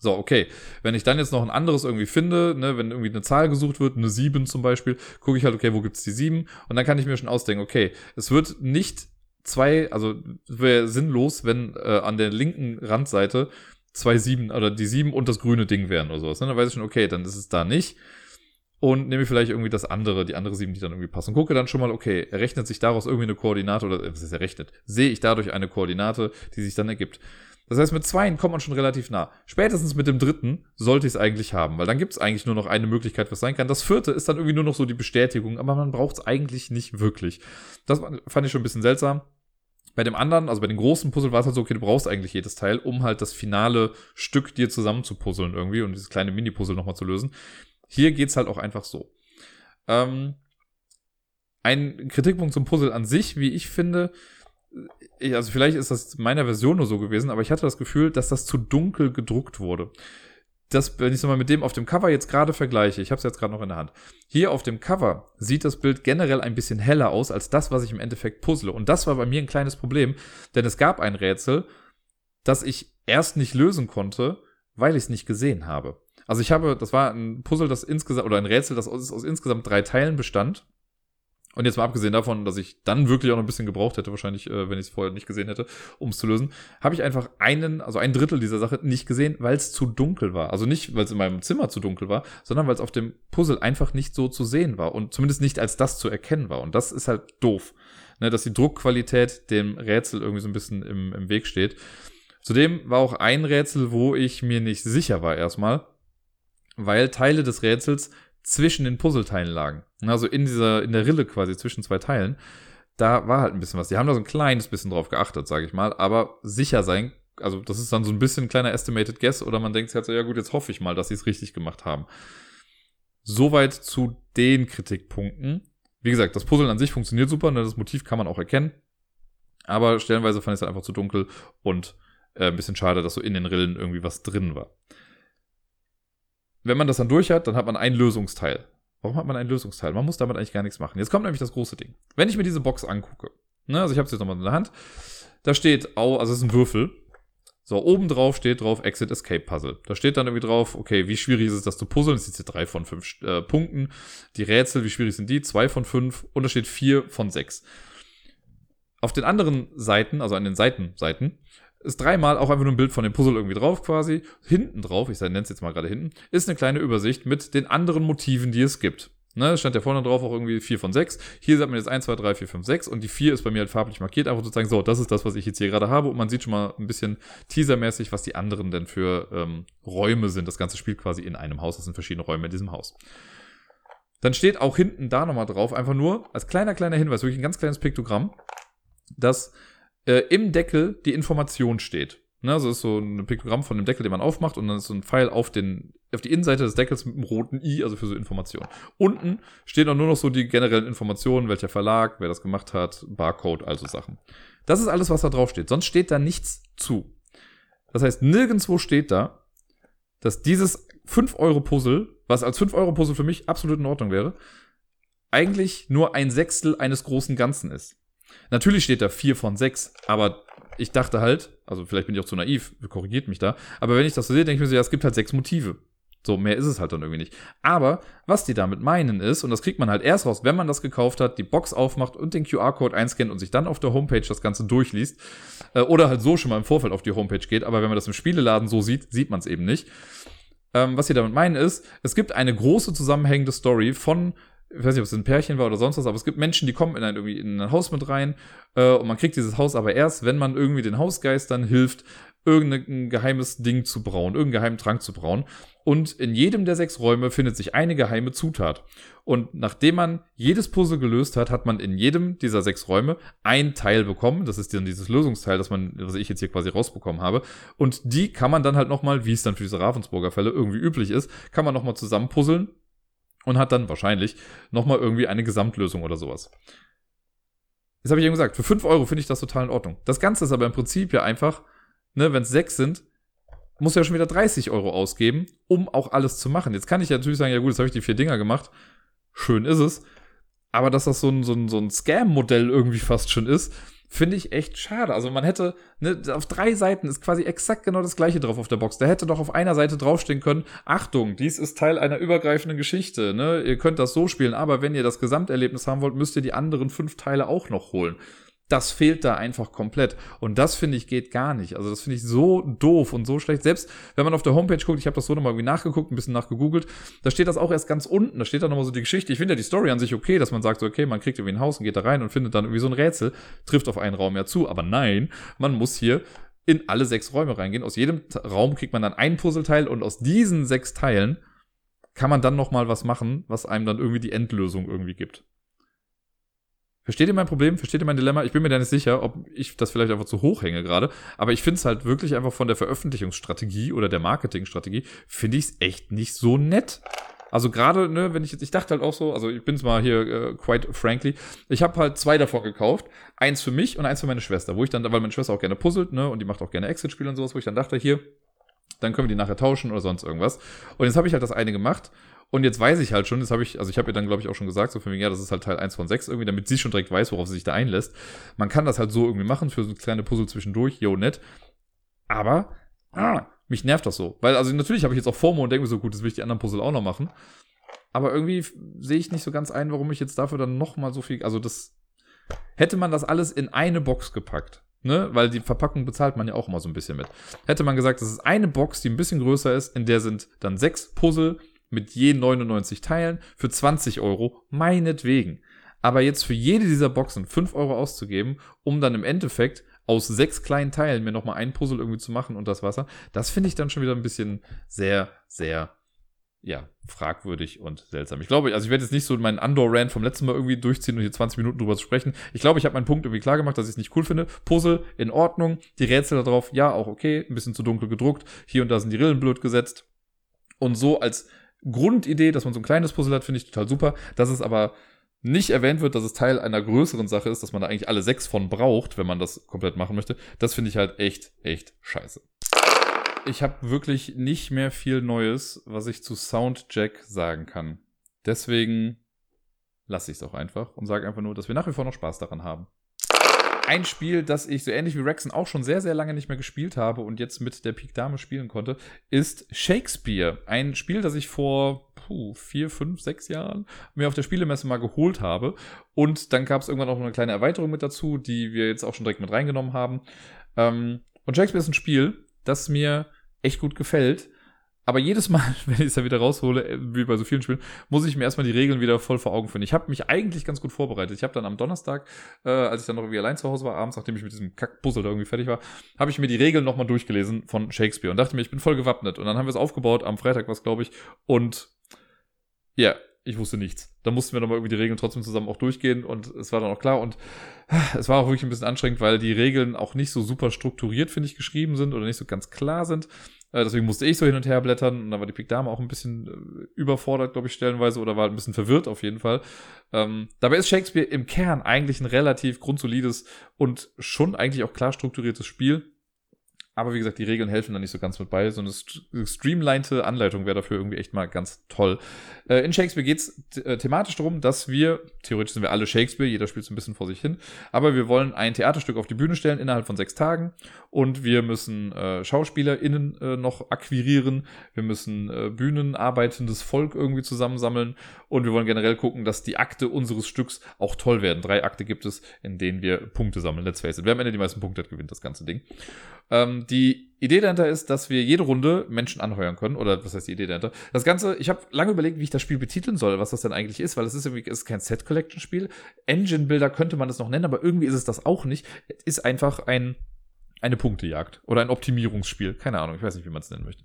So, okay. Wenn ich dann jetzt noch ein anderes irgendwie finde, ne, wenn irgendwie eine Zahl gesucht wird, eine 7 zum Beispiel, gucke ich halt, okay, wo gibt's die 7? Und dann kann ich mir schon ausdenken, okay, es wird nicht zwei, also wäre sinnlos, wenn äh, an der linken Randseite zwei 7 oder die 7 und das grüne Ding wären oder sowas. Ne? Dann weiß ich schon, okay, dann ist es da nicht. Und nehme vielleicht irgendwie das andere, die andere 7, die dann irgendwie passen. Gucke dann schon mal, okay, errechnet sich daraus irgendwie eine Koordinate oder was ist errechnet? Sehe ich dadurch eine Koordinate, die sich dann ergibt. Das heißt, mit zweien kommt man schon relativ nah. Spätestens mit dem dritten sollte ich es eigentlich haben, weil dann gibt es eigentlich nur noch eine Möglichkeit, was sein kann. Das vierte ist dann irgendwie nur noch so die Bestätigung, aber man braucht es eigentlich nicht wirklich. Das fand ich schon ein bisschen seltsam. Bei dem anderen, also bei den großen Puzzle war es halt so, okay, du brauchst eigentlich jedes Teil, um halt das finale Stück dir zusammen zu puzzeln irgendwie und dieses kleine Mini-Puzzle nochmal zu lösen. Hier geht's halt auch einfach so. Ähm, ein Kritikpunkt zum Puzzle an sich, wie ich finde, also vielleicht ist das meiner Version nur so gewesen, aber ich hatte das Gefühl, dass das zu dunkel gedruckt wurde. Das, wenn ich es mal mit dem auf dem Cover jetzt gerade vergleiche, ich habe es jetzt gerade noch in der Hand. Hier auf dem Cover sieht das Bild generell ein bisschen heller aus als das, was ich im Endeffekt puzzle. Und das war bei mir ein kleines Problem, denn es gab ein Rätsel, das ich erst nicht lösen konnte, weil ich es nicht gesehen habe. Also ich habe, das war ein Puzzle, das insgesamt, oder ein Rätsel, das aus, aus insgesamt drei Teilen bestand. Und jetzt mal abgesehen davon, dass ich dann wirklich auch noch ein bisschen gebraucht hätte, wahrscheinlich, äh, wenn ich es vorher nicht gesehen hätte, um es zu lösen, habe ich einfach einen, also ein Drittel dieser Sache nicht gesehen, weil es zu dunkel war. Also nicht, weil es in meinem Zimmer zu dunkel war, sondern weil es auf dem Puzzle einfach nicht so zu sehen war und zumindest nicht als das zu erkennen war. Und das ist halt doof, ne, dass die Druckqualität dem Rätsel irgendwie so ein bisschen im, im Weg steht. Zudem war auch ein Rätsel, wo ich mir nicht sicher war erstmal, weil Teile des Rätsels zwischen den Puzzleteilen lagen. Also in dieser, in der Rille quasi zwischen zwei Teilen. Da war halt ein bisschen was. Die haben da so ein kleines bisschen drauf geachtet, sage ich mal. Aber sicher sein, also das ist dann so ein bisschen ein kleiner Estimated Guess oder man denkt sich halt so, ja gut, jetzt hoffe ich mal, dass sie es richtig gemacht haben. Soweit zu den Kritikpunkten. Wie gesagt, das Puzzle an sich funktioniert super, ne? das Motiv kann man auch erkennen. Aber stellenweise fand ich es halt einfach zu dunkel und äh, ein bisschen schade, dass so in den Rillen irgendwie was drin war wenn man das dann durch hat, dann hat man ein Lösungsteil. Warum hat man ein Lösungsteil? Man muss damit eigentlich gar nichts machen. Jetzt kommt nämlich das große Ding. Wenn ich mir diese Box angucke, ne, also ich habe es jetzt nochmal in der Hand, da steht, also es ist ein Würfel. So, oben drauf steht drauf Exit Escape Puzzle. Da steht dann irgendwie drauf, okay, wie schwierig ist es, das zu puzzeln? Das ist jetzt drei von fünf äh, Punkten. Die Rätsel, wie schwierig sind die? Zwei von fünf. Und da steht vier von sechs. Auf den anderen Seiten, also an den Seitenseiten, ist dreimal auch einfach nur ein Bild von dem Puzzle irgendwie drauf quasi. Hinten drauf, ich nenne es jetzt mal gerade hinten, ist eine kleine Übersicht mit den anderen Motiven, die es gibt. Ne, stand ja vorne drauf auch irgendwie 4 von 6. Hier sagt man jetzt 1, 2, 3, 4, 5, 6 und die 4 ist bei mir halt farblich markiert, einfach sozusagen so, das ist das, was ich jetzt hier gerade habe und man sieht schon mal ein bisschen teasermäßig, was die anderen denn für ähm, Räume sind. Das ganze spielt quasi in einem Haus, das sind verschiedene Räume in diesem Haus. Dann steht auch hinten da nochmal drauf, einfach nur als kleiner, kleiner Hinweis, wirklich ein ganz kleines Piktogramm, dass äh, im Deckel die Information steht. Ne, also ist so ein Piktogramm von dem Deckel, den man aufmacht und dann ist so ein Pfeil auf, den, auf die Innenseite des Deckels mit einem roten I, also für so Informationen. Unten stehen auch nur noch so die generellen Informationen, welcher Verlag, wer das gemacht hat, Barcode, also Sachen. Das ist alles, was da drauf steht. Sonst steht da nichts zu. Das heißt, nirgendwo steht da, dass dieses 5-Euro-Puzzle, was als 5-Euro-Puzzle für mich absolut in Ordnung wäre, eigentlich nur ein Sechstel eines großen Ganzen ist. Natürlich steht da 4 von 6, aber ich dachte halt, also vielleicht bin ich auch zu naiv, korrigiert mich da, aber wenn ich das so sehe, denke ich mir so, ja, es gibt halt sechs Motive. So, mehr ist es halt dann irgendwie nicht. Aber was die damit meinen ist, und das kriegt man halt erst raus, wenn man das gekauft hat, die Box aufmacht und den QR-Code einscannt und sich dann auf der Homepage das Ganze durchliest, äh, oder halt so schon mal im Vorfeld auf die Homepage geht, aber wenn man das im Spieleladen so sieht, sieht man es eben nicht. Ähm, was sie damit meinen ist, es gibt eine große zusammenhängende Story von ich weiß nicht, ob es ein Pärchen war oder sonst was, aber es gibt Menschen, die kommen in ein, irgendwie in ein Haus mit rein äh, und man kriegt dieses Haus aber erst, wenn man irgendwie den Hausgeistern hilft, irgendein geheimes Ding zu brauen, irgendeinen geheimen Trank zu brauen. Und in jedem der sechs Räume findet sich eine geheime Zutat. Und nachdem man jedes Puzzle gelöst hat, hat man in jedem dieser sechs Räume ein Teil bekommen. Das ist dann dieses Lösungsteil, das man, was ich jetzt hier quasi rausbekommen habe. Und die kann man dann halt nochmal, wie es dann für diese Ravensburger Fälle irgendwie üblich ist, kann man nochmal zusammenpuzzeln und hat dann wahrscheinlich nochmal irgendwie eine Gesamtlösung oder sowas. Jetzt habe ich eben gesagt, für 5 Euro finde ich das total in Ordnung. Das Ganze ist aber im Prinzip ja einfach, ne, wenn es 6 sind, muss ja schon wieder 30 Euro ausgeben, um auch alles zu machen. Jetzt kann ich ja natürlich sagen, ja gut, jetzt habe ich die vier Dinger gemacht. Schön ist es. Aber dass das so ein, so ein, so ein Scam-Modell irgendwie fast schon ist, Finde ich echt schade. Also man hätte, ne, auf drei Seiten ist quasi exakt genau das gleiche drauf auf der Box. Da hätte doch auf einer Seite draufstehen können, Achtung, dies ist Teil einer übergreifenden Geschichte, ne? Ihr könnt das so spielen, aber wenn ihr das Gesamterlebnis haben wollt, müsst ihr die anderen fünf Teile auch noch holen. Das fehlt da einfach komplett. Und das finde ich geht gar nicht. Also das finde ich so doof und so schlecht. Selbst wenn man auf der Homepage guckt, ich habe das so nochmal irgendwie nachgeguckt, ein bisschen nachgegoogelt, da steht das auch erst ganz unten. Da steht da nochmal so die Geschichte. Ich finde ja die Story an sich okay, dass man sagt, so, okay, man kriegt irgendwie ein Haus und geht da rein und findet dann irgendwie so ein Rätsel, trifft auf einen Raum ja zu. Aber nein, man muss hier in alle sechs Räume reingehen. Aus jedem Raum kriegt man dann ein Puzzleteil und aus diesen sechs Teilen kann man dann nochmal was machen, was einem dann irgendwie die Endlösung irgendwie gibt. Versteht ihr mein Problem? Versteht ihr mein Dilemma? Ich bin mir da nicht sicher, ob ich das vielleicht einfach zu hoch hänge gerade. Aber ich finde es halt wirklich einfach von der Veröffentlichungsstrategie oder der Marketingstrategie, finde ich es echt nicht so nett. Also gerade, ne, wenn ich jetzt, ich dachte halt auch so, also ich bin's mal hier äh, quite frankly, ich habe halt zwei davon gekauft, eins für mich und eins für meine Schwester, wo ich dann, weil meine Schwester auch gerne puzzelt, ne, und die macht auch gerne Exit-Spiele und sowas, wo ich dann dachte, hier, dann können wir die nachher tauschen oder sonst irgendwas. Und jetzt habe ich halt das eine gemacht und jetzt weiß ich halt schon, das habe ich, also ich habe ihr dann, glaube ich, auch schon gesagt, so für mich, ja, das ist halt Teil 1 von 6 irgendwie, damit sie schon direkt weiß, worauf sie sich da einlässt. Man kann das halt so irgendwie machen für so kleine Puzzle zwischendurch, yo, nett. Aber, ah, mich nervt das so. Weil, also natürlich habe ich jetzt auch FOMO und denke mir so, gut, das will ich die anderen Puzzle auch noch machen. Aber irgendwie sehe ich nicht so ganz ein, warum ich jetzt dafür dann nochmal so viel, also das, hätte man das alles in eine Box gepackt, ne, weil die Verpackung bezahlt man ja auch immer so ein bisschen mit. Hätte man gesagt, das ist eine Box, die ein bisschen größer ist, in der sind dann sechs Puzzle mit je 99 Teilen für 20 Euro, meinetwegen. Aber jetzt für jede dieser Boxen 5 Euro auszugeben, um dann im Endeffekt aus sechs kleinen Teilen mir nochmal ein Puzzle irgendwie zu machen und das Wasser, das finde ich dann schon wieder ein bisschen sehr, sehr, ja, fragwürdig und seltsam. Ich glaube, also ich werde jetzt nicht so meinen Andor-Rant vom letzten Mal irgendwie durchziehen und hier 20 Minuten drüber zu sprechen. Ich glaube, ich habe meinen Punkt irgendwie klar gemacht, dass ich es nicht cool finde. Puzzle in Ordnung, die Rätsel da drauf, ja, auch okay, ein bisschen zu dunkel gedruckt. Hier und da sind die Rillen blöd gesetzt. Und so als Grundidee, dass man so ein kleines Puzzle hat, finde ich total super. Dass es aber nicht erwähnt wird, dass es Teil einer größeren Sache ist, dass man da eigentlich alle sechs von braucht, wenn man das komplett machen möchte, das finde ich halt echt, echt scheiße. Ich habe wirklich nicht mehr viel Neues, was ich zu Soundjack sagen kann. Deswegen lasse ich es auch einfach und sage einfach nur, dass wir nach wie vor noch Spaß daran haben ein Spiel, das ich so ähnlich wie Rexen auch schon sehr, sehr lange nicht mehr gespielt habe und jetzt mit der Pik Dame spielen konnte, ist Shakespeare. Ein Spiel, das ich vor puh, vier, fünf, sechs Jahren mir auf der Spielemesse mal geholt habe. Und dann gab es irgendwann auch eine kleine Erweiterung mit dazu, die wir jetzt auch schon direkt mit reingenommen haben. Ähm, und Shakespeare ist ein Spiel, das mir echt gut gefällt Aber jedes Mal, wenn ich es dann wieder raushole, äh, wie bei so vielen Spielen, muss ich mir erstmal die Regeln wieder voll vor Augen finden. Ich habe mich eigentlich ganz gut vorbereitet. Ich habe dann am Donnerstag, äh, als ich dann noch irgendwie allein zu Hause war, abends, nachdem ich mit diesem Kackpuzzle da irgendwie fertig war, habe ich mir die Regeln nochmal durchgelesen von Shakespeare und dachte mir, ich bin voll gewappnet. Und dann haben wir es aufgebaut, am Freitag was glaube ich. Und ja, ich wusste nichts. Da mussten wir nochmal irgendwie die Regeln trotzdem zusammen auch durchgehen und es war dann auch klar und es war auch wirklich ein bisschen anstrengend, weil die Regeln auch nicht so super strukturiert, finde ich, geschrieben sind oder nicht so ganz klar sind. Äh, deswegen musste ich so hin und her blättern und dann war die Pik Dame auch ein bisschen äh, überfordert, glaube ich, stellenweise oder war ein bisschen verwirrt auf jeden Fall. Ähm, dabei ist Shakespeare im Kern eigentlich ein relativ grundsolides und schon eigentlich auch klar strukturiertes Spiel. Aber wie gesagt, die Regeln helfen da nicht so ganz mit bei. So eine streamlinete Anleitung wäre dafür irgendwie echt mal ganz toll. Äh, in Shakespeare geht es äh, thematisch darum, dass wir, theoretisch sind wir alle Shakespeare, jeder spielt so ein bisschen vor sich hin, aber wir wollen ein Theaterstück auf die Bühne stellen innerhalb von sechs Tagen und wir müssen äh, SchauspielerInnen äh, noch akquirieren, wir müssen äh, bühnenarbeitendes Volk irgendwie zusammensammeln und wir wollen generell gucken, dass die Akte unseres Stücks auch toll werden. Drei Akte gibt es, in denen wir Punkte sammeln. Let's face it. Wer am Ende die meisten Punkte hat, gewinnt das ganze Ding. Ähm, die Idee dahinter ist, dass wir jede Runde Menschen anheuern können. Oder was heißt die Idee dahinter? Das Ganze, ich habe lange überlegt, wie ich das Spiel betiteln soll, was das denn eigentlich ist, weil es ist irgendwie es ist kein Set-Collection-Spiel. Engine-Builder könnte man das noch nennen, aber irgendwie ist es das auch nicht. Es ist einfach ein eine Punktejagd oder ein Optimierungsspiel. Keine Ahnung, ich weiß nicht, wie man es nennen möchte.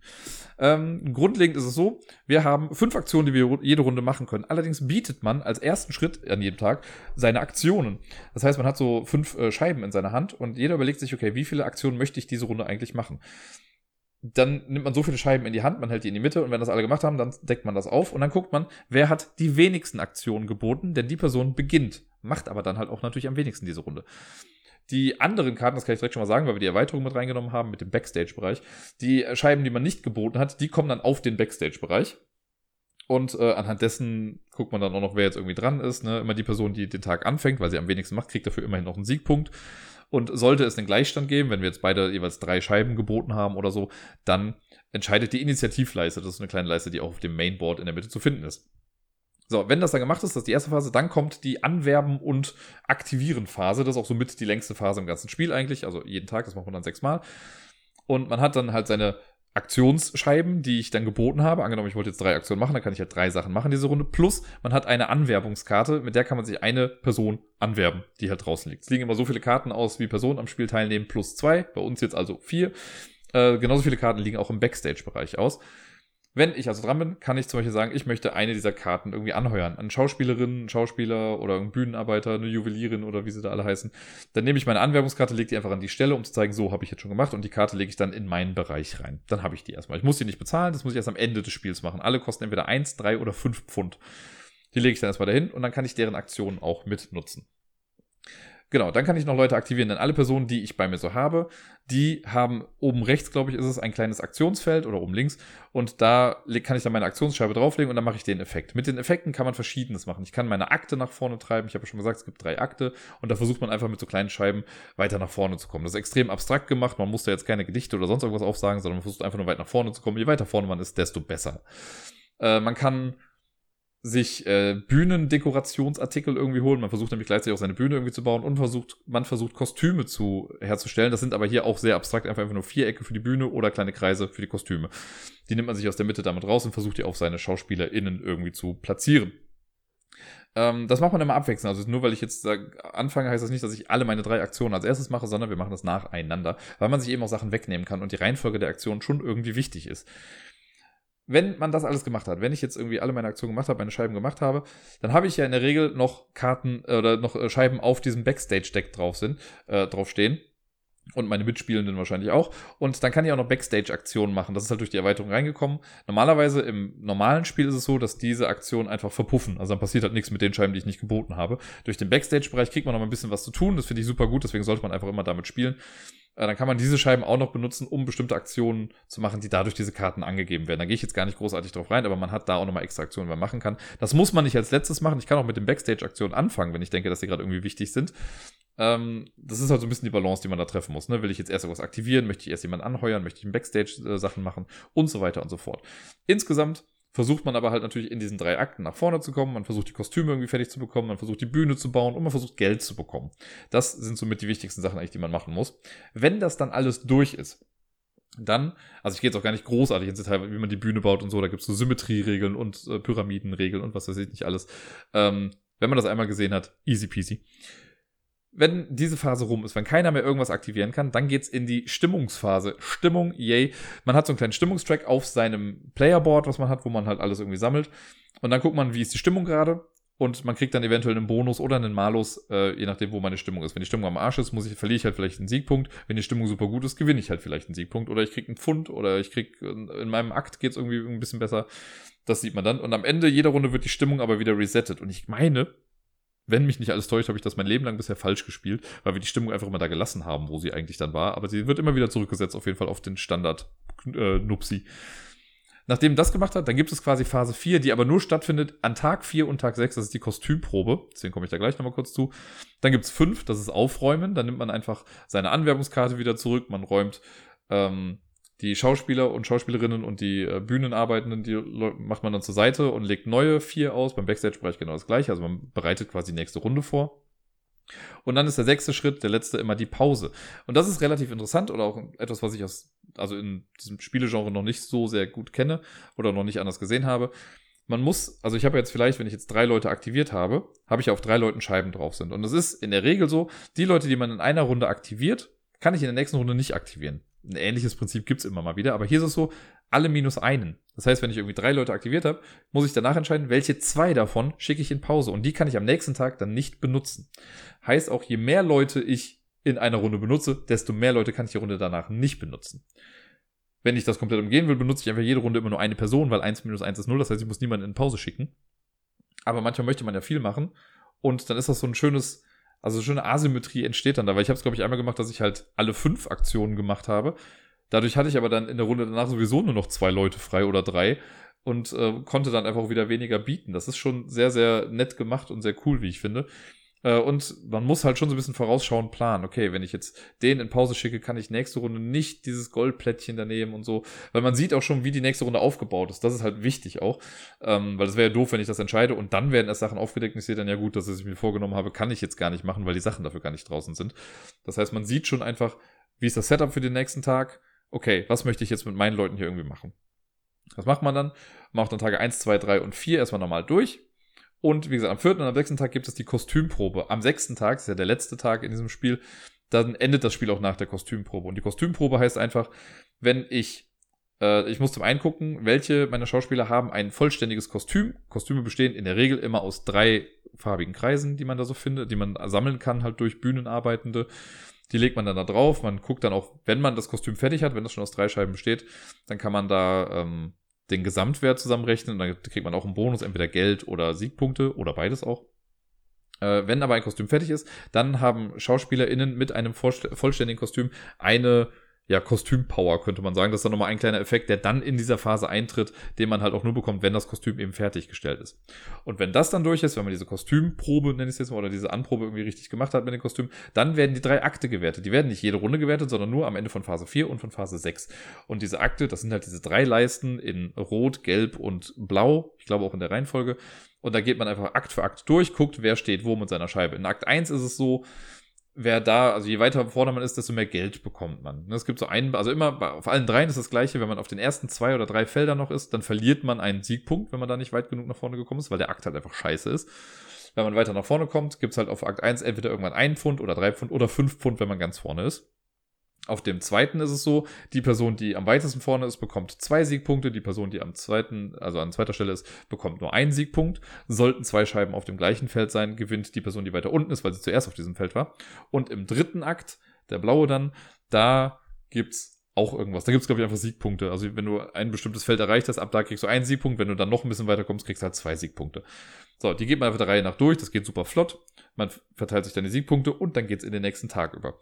Ähm, grundlegend ist es so, wir haben fünf Aktionen, die wir jede Runde machen können. Allerdings bietet man als ersten Schritt an jedem Tag seine Aktionen. Das heißt, man hat so fünf äh, Scheiben in seiner Hand und jeder überlegt sich, okay, wie viele Aktionen möchte ich diese Runde eigentlich machen? Dann nimmt man so viele Scheiben in die Hand, man hält die in die Mitte und wenn das alle gemacht haben, dann deckt man das auf und dann guckt man, wer hat die wenigsten Aktionen geboten, denn die Person beginnt, macht aber dann halt auch natürlich am wenigsten diese Runde. Die anderen Karten, das kann ich direkt schon mal sagen, weil wir die Erweiterung mit reingenommen haben mit dem Backstage-Bereich. Die Scheiben, die man nicht geboten hat, die kommen dann auf den Backstage-Bereich. Und äh, anhand dessen guckt man dann auch noch, wer jetzt irgendwie dran ist. Ne? Immer die Person, die den Tag anfängt, weil sie am wenigsten macht, kriegt dafür immerhin noch einen Siegpunkt. Und sollte es einen Gleichstand geben, wenn wir jetzt beide jeweils drei Scheiben geboten haben oder so, dann entscheidet die Initiativleiste. Das ist eine kleine Leiste, die auch auf dem Mainboard in der Mitte zu finden ist. So, wenn das dann gemacht ist, das ist die erste Phase, dann kommt die Anwerben- und Aktivieren-Phase. Das ist auch somit die längste Phase im ganzen Spiel eigentlich. Also jeden Tag, das macht man dann sechsmal. Und man hat dann halt seine Aktionsscheiben, die ich dann geboten habe. Angenommen, ich wollte jetzt drei Aktionen machen, dann kann ich halt drei Sachen machen diese Runde. Plus, man hat eine Anwerbungskarte, mit der kann man sich eine Person anwerben, die halt draußen liegt. Es liegen immer so viele Karten aus, wie Personen am Spiel teilnehmen, plus zwei. Bei uns jetzt also vier. Äh, genauso viele Karten liegen auch im Backstage-Bereich aus. Wenn ich also dran bin, kann ich zum Beispiel sagen, ich möchte eine dieser Karten irgendwie anheuern. Eine Schauspielerin, einen Schauspieler oder einen Bühnenarbeiter, eine Juwelierin oder wie sie da alle heißen. Dann nehme ich meine Anwerbungskarte, lege die einfach an die Stelle, um zu zeigen, so habe ich jetzt schon gemacht und die Karte lege ich dann in meinen Bereich rein. Dann habe ich die erstmal. Ich muss die nicht bezahlen, das muss ich erst am Ende des Spiels machen. Alle kosten entweder eins, drei oder fünf Pfund. Die lege ich dann erstmal dahin und dann kann ich deren Aktionen auch mitnutzen. Genau, dann kann ich noch Leute aktivieren, denn alle Personen, die ich bei mir so habe, die haben oben rechts, glaube ich, ist es ein kleines Aktionsfeld oder oben links und da kann ich dann meine Aktionsscheibe drauflegen und dann mache ich den Effekt. Mit den Effekten kann man verschiedenes machen. Ich kann meine Akte nach vorne treiben. Ich habe ja schon gesagt, es gibt drei Akte und da versucht man einfach mit so kleinen Scheiben weiter nach vorne zu kommen. Das ist extrem abstrakt gemacht. Man muss da jetzt keine Gedichte oder sonst irgendwas aufsagen, sondern man versucht einfach nur weit nach vorne zu kommen. Je weiter vorne man ist, desto besser. Äh, man kann sich äh, Bühnendekorationsartikel irgendwie holen. Man versucht nämlich gleichzeitig auch seine Bühne irgendwie zu bauen und versucht, man versucht Kostüme zu herzustellen. Das sind aber hier auch sehr abstrakt, einfach, nur Vierecke für die Bühne oder kleine Kreise für die Kostüme. Die nimmt man sich aus der Mitte damit raus und versucht die auf seine SchauspielerInnen irgendwie zu platzieren. Ähm, das macht man immer abwechselnd. Also nur weil ich jetzt äh, anfange, heißt das nicht, dass ich alle meine drei Aktionen als erstes mache, sondern wir machen das nacheinander, weil man sich eben auch Sachen wegnehmen kann und die Reihenfolge der Aktionen schon irgendwie wichtig ist wenn man das alles gemacht hat, wenn ich jetzt irgendwie alle meine Aktionen gemacht habe, meine Scheiben gemacht habe, dann habe ich ja in der Regel noch Karten äh, oder noch äh, Scheiben auf diesem Backstage-Deck drauf sind, äh, draufstehen. Und meine Mitspielenden wahrscheinlich auch. Und dann kann ich auch noch Backstage-Aktionen machen. Das ist halt durch die Erweiterung reingekommen. Normalerweise im normalen Spiel ist es so, dass diese Aktionen einfach verpuffen. Also dann passiert halt nichts mit den Scheiben, die ich nicht geboten habe. Durch den Backstage-Bereich kriegt man noch mal ein bisschen was zu tun. Das finde ich super gut. Deswegen sollte man einfach immer damit spielen. Äh, dann kann man diese Scheiben auch noch benutzen, um bestimmte Aktionen zu machen, die dadurch diese Karten angegeben werden. Da gehe ich jetzt gar nicht großartig drauf rein, aber man hat da auch nochmal extra Aktionen, die man machen kann. Das muss man nicht als letztes machen. Ich kann auch mit den Backstage-Aktionen anfangen, wenn ich denke, dass die gerade irgendwie wichtig sind. Ähm, das ist halt so ein bisschen die Balance, die man da treffen muss. Ne? Will ich jetzt erst irgendwas aktivieren? Möchte ich erst jemanden anheuern? Möchte ich Backstage-Sachen machen? Und so weiter und so fort. Insgesamt versucht man aber halt natürlich in diesen drei Akten nach vorne zu kommen. Man versucht die Kostüme irgendwie fertig zu bekommen, man versucht die Bühne zu bauen und man versucht Geld zu bekommen. Das sind somit die wichtigsten Sachen eigentlich, die man machen muss. Wenn das dann alles durch ist, Dann, also ich gehe jetzt auch gar nicht großartig ins Detail, wie man die Bühne baut und so, da gibt es so Symmetrieregeln und äh, Pyramidenregeln und was weiß ich nicht alles. Ähm, wenn man das einmal gesehen hat, easy peasy. Wenn diese Phase rum ist, wenn keiner mehr irgendwas aktivieren kann, dann geht's in die Stimmungsphase. Stimmung, yay. Man hat so einen kleinen Stimmungstrack auf seinem Playerboard, was man hat, wo man halt alles irgendwie sammelt. Und dann guckt man, wie ist die Stimmung gerade und man kriegt dann eventuell einen Bonus oder einen Malus, äh, je nachdem, wo meine Stimmung ist. Wenn die Stimmung am Arsch ist, muss ich, verliere ich halt vielleicht einen Siegpunkt. Wenn die Stimmung super gut ist, gewinne ich halt vielleicht einen Siegpunkt. Oder ich krieg einen Pfund oder ich krieg, in meinem Akt geht's irgendwie ein bisschen besser. Das sieht man dann. Und am Ende jeder Runde wird die Stimmung aber wieder resettet. Und ich meine, wenn mich nicht alles täuscht, habe ich das mein Leben lang bisher falsch gespielt, weil wir die Stimmung einfach immer da gelassen haben, wo sie eigentlich dann war. Aber sie wird immer wieder zurückgesetzt, auf jeden Fall auf den Standard äh, Nupsi. Nachdem das gemacht hat, dann gibt es quasi Phase 4, die aber nur stattfindet an Tag 4 und Tag 6. Das ist die Kostümprobe. Deswegen komme ich da gleich nochmal kurz zu. Dann gibt es 5, das ist Aufräumen. Dann nimmt man einfach seine Anwerbungskarte wieder zurück. Man räumt ähm, die Schauspieler und Schauspielerinnen und die äh, Bühnenarbeitenden, die macht man dann zur Seite und legt neue vier aus. Beim Backstage-Bereich genau das gleiche. Also man bereitet quasi die nächste Runde vor. Und dann ist der sechste Schritt, der letzte, immer die Pause. Und das ist relativ interessant oder auch etwas, was ich aus also in diesem Spielegenre noch nicht so sehr gut kenne oder noch nicht anders gesehen habe. Man muss, also ich habe jetzt vielleicht, wenn ich jetzt drei Leute aktiviert habe, habe ich auf drei Leuten Scheiben drauf sind. Und es ist in der Regel so, die Leute, die man in einer Runde aktiviert, kann ich in der nächsten Runde nicht aktivieren. Ein ähnliches Prinzip gibt's immer mal wieder, aber hier ist es so, alle minus einen. Das heißt, wenn ich irgendwie drei Leute aktiviert habe, muss ich danach entscheiden, welche zwei davon schicke ich in Pause. Und die kann ich am nächsten Tag dann nicht benutzen. Heißt auch, je mehr Leute ich in einer Runde benutze, desto mehr Leute kann ich die Runde danach nicht benutzen. Wenn ich das komplett umgehen will, benutze ich einfach jede Runde immer nur eine Person, weil 1 minus 1 ist 0, das heißt, ich muss niemanden in Pause schicken. Aber manchmal möchte man ja viel machen und dann ist das so ein schönes, also eine schöne Asymmetrie entsteht dann da, weil ich habe es, glaube ich, einmal gemacht, dass ich halt alle fünf Aktionen gemacht habe. Dadurch hatte ich aber dann in der Runde danach sowieso nur noch zwei Leute frei oder drei und äh, konnte dann einfach wieder weniger bieten. Das ist schon sehr, sehr nett gemacht und sehr cool, wie ich finde. Äh, und man muss halt schon so ein bisschen vorausschauend planen. Okay, wenn ich jetzt den in Pause schicke, kann ich nächste Runde nicht dieses Goldplättchen daneben und so. Weil man sieht auch schon, wie die nächste Runde aufgebaut ist. Das ist halt wichtig auch. Ähm, weil es wäre ja doof, wenn ich das entscheide und dann werden erst Sachen aufgedeckt und ich sehe dann ja gut, dass ich mir vorgenommen habe, kann ich jetzt gar nicht machen, weil die Sachen dafür gar nicht draußen sind. Das heißt, man sieht schon einfach, wie ist das Setup für den nächsten Tag? Okay, was möchte ich jetzt mit meinen Leuten hier irgendwie machen? Was macht man dann? Macht dann Tage 1, 2, 3 und 4 erstmal normal durch und wie gesagt, am vierten und am sechsten Tag gibt es die Kostümprobe. Am sechsten Tag, das ist ja der letzte Tag in diesem Spiel, dann endet das Spiel auch nach der Kostümprobe. Und die Kostümprobe heißt einfach, wenn ich, äh, ich muss zum einen gucken, welche meiner Schauspieler haben ein vollständiges Kostüm. Kostüme bestehen in der Regel immer aus drei farbigen Kreisen, die man da so findet, die man sammeln kann, halt durch Bühnenarbeitende. Die legt man dann da drauf. Man guckt dann auch, wenn man das Kostüm fertig hat, wenn das schon aus drei Scheiben besteht, dann kann man da ähm, den Gesamtwert zusammenrechnen und dann kriegt man auch einen Bonus, entweder Geld oder Siegpunkte oder beides auch. Äh, wenn aber ein Kostüm fertig ist, dann haben SchauspielerInnen mit einem vollständigen Kostüm eine ja, Kostümpower, könnte man sagen. Das ist dann nochmal ein kleiner Effekt, der dann in dieser Phase eintritt, den man halt auch nur bekommt, wenn das Kostüm eben fertiggestellt ist. Und wenn das dann durch ist, wenn man diese Kostümprobe, nenne ich es jetzt mal, oder diese Anprobe irgendwie richtig gemacht hat mit dem Kostüm, dann werden die drei Akte gewertet. Die werden nicht jede Runde gewertet, sondern nur am Ende von Phase 4 und von Phase 6. Und diese Akte, das sind halt diese drei Leisten in Rot, Gelb und Blau. Ich glaube auch in der Reihenfolge. Und da geht man einfach Akt für Akt durch, guckt, wer steht wo mit seiner Scheibe. In Akt 1 ist es so, wer da, also je weiter vorne man ist, desto mehr Geld bekommt man. Es gibt so einen, also immer auf allen dreien ist das gleiche, wenn man auf den ersten zwei oder drei Feldern noch ist, dann verliert man einen Siegpunkt, wenn man da nicht weit genug nach vorne gekommen ist, weil der Akt halt einfach scheiße ist. Wenn man weiter nach vorne kommt, gibt's halt auf Akt 1 entweder irgendwann ein Pfund oder drei Pfund oder fünf Pfund, wenn man ganz vorne ist. Auf dem zweiten ist es so, die Person, die am weitesten vorne ist, bekommt zwei Siegpunkte. Die Person, die am zweiten, also an zweiter Stelle ist, bekommt nur einen Siegpunkt. Sollten zwei Scheiben auf dem gleichen Feld sein, gewinnt die Person, die weiter unten ist, weil sie zuerst auf diesem Feld war. Und im dritten Akt, der blaue dann, da gibt's auch irgendwas. Da gibt's glaube ich, einfach Siegpunkte. Also wenn du ein bestimmtes Feld erreicht hast, ab da kriegst du einen Siegpunkt. Wenn du dann noch ein bisschen weiter kommst, kriegst du halt zwei Siegpunkte. So, die geht man einfach der Reihe nach durch. Das geht super flott. Man verteilt sich dann die Siegpunkte und dann geht's in den nächsten Tag über.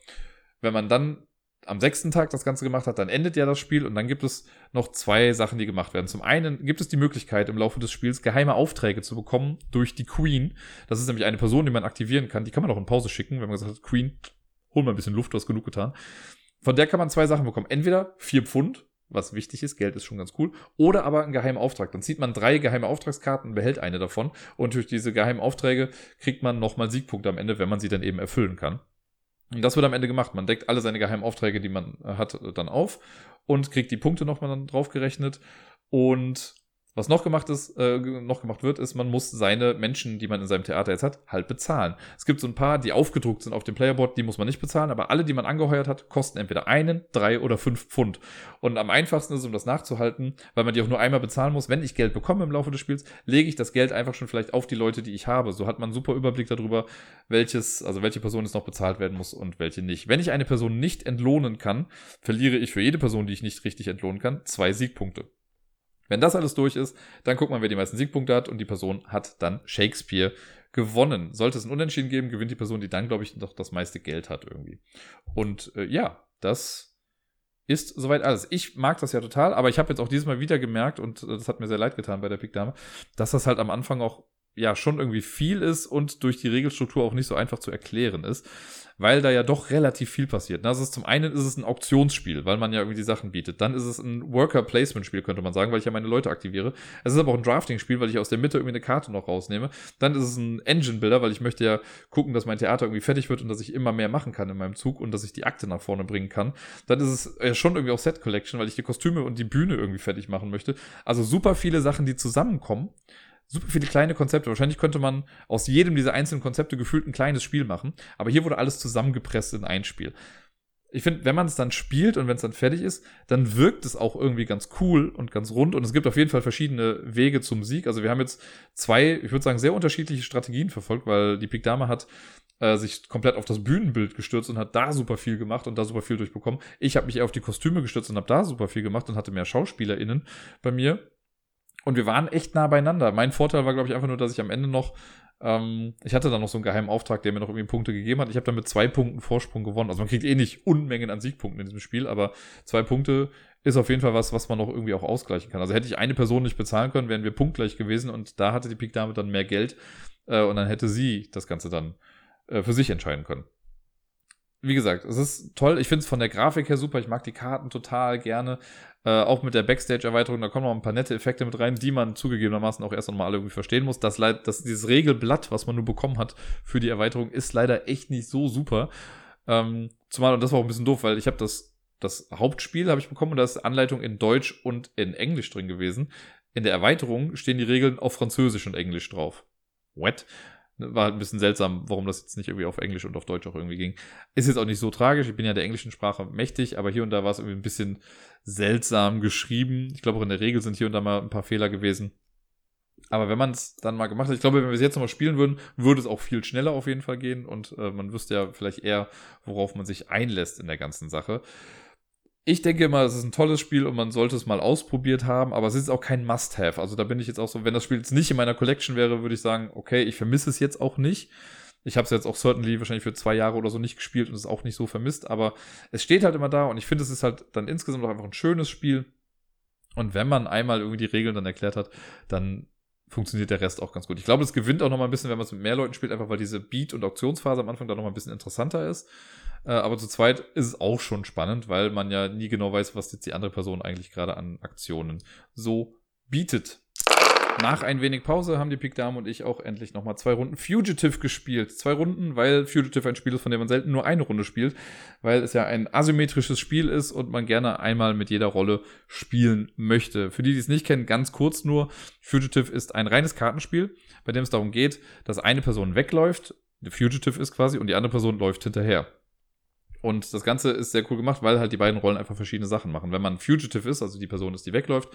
Wenn man dann am sechsten Tag das Ganze gemacht hat, dann endet ja das Spiel und dann gibt es noch zwei Sachen, die gemacht werden. Zum einen gibt es die Möglichkeit, im Laufe des Spiels geheime Aufträge zu bekommen durch die Queen. Das ist nämlich eine Person, die man aktivieren kann. Die kann man auch in Pause schicken, wenn man gesagt hat, Queen, hol mal ein bisschen Luft, du hast genug getan. Von der kann man zwei Sachen bekommen. Entweder vier Pfund, was wichtig ist, Geld ist schon ganz cool, oder aber einen geheimen Auftrag. Dann zieht man drei geheime Auftragskarten, behält eine davon und durch diese geheimen Aufträge kriegt man nochmal Siegpunkte am Ende, wenn man sie dann eben erfüllen kann. Und das wird am Ende gemacht. Man deckt alle seine geheimen Aufträge, die man äh, hat, dann auf und kriegt die Punkte nochmal dann draufgerechnet. Und was noch gemacht ist, äh, noch gemacht wird, ist, man muss seine Menschen, die man in seinem Theater jetzt hat, halt bezahlen. Es gibt so ein paar, die aufgedruckt sind auf dem Playerboard, die muss man nicht bezahlen, aber alle, die man angeheuert hat, kosten entweder einen, drei oder fünf Pfund. Und am einfachsten ist um das nachzuhalten, weil man die auch nur einmal bezahlen muss. Wenn ich Geld bekomme im Laufe des Spiels, lege ich das Geld einfach schon vielleicht auf die Leute, die ich habe. So hat man einen super Überblick darüber, welches, also welche Person jetzt noch bezahlt werden muss und welche nicht. Wenn ich eine Person nicht entlohnen kann, verliere ich für jede Person, die ich nicht richtig entlohnen kann, zwei Siegpunkte. Wenn das alles durch ist, dann guckt man, wer die meisten Siegpunkte hat und die Person hat dann Shakespeare gewonnen. Sollte es ein Unentschieden geben, gewinnt die Person, die dann, glaube ich, noch das meiste Geld hat irgendwie. Und äh, ja, das ist soweit alles. Ich mag das ja total, aber ich habe jetzt auch dieses Mal wieder gemerkt, und äh, das hat mir sehr leid getan bei der Pick Dame, dass das halt am Anfang auch ja schon irgendwie viel ist und durch die Regelstruktur auch nicht so einfach zu erklären ist weil da ja doch relativ viel passiert. Ist zum einen ist es ein Auktionsspiel, weil man ja irgendwie die Sachen bietet. Dann ist es ein Worker-Placement-Spiel, könnte man sagen, weil ich ja meine Leute aktiviere. Es ist aber auch ein Drafting-Spiel, weil ich aus der Mitte irgendwie eine Karte noch rausnehme. Dann ist es ein Engine-Builder, weil ich möchte ja gucken, dass mein Theater irgendwie fertig wird und dass ich immer mehr machen kann in meinem Zug und dass ich die Akte nach vorne bringen kann. Dann ist es äh, schon irgendwie auch Set-Collection, weil ich die Kostüme und die Bühne irgendwie fertig machen möchte. Also super viele Sachen, die zusammenkommen super viele kleine Konzepte. Wahrscheinlich könnte man aus jedem dieser einzelnen Konzepte gefühlt ein kleines Spiel machen. Aber hier wurde alles zusammengepresst in ein Spiel. Ich finde, wenn man es dann spielt und wenn es dann fertig ist, dann wirkt es auch irgendwie ganz cool und ganz rund. Und es gibt auf jeden Fall verschiedene Wege zum Sieg. Also wir haben jetzt zwei, ich würde sagen, sehr unterschiedliche Strategien verfolgt, weil die Pik Dame hat äh, sich komplett auf das Bühnenbild gestürzt und hat da super viel gemacht und da super viel durchbekommen. Ich habe mich eher auf die Kostüme gestürzt und habe da super viel gemacht und hatte mehr SchauspielerInnen bei mir. Und wir waren echt nah beieinander. Mein Vorteil war, glaube ich, einfach nur, dass ich am Ende noch, ähm, ich hatte dann noch so einen geheimen Auftrag, der mir noch irgendwie Punkte gegeben hat. Ich habe dann mit zwei Punkten Vorsprung gewonnen. Also man kriegt eh nicht Unmengen an Siegpunkten in diesem Spiel, aber zwei Punkte ist auf jeden Fall was, was man noch irgendwie auch ausgleichen kann. Also hätte ich eine Person nicht bezahlen können, wären wir punktgleich gewesen und da hatte die Pik Dame dann mehr Geld äh, und dann hätte sie das Ganze dann äh, für sich entscheiden können wie gesagt, es ist toll. Ich finde es von der Grafik her super. Ich mag die Karten total gerne. Äh, auch mit der Backstage-Erweiterung, da kommen noch ein paar nette Effekte mit rein, die man zugegebenermaßen auch erst noch mal alle irgendwie verstehen muss. Das, das, dieses Regelblatt, was man nur bekommen hat für die Erweiterung, ist leider echt nicht so super. Ähm, zumal, und das war auch ein bisschen doof, weil ich habe das, das Hauptspiel habe ich bekommen und da ist Anleitung in Deutsch und in Englisch drin gewesen. In der Erweiterung stehen die Regeln auf Französisch und Englisch drauf. What? War halt ein bisschen seltsam, warum das jetzt nicht irgendwie auf Englisch und auf Deutsch auch irgendwie ging. Ist jetzt auch nicht so tragisch. Ich bin ja der englischen Sprache mächtig, aber hier und da war es irgendwie ein bisschen seltsam geschrieben. Ich glaube auch in der Regel sind hier und da mal ein paar Fehler gewesen. Aber wenn man es dann mal gemacht hat, ich glaube, wenn wir es jetzt nochmal spielen würden, würde es auch viel schneller auf jeden Fall gehen und äh, man wüsste ja vielleicht eher, worauf man sich einlässt in der ganzen Sache ich denke immer, es ist ein tolles Spiel und man sollte es mal ausprobiert haben, aber es ist auch kein Must-Have. Also da bin ich jetzt auch so, wenn das Spiel jetzt nicht in meiner Collection wäre, würde ich sagen, okay, ich vermisse es jetzt auch nicht. Ich habe es jetzt auch certainly wahrscheinlich für zwei Jahre oder so nicht gespielt und es auch nicht so vermisst, aber es steht halt immer da und ich finde, es ist halt dann insgesamt auch einfach ein schönes Spiel. Und wenn man einmal irgendwie die Regeln dann erklärt hat, dann funktioniert der Rest auch ganz gut. Ich glaube, es gewinnt auch noch mal ein bisschen, wenn man es mit mehr Leuten spielt, einfach weil diese Beat- und Auktionsphase am Anfang da noch mal ein bisschen interessanter ist. Äh, aber zu zweit ist es auch schon spannend, weil man ja nie genau weiß, was jetzt die andere Person eigentlich gerade an Aktionen so bietet. Nach ein wenig Pause haben die Pik Dame und ich auch endlich nochmal zwei Runden Fugitive gespielt. Zwei Runden, weil Fugitive ein Spiel ist, von dem man selten nur eine Runde spielt, weil es ja ein asymmetrisches Spiel ist und man gerne einmal mit jeder Rolle spielen möchte. Für die, die es nicht kennen, ganz kurz nur. Fugitive ist ein reines Kartenspiel, bei dem es darum geht, dass eine Person wegläuft, Fugitive ist quasi, und die andere Person läuft hinterher. Und das Ganze ist sehr cool gemacht, weil halt die beiden Rollen einfach verschiedene Sachen machen. Wenn man Fugitive ist, also die Person ist, die wegläuft,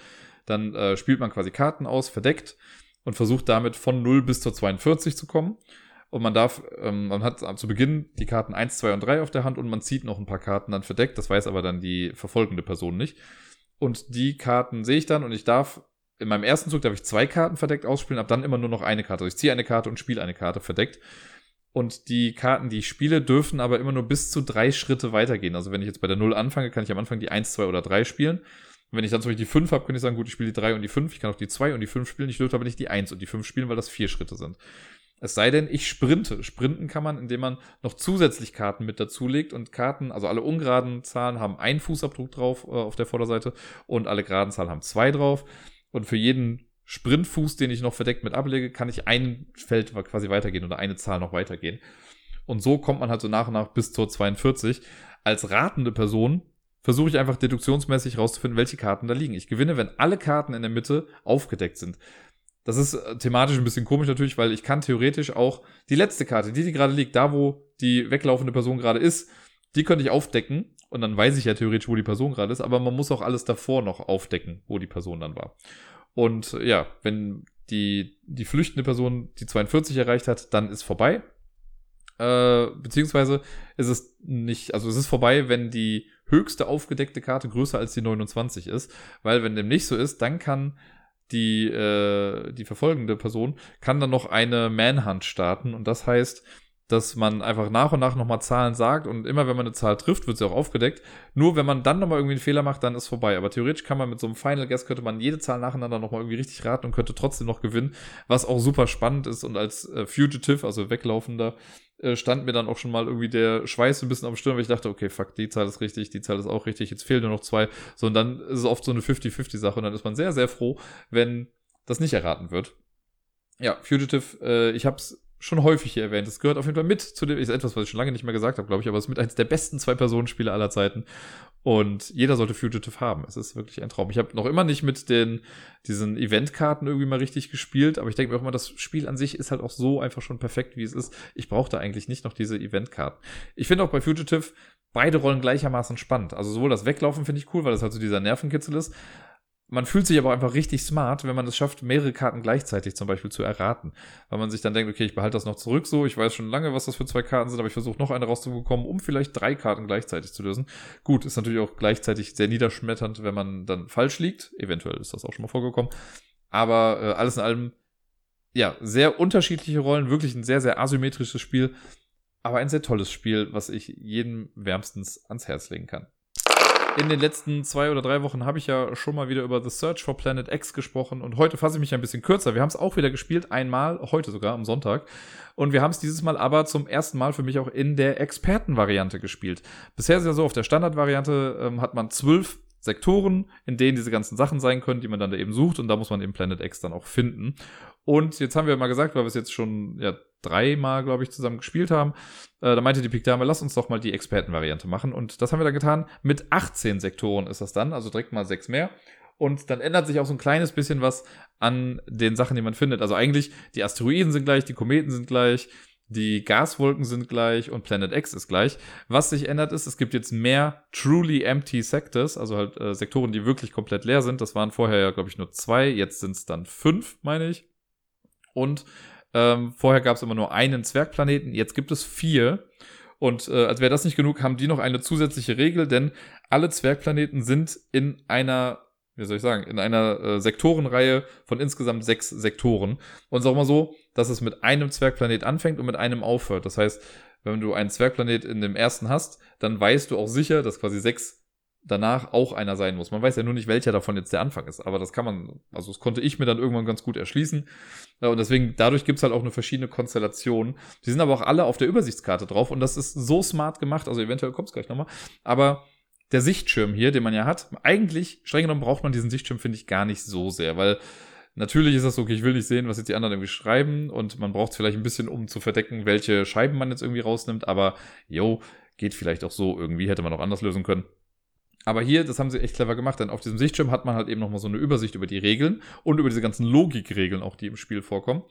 dann äh, spielt man quasi Karten aus, verdeckt und versucht damit von 0 bis zur 42 zu kommen. Und man darf, ähm, man hat zu Beginn die Karten 1, 2 und 3 auf der Hand und man zieht noch ein paar Karten dann verdeckt. Das weiß aber dann die verfolgende Person nicht. Und die Karten sehe ich dann und ich darf, in meinem ersten Zug darf ich zwei Karten verdeckt ausspielen, ab dann immer nur noch eine Karte. Also ich ziehe eine Karte und spiele eine Karte verdeckt. Und die Karten, die ich spiele, dürfen aber immer nur bis zu drei Schritte weitergehen. Also wenn ich jetzt bei der 0 anfange, kann ich am Anfang die 1, 2 oder 3 spielen. Und wenn ich dann zum Beispiel die 5 habe, kann ich sagen, gut, ich spiele die 3 und die 5, ich kann auch die 2 und die 5 spielen, ich dürfte aber nicht die 1 und die 5 spielen, weil das vier Schritte sind. Es sei denn, ich sprinte. Sprinten kann man, indem man noch zusätzlich Karten mit dazulegt und Karten, also alle ungeraden Zahlen haben einen Fußabdruck drauf äh, auf der Vorderseite und alle geraden Zahlen haben zwei drauf. Und für jeden Sprintfuß, den ich noch verdeckt mit ablege, kann ich ein Feld quasi weitergehen oder eine Zahl noch weitergehen. Und so kommt man halt so nach und nach bis zur 42. Als ratende Person versuche ich einfach deduktionsmäßig rauszufinden, welche Karten da liegen. Ich gewinne, wenn alle Karten in der Mitte aufgedeckt sind. Das ist äh, thematisch ein bisschen komisch natürlich, weil ich kann theoretisch auch die letzte Karte, die, die gerade liegt, da wo die weglaufende Person gerade ist, die könnte ich aufdecken und dann weiß ich ja theoretisch, wo die Person gerade ist, aber man muss auch alles davor noch aufdecken, wo die Person dann war. Und äh, ja, wenn die, die flüchtende Person die 42 erreicht hat, dann ist vorbei. Äh, beziehungsweise ist es nicht, also es ist vorbei, wenn die höchste aufgedeckte Karte größer als die 29 ist, weil wenn dem nicht so ist, dann kann die, äh, die verfolgende Person kann dann noch eine Manhunt starten und das heißt, dass man einfach nach und nach nochmal Zahlen sagt und immer wenn man eine Zahl trifft, wird sie auch aufgedeckt. Nur wenn man dann nochmal irgendwie einen Fehler macht, dann ist vorbei. Aber theoretisch kann man mit so einem Final Guess könnte man jede Zahl nacheinander nochmal irgendwie richtig raten und könnte trotzdem noch gewinnen, was auch super spannend ist und als äh, Fugitive, also Weglaufender, äh, stand mir dann auch schon mal irgendwie der Schweiß ein bisschen am Stirn, weil ich dachte, okay, fuck, die Zahl ist richtig, die Zahl ist auch richtig, jetzt fehlen nur noch zwei. So, und dann ist es oft so eine 50-50-Sache und dann ist man sehr, sehr froh, wenn das nicht erraten wird. Ja, Fugitive, äh, ich habe es schon häufig hier erwähnt. Es gehört auf jeden Fall mit zu dem, ist etwas, was ich schon lange nicht mehr gesagt habe, glaube ich, aber es ist mit eins der besten Zwei-Personen-Spiele aller Zeiten. Und jeder sollte Fugitive haben. Es ist wirklich ein Traum. Ich habe noch immer nicht mit den, diesen Eventkarten irgendwie mal richtig gespielt, aber ich denke mir auch immer, das Spiel an sich ist halt auch so einfach schon perfekt, wie es ist. Ich brauche da eigentlich nicht noch diese Eventkarten. Ich finde auch bei Fugitive beide Rollen gleichermaßen spannend. Also sowohl das Weglaufen finde ich cool, weil das halt so dieser Nervenkitzel ist, man fühlt sich aber einfach richtig smart, wenn man es schafft, mehrere Karten gleichzeitig zum Beispiel zu erraten. Weil man sich dann denkt, okay, ich behalte das noch zurück so, ich weiß schon lange, was das für zwei Karten sind, aber ich versuche noch eine rauszubekommen, um vielleicht drei Karten gleichzeitig zu lösen. Gut, ist natürlich auch gleichzeitig sehr niederschmetternd, wenn man dann falsch liegt. Eventuell ist das auch schon mal vorgekommen. Aber äh, alles in allem, ja, sehr unterschiedliche Rollen, wirklich ein sehr, sehr asymmetrisches Spiel, aber ein sehr tolles Spiel, was ich jedem wärmstens ans Herz legen kann in den letzten zwei oder drei Wochen habe ich ja schon mal wieder über The Search for Planet X gesprochen und heute fasse ich mich ein bisschen kürzer. Wir haben es auch wieder gespielt, einmal, heute sogar am Sonntag. Und wir haben es dieses Mal aber zum ersten Mal für mich auch in der Expertenvariante gespielt. Bisher ist ja so, auf der Standardvariante ähm, hat man zwölf Sektoren, in denen diese ganzen Sachen sein können, die man dann da eben sucht und da muss man eben Planet X dann auch finden. Und jetzt haben wir mal gesagt, weil wir es jetzt schon ja, dreimal, glaube ich, zusammen gespielt haben, äh, da meinte die Pikdame, lass uns doch mal die Expertenvariante machen. Und das haben wir dann getan. Mit 18 Sektoren ist das dann, also direkt mal sechs mehr. Und dann ändert sich auch so ein kleines bisschen was an den Sachen, die man findet. Also eigentlich, die Asteroiden sind gleich, die Kometen sind gleich, die Gaswolken sind gleich und Planet X ist gleich. Was sich ändert ist, es gibt jetzt mehr truly empty sectors, also halt äh, Sektoren, die wirklich komplett leer sind. Das waren vorher ja, glaube ich, nur zwei, jetzt sind es dann fünf, meine ich. Und ähm, vorher gab es immer nur einen Zwergplaneten, jetzt gibt es vier. Und äh, als wäre das nicht genug, haben die noch eine zusätzliche Regel, denn alle Zwergplaneten sind in einer, wie soll ich sagen, in einer äh, Sektorenreihe von insgesamt sechs Sektoren. Und auch mal so, dass es mit einem Zwergplanet anfängt und mit einem aufhört. Das heißt, wenn du einen Zwergplanet in dem ersten hast, dann weißt du auch sicher, dass quasi sechs danach auch einer sein muss. Man weiß ja nur nicht, welcher davon jetzt der Anfang ist, aber das kann man, also das konnte ich mir dann irgendwann ganz gut erschließen. Und deswegen, dadurch gibt's halt auch eine verschiedene Konstellation. Die sind aber auch alle auf der Übersichtskarte drauf und das ist so smart gemacht, also eventuell kommt's gleich nochmal. Aber der Sichtschirm hier, den man ja hat, eigentlich, streng genommen braucht man diesen Sichtschirm, finde ich, gar nicht so sehr, weil Natürlich ist das so, okay, ich will nicht sehen, was jetzt die anderen irgendwie schreiben und man braucht es vielleicht ein bisschen, um zu verdecken, welche Scheiben man jetzt irgendwie rausnimmt, aber jo, geht vielleicht auch so irgendwie, hätte man auch anders lösen können. Aber hier, das haben sie echt clever gemacht, denn auf diesem Sichtschirm hat man halt eben nochmal so eine Übersicht über die Regeln und über diese ganzen Logikregeln auch, die im Spiel vorkommen.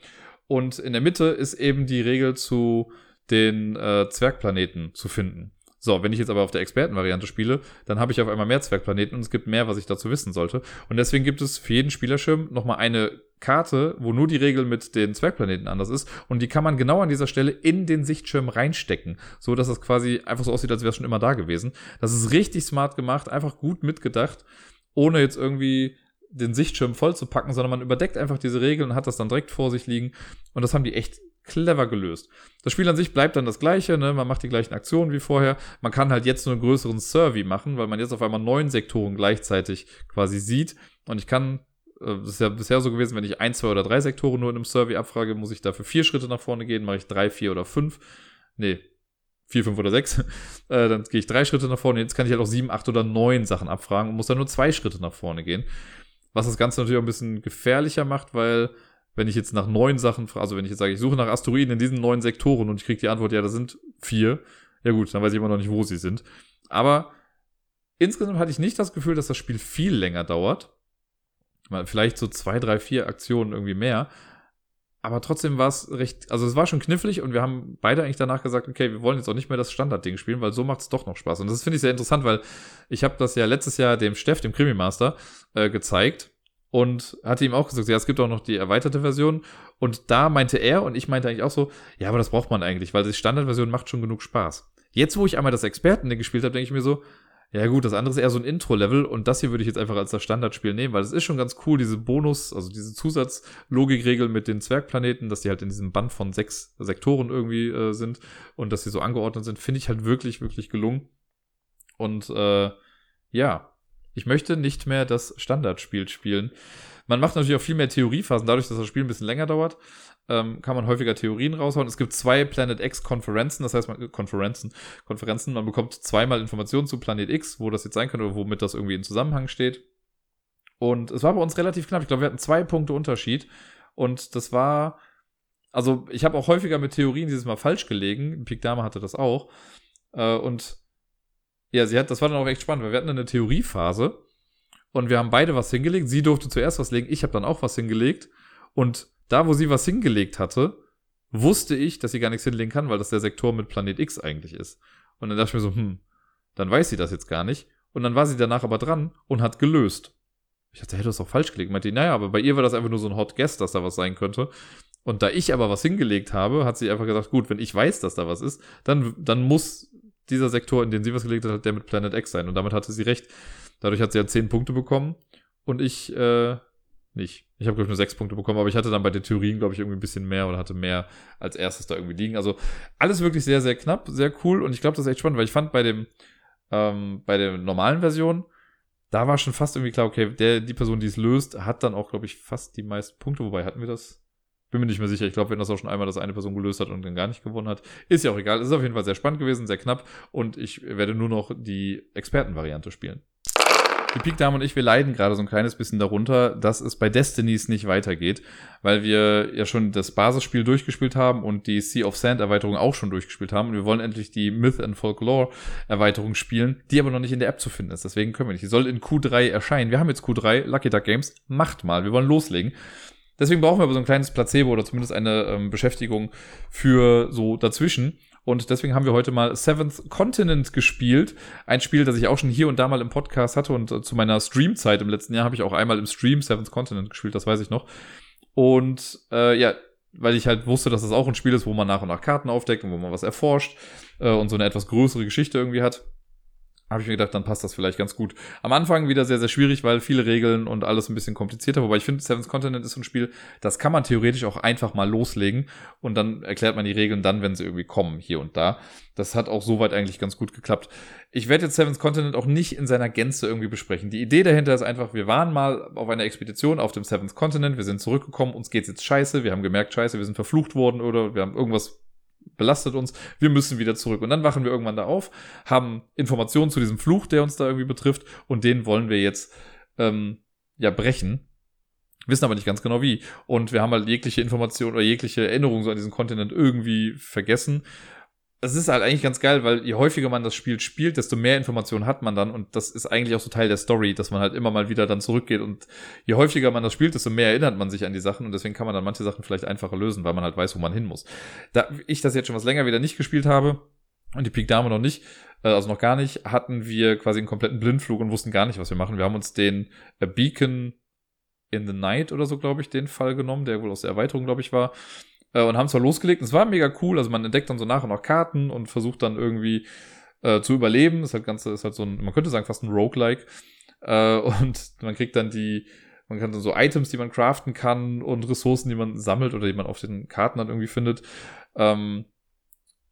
Und in der Mitte ist eben die Regel zu den äh, Zwergplaneten zu finden. So, wenn ich jetzt aber auf der Expertenvariante spiele, dann habe ich auf einmal mehr Zwergplaneten und es gibt mehr, was ich dazu wissen sollte. Und deswegen gibt es für jeden Spielerschirm nochmal eine Karte, wo nur die Regel mit den Zwergplaneten anders ist. Und die kann man genau an dieser Stelle in den Sichtschirm reinstecken. So dass es quasi einfach so aussieht, als wäre es schon immer da gewesen. Das ist richtig smart gemacht, einfach gut mitgedacht, ohne jetzt irgendwie den Sichtschirm voll zu packen, sondern man überdeckt einfach diese Regeln und hat das dann direkt vor sich liegen. Und das haben die echt clever gelöst. Das Spiel an sich bleibt dann das gleiche, ne? man macht die gleichen Aktionen wie vorher. Man kann halt jetzt nur einen größeren Survey machen, weil man jetzt auf einmal neun Sektoren gleichzeitig quasi sieht. Und ich kann, äh, das ist ja bisher so gewesen, wenn ich ein, zwei oder drei Sektoren nur in einem Survey abfrage, muss ich dafür vier Schritte nach vorne gehen, mache ich drei, vier oder fünf. Nee, vier, fünf oder sechs, äh, dann gehe ich drei Schritte nach vorne. Jetzt kann ich halt auch sieben, acht oder neun Sachen abfragen und muss dann nur zwei Schritte nach vorne gehen. Was das Ganze natürlich auch ein bisschen gefährlicher macht, weil wenn ich jetzt nach neun Sachen, also wenn ich jetzt sage, ich suche nach Asteroiden in diesen neun Sektoren und ich kriege die Antwort, ja, da sind vier, ja gut, dann weiß ich immer noch nicht, wo sie sind. Aber insgesamt hatte ich nicht das Gefühl, dass das Spiel viel länger dauert. Vielleicht so zwei, drei, vier Aktionen irgendwie mehr. Aber trotzdem war es recht, also es war schon knifflig und wir haben beide eigentlich danach gesagt, okay, wir wollen jetzt auch nicht mehr das Standardding spielen, weil so macht es doch noch Spaß. Und das finde ich sehr interessant, weil ich habe das ja letztes Jahr dem Steff, dem Krimi-Master, äh, gezeigt und hatte ihm auch gesagt, ja, es gibt auch noch die erweiterte Version. Und da meinte er und ich meinte eigentlich auch so, ja, aber das braucht man eigentlich, weil die Standardversion macht schon genug Spaß. Jetzt, wo ich einmal das Experten gespielt habe, denke ich mir so, ja gut, das andere ist eher so ein Intro-Level und das hier würde ich jetzt einfach als das Standardspiel nehmen, weil es ist schon ganz cool, diese Bonus, also diese Zusatzlogikregel mit den Zwergplaneten, dass die halt in diesem Band von sechs Sektoren irgendwie äh, sind und dass sie so angeordnet sind, finde ich halt wirklich, wirklich gelungen. Und äh, ja, ich möchte nicht mehr das Standardspiel spielen. Man macht natürlich auch viel mehr Theoriephasen, dadurch, dass das Spiel ein bisschen länger dauert ähm, kann man häufiger Theorien raushauen. Es gibt zwei Planet X Konferenzen, das heißt man, Konferenzen, Konferenzen, man bekommt zweimal Informationen zu Planet X, wo das jetzt sein könnte oder womit das irgendwie in Zusammenhang steht. Und es war bei uns relativ knapp. Ich glaube, wir hatten zwei Punkte Unterschied. Und das war, also ich habe auch häufiger mit Theorien dieses Mal falsch gelegen. Pik Dame hatte das auch. Äh, und ja, sie hat, das war dann auch echt spannend, weil wir hatten eine Theoriephase und wir haben beide was hingelegt. Sie durfte zuerst was legen, ich habe dann auch was hingelegt. Und da, wo sie was hingelegt hatte, wusste ich, dass sie gar nichts hinlegen kann, weil das der Sektor mit Planet X eigentlich ist. Und dann dachte ich mir so, hm, dann weiß sie das jetzt gar nicht. Und dann war sie danach aber dran und hat gelöst. Ich dachte, hey, du hast auch falsch gelegt. Meinte, naja, aber bei ihr war das einfach nur so ein Hot Guess, dass da was sein könnte. Und da ich aber was hingelegt habe, hat sie einfach gesagt, gut, wenn ich weiß, dass da was ist, dann, dann muss dieser Sektor, in den sie was gelegt hat, der mit Planet X sein. Und damit hatte sie recht. Dadurch hat sie ja zehn Punkte bekommen. Und ich, äh, nicht. Ich habe, glaube ich, nur sechs Punkte bekommen, aber ich hatte dann bei den Theorien, glaube ich, irgendwie ein bisschen mehr oder hatte mehr als erstes da irgendwie liegen. Also alles wirklich sehr, sehr knapp, sehr cool und ich glaube, das ist echt spannend, weil ich fand bei dem, ähm, bei der normalen Version, da war schon fast irgendwie klar, okay, der, die Person, die es löst, hat dann auch, glaube ich, fast die meisten Punkte. Wobei hatten wir das? Bin mir nicht mehr sicher. Ich glaube, wenn das auch schon einmal das eine Person gelöst hat und dann gar nicht gewonnen hat, ist ja auch egal. Ist auf jeden Fall sehr spannend gewesen, sehr knapp und ich werde nur noch die Expertenvariante spielen. Die Peak Dame und ich, wir leiden gerade so ein kleines bisschen darunter, dass es bei Destinies nicht weitergeht, weil wir ja schon das Basisspiel durchgespielt haben und die Sea of Sand Erweiterung auch schon durchgespielt haben und wir wollen endlich die Myth and Folklore Erweiterung spielen, die aber noch nicht in der App zu finden ist. Deswegen können wir nicht. Die soll in Q3 erscheinen. Wir haben jetzt Q3, Lucky Duck Games, macht mal. Wir wollen loslegen. Deswegen brauchen wir aber so ein kleines Placebo oder zumindest eine ähm, Beschäftigung für so dazwischen. Und deswegen haben wir heute mal Seventh Continent gespielt. Ein Spiel, das ich auch schon hier und da mal im Podcast hatte. Und äh, zu meiner Streamzeit im letzten Jahr habe ich auch einmal im Stream Seventh Continent gespielt, das weiß ich noch. Und äh, ja, weil ich halt wusste, dass das auch ein Spiel ist, wo man nach und nach Karten aufdeckt und wo man was erforscht äh, und so eine etwas größere Geschichte irgendwie hat habe ich mir gedacht, dann passt das vielleicht ganz gut. Am Anfang wieder sehr, sehr schwierig, weil viele Regeln und alles ein bisschen komplizierter. Wobei ich finde, Seven's Continent ist so ein Spiel, das kann man theoretisch auch einfach mal loslegen und dann erklärt man die Regeln dann, wenn sie irgendwie kommen, hier und da. Das hat auch soweit eigentlich ganz gut geklappt. Ich werde jetzt Seven's Continent auch nicht in seiner Gänze irgendwie besprechen. Die Idee dahinter ist einfach, wir waren mal auf einer Expedition auf dem Seventh Continent, wir sind zurückgekommen, uns geht's jetzt scheiße, wir haben gemerkt, scheiße, wir sind verflucht worden oder wir haben irgendwas belastet uns, wir müssen wieder zurück. Und dann wachen wir irgendwann da auf, haben Informationen zu diesem Fluch, der uns da irgendwie betrifft, und den wollen wir jetzt ähm, ja brechen. Wissen aber nicht ganz genau wie. Und wir haben halt jegliche Information oder jegliche Erinnerung so an diesen Kontinent irgendwie vergessen es ist halt eigentlich ganz geil, weil je häufiger man das Spiel spielt, desto mehr Informationen hat man dann und das ist eigentlich auch so Teil der Story, dass man halt immer mal wieder dann zurückgeht und je häufiger man das spielt, desto mehr erinnert man sich an die Sachen und deswegen kann man dann manche Sachen vielleicht einfacher lösen, weil man halt weiß, wo man hin muss. Da ich das jetzt schon was länger wieder nicht gespielt habe und die Peak Dame noch nicht, äh, also noch gar nicht, hatten wir quasi einen kompletten Blindflug und wussten gar nicht, was wir machen. Wir haben uns den äh, Beacon in the Night oder so, glaube ich, den Fall genommen, der wohl aus der Erweiterung, glaube ich, war äh, und haben zwar losgelegt. Es war mega cool. Also man entdeckt dann so nach und nach Karten und versucht dann irgendwie äh, zu überleben. Das halt ganze, ist halt so ein, man könnte sagen fast ein Roguelike. Äh, und man kriegt dann die, man kann dann so Items, die man craften kann und Ressourcen, die man sammelt oder die man auf den Karten dann irgendwie findet. Ähm,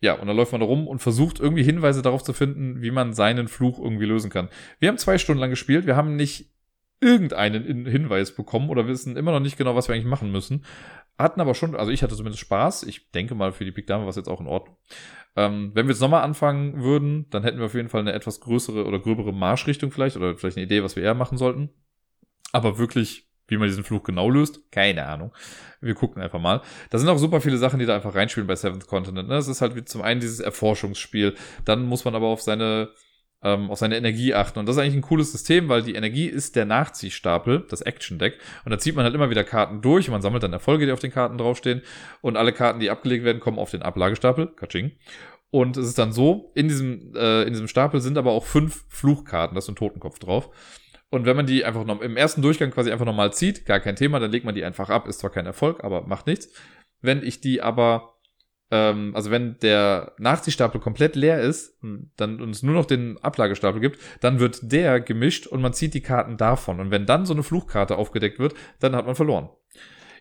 ja, und dann läuft man da rum und versucht irgendwie Hinweise darauf zu finden, wie man seinen Fluch irgendwie lösen kann. Wir haben zwei Stunden lang gespielt. Wir haben nicht irgendeinen Hinweis bekommen oder wissen immer noch nicht genau, was wir eigentlich machen müssen. Hatten aber schon, also ich hatte zumindest Spaß. Ich denke mal, für die Big Dame war es jetzt auch in Ordnung. Ähm, wenn wir jetzt nochmal anfangen würden, dann hätten wir auf jeden Fall eine etwas größere oder gröbere Marschrichtung vielleicht oder vielleicht eine Idee, was wir eher machen sollten. Aber wirklich Wie man diesen Fluch genau löst, keine Ahnung. Wir gucken einfach mal. Da sind auch super viele Sachen, die da einfach reinspielen bei Seventh Continent. Ne? Das ist halt wie zum einen dieses Erforschungsspiel. Dann muss man aber auf seine, ähm, auf seine Energie achten. Und das ist eigentlich ein cooles System, weil die Energie ist der Nachziehstapel, das Action Deck. Und da zieht man halt immer wieder Karten durch und man sammelt dann Erfolge, die auf den Karten draufstehen. Und alle Karten, die abgelegt werden, kommen auf den Ablagestapel. Katsching. Und es ist dann so, in diesem, äh, in diesem Stapel sind aber auch fünf Fluchkarten, da ist ein Totenkopf drauf. Und wenn man die einfach noch im ersten Durchgang quasi einfach nochmal zieht, gar kein Thema, dann legt man die einfach ab. Ist zwar kein Erfolg, aber macht nichts. Wenn ich die aber, ähm, also wenn der Nachziehstapel komplett leer ist, hm, dann und es nur noch den Ablagestapel gibt, dann wird der gemischt und man zieht die Karten davon. Und wenn dann so eine Fluchkarte aufgedeckt wird, dann hat man verloren.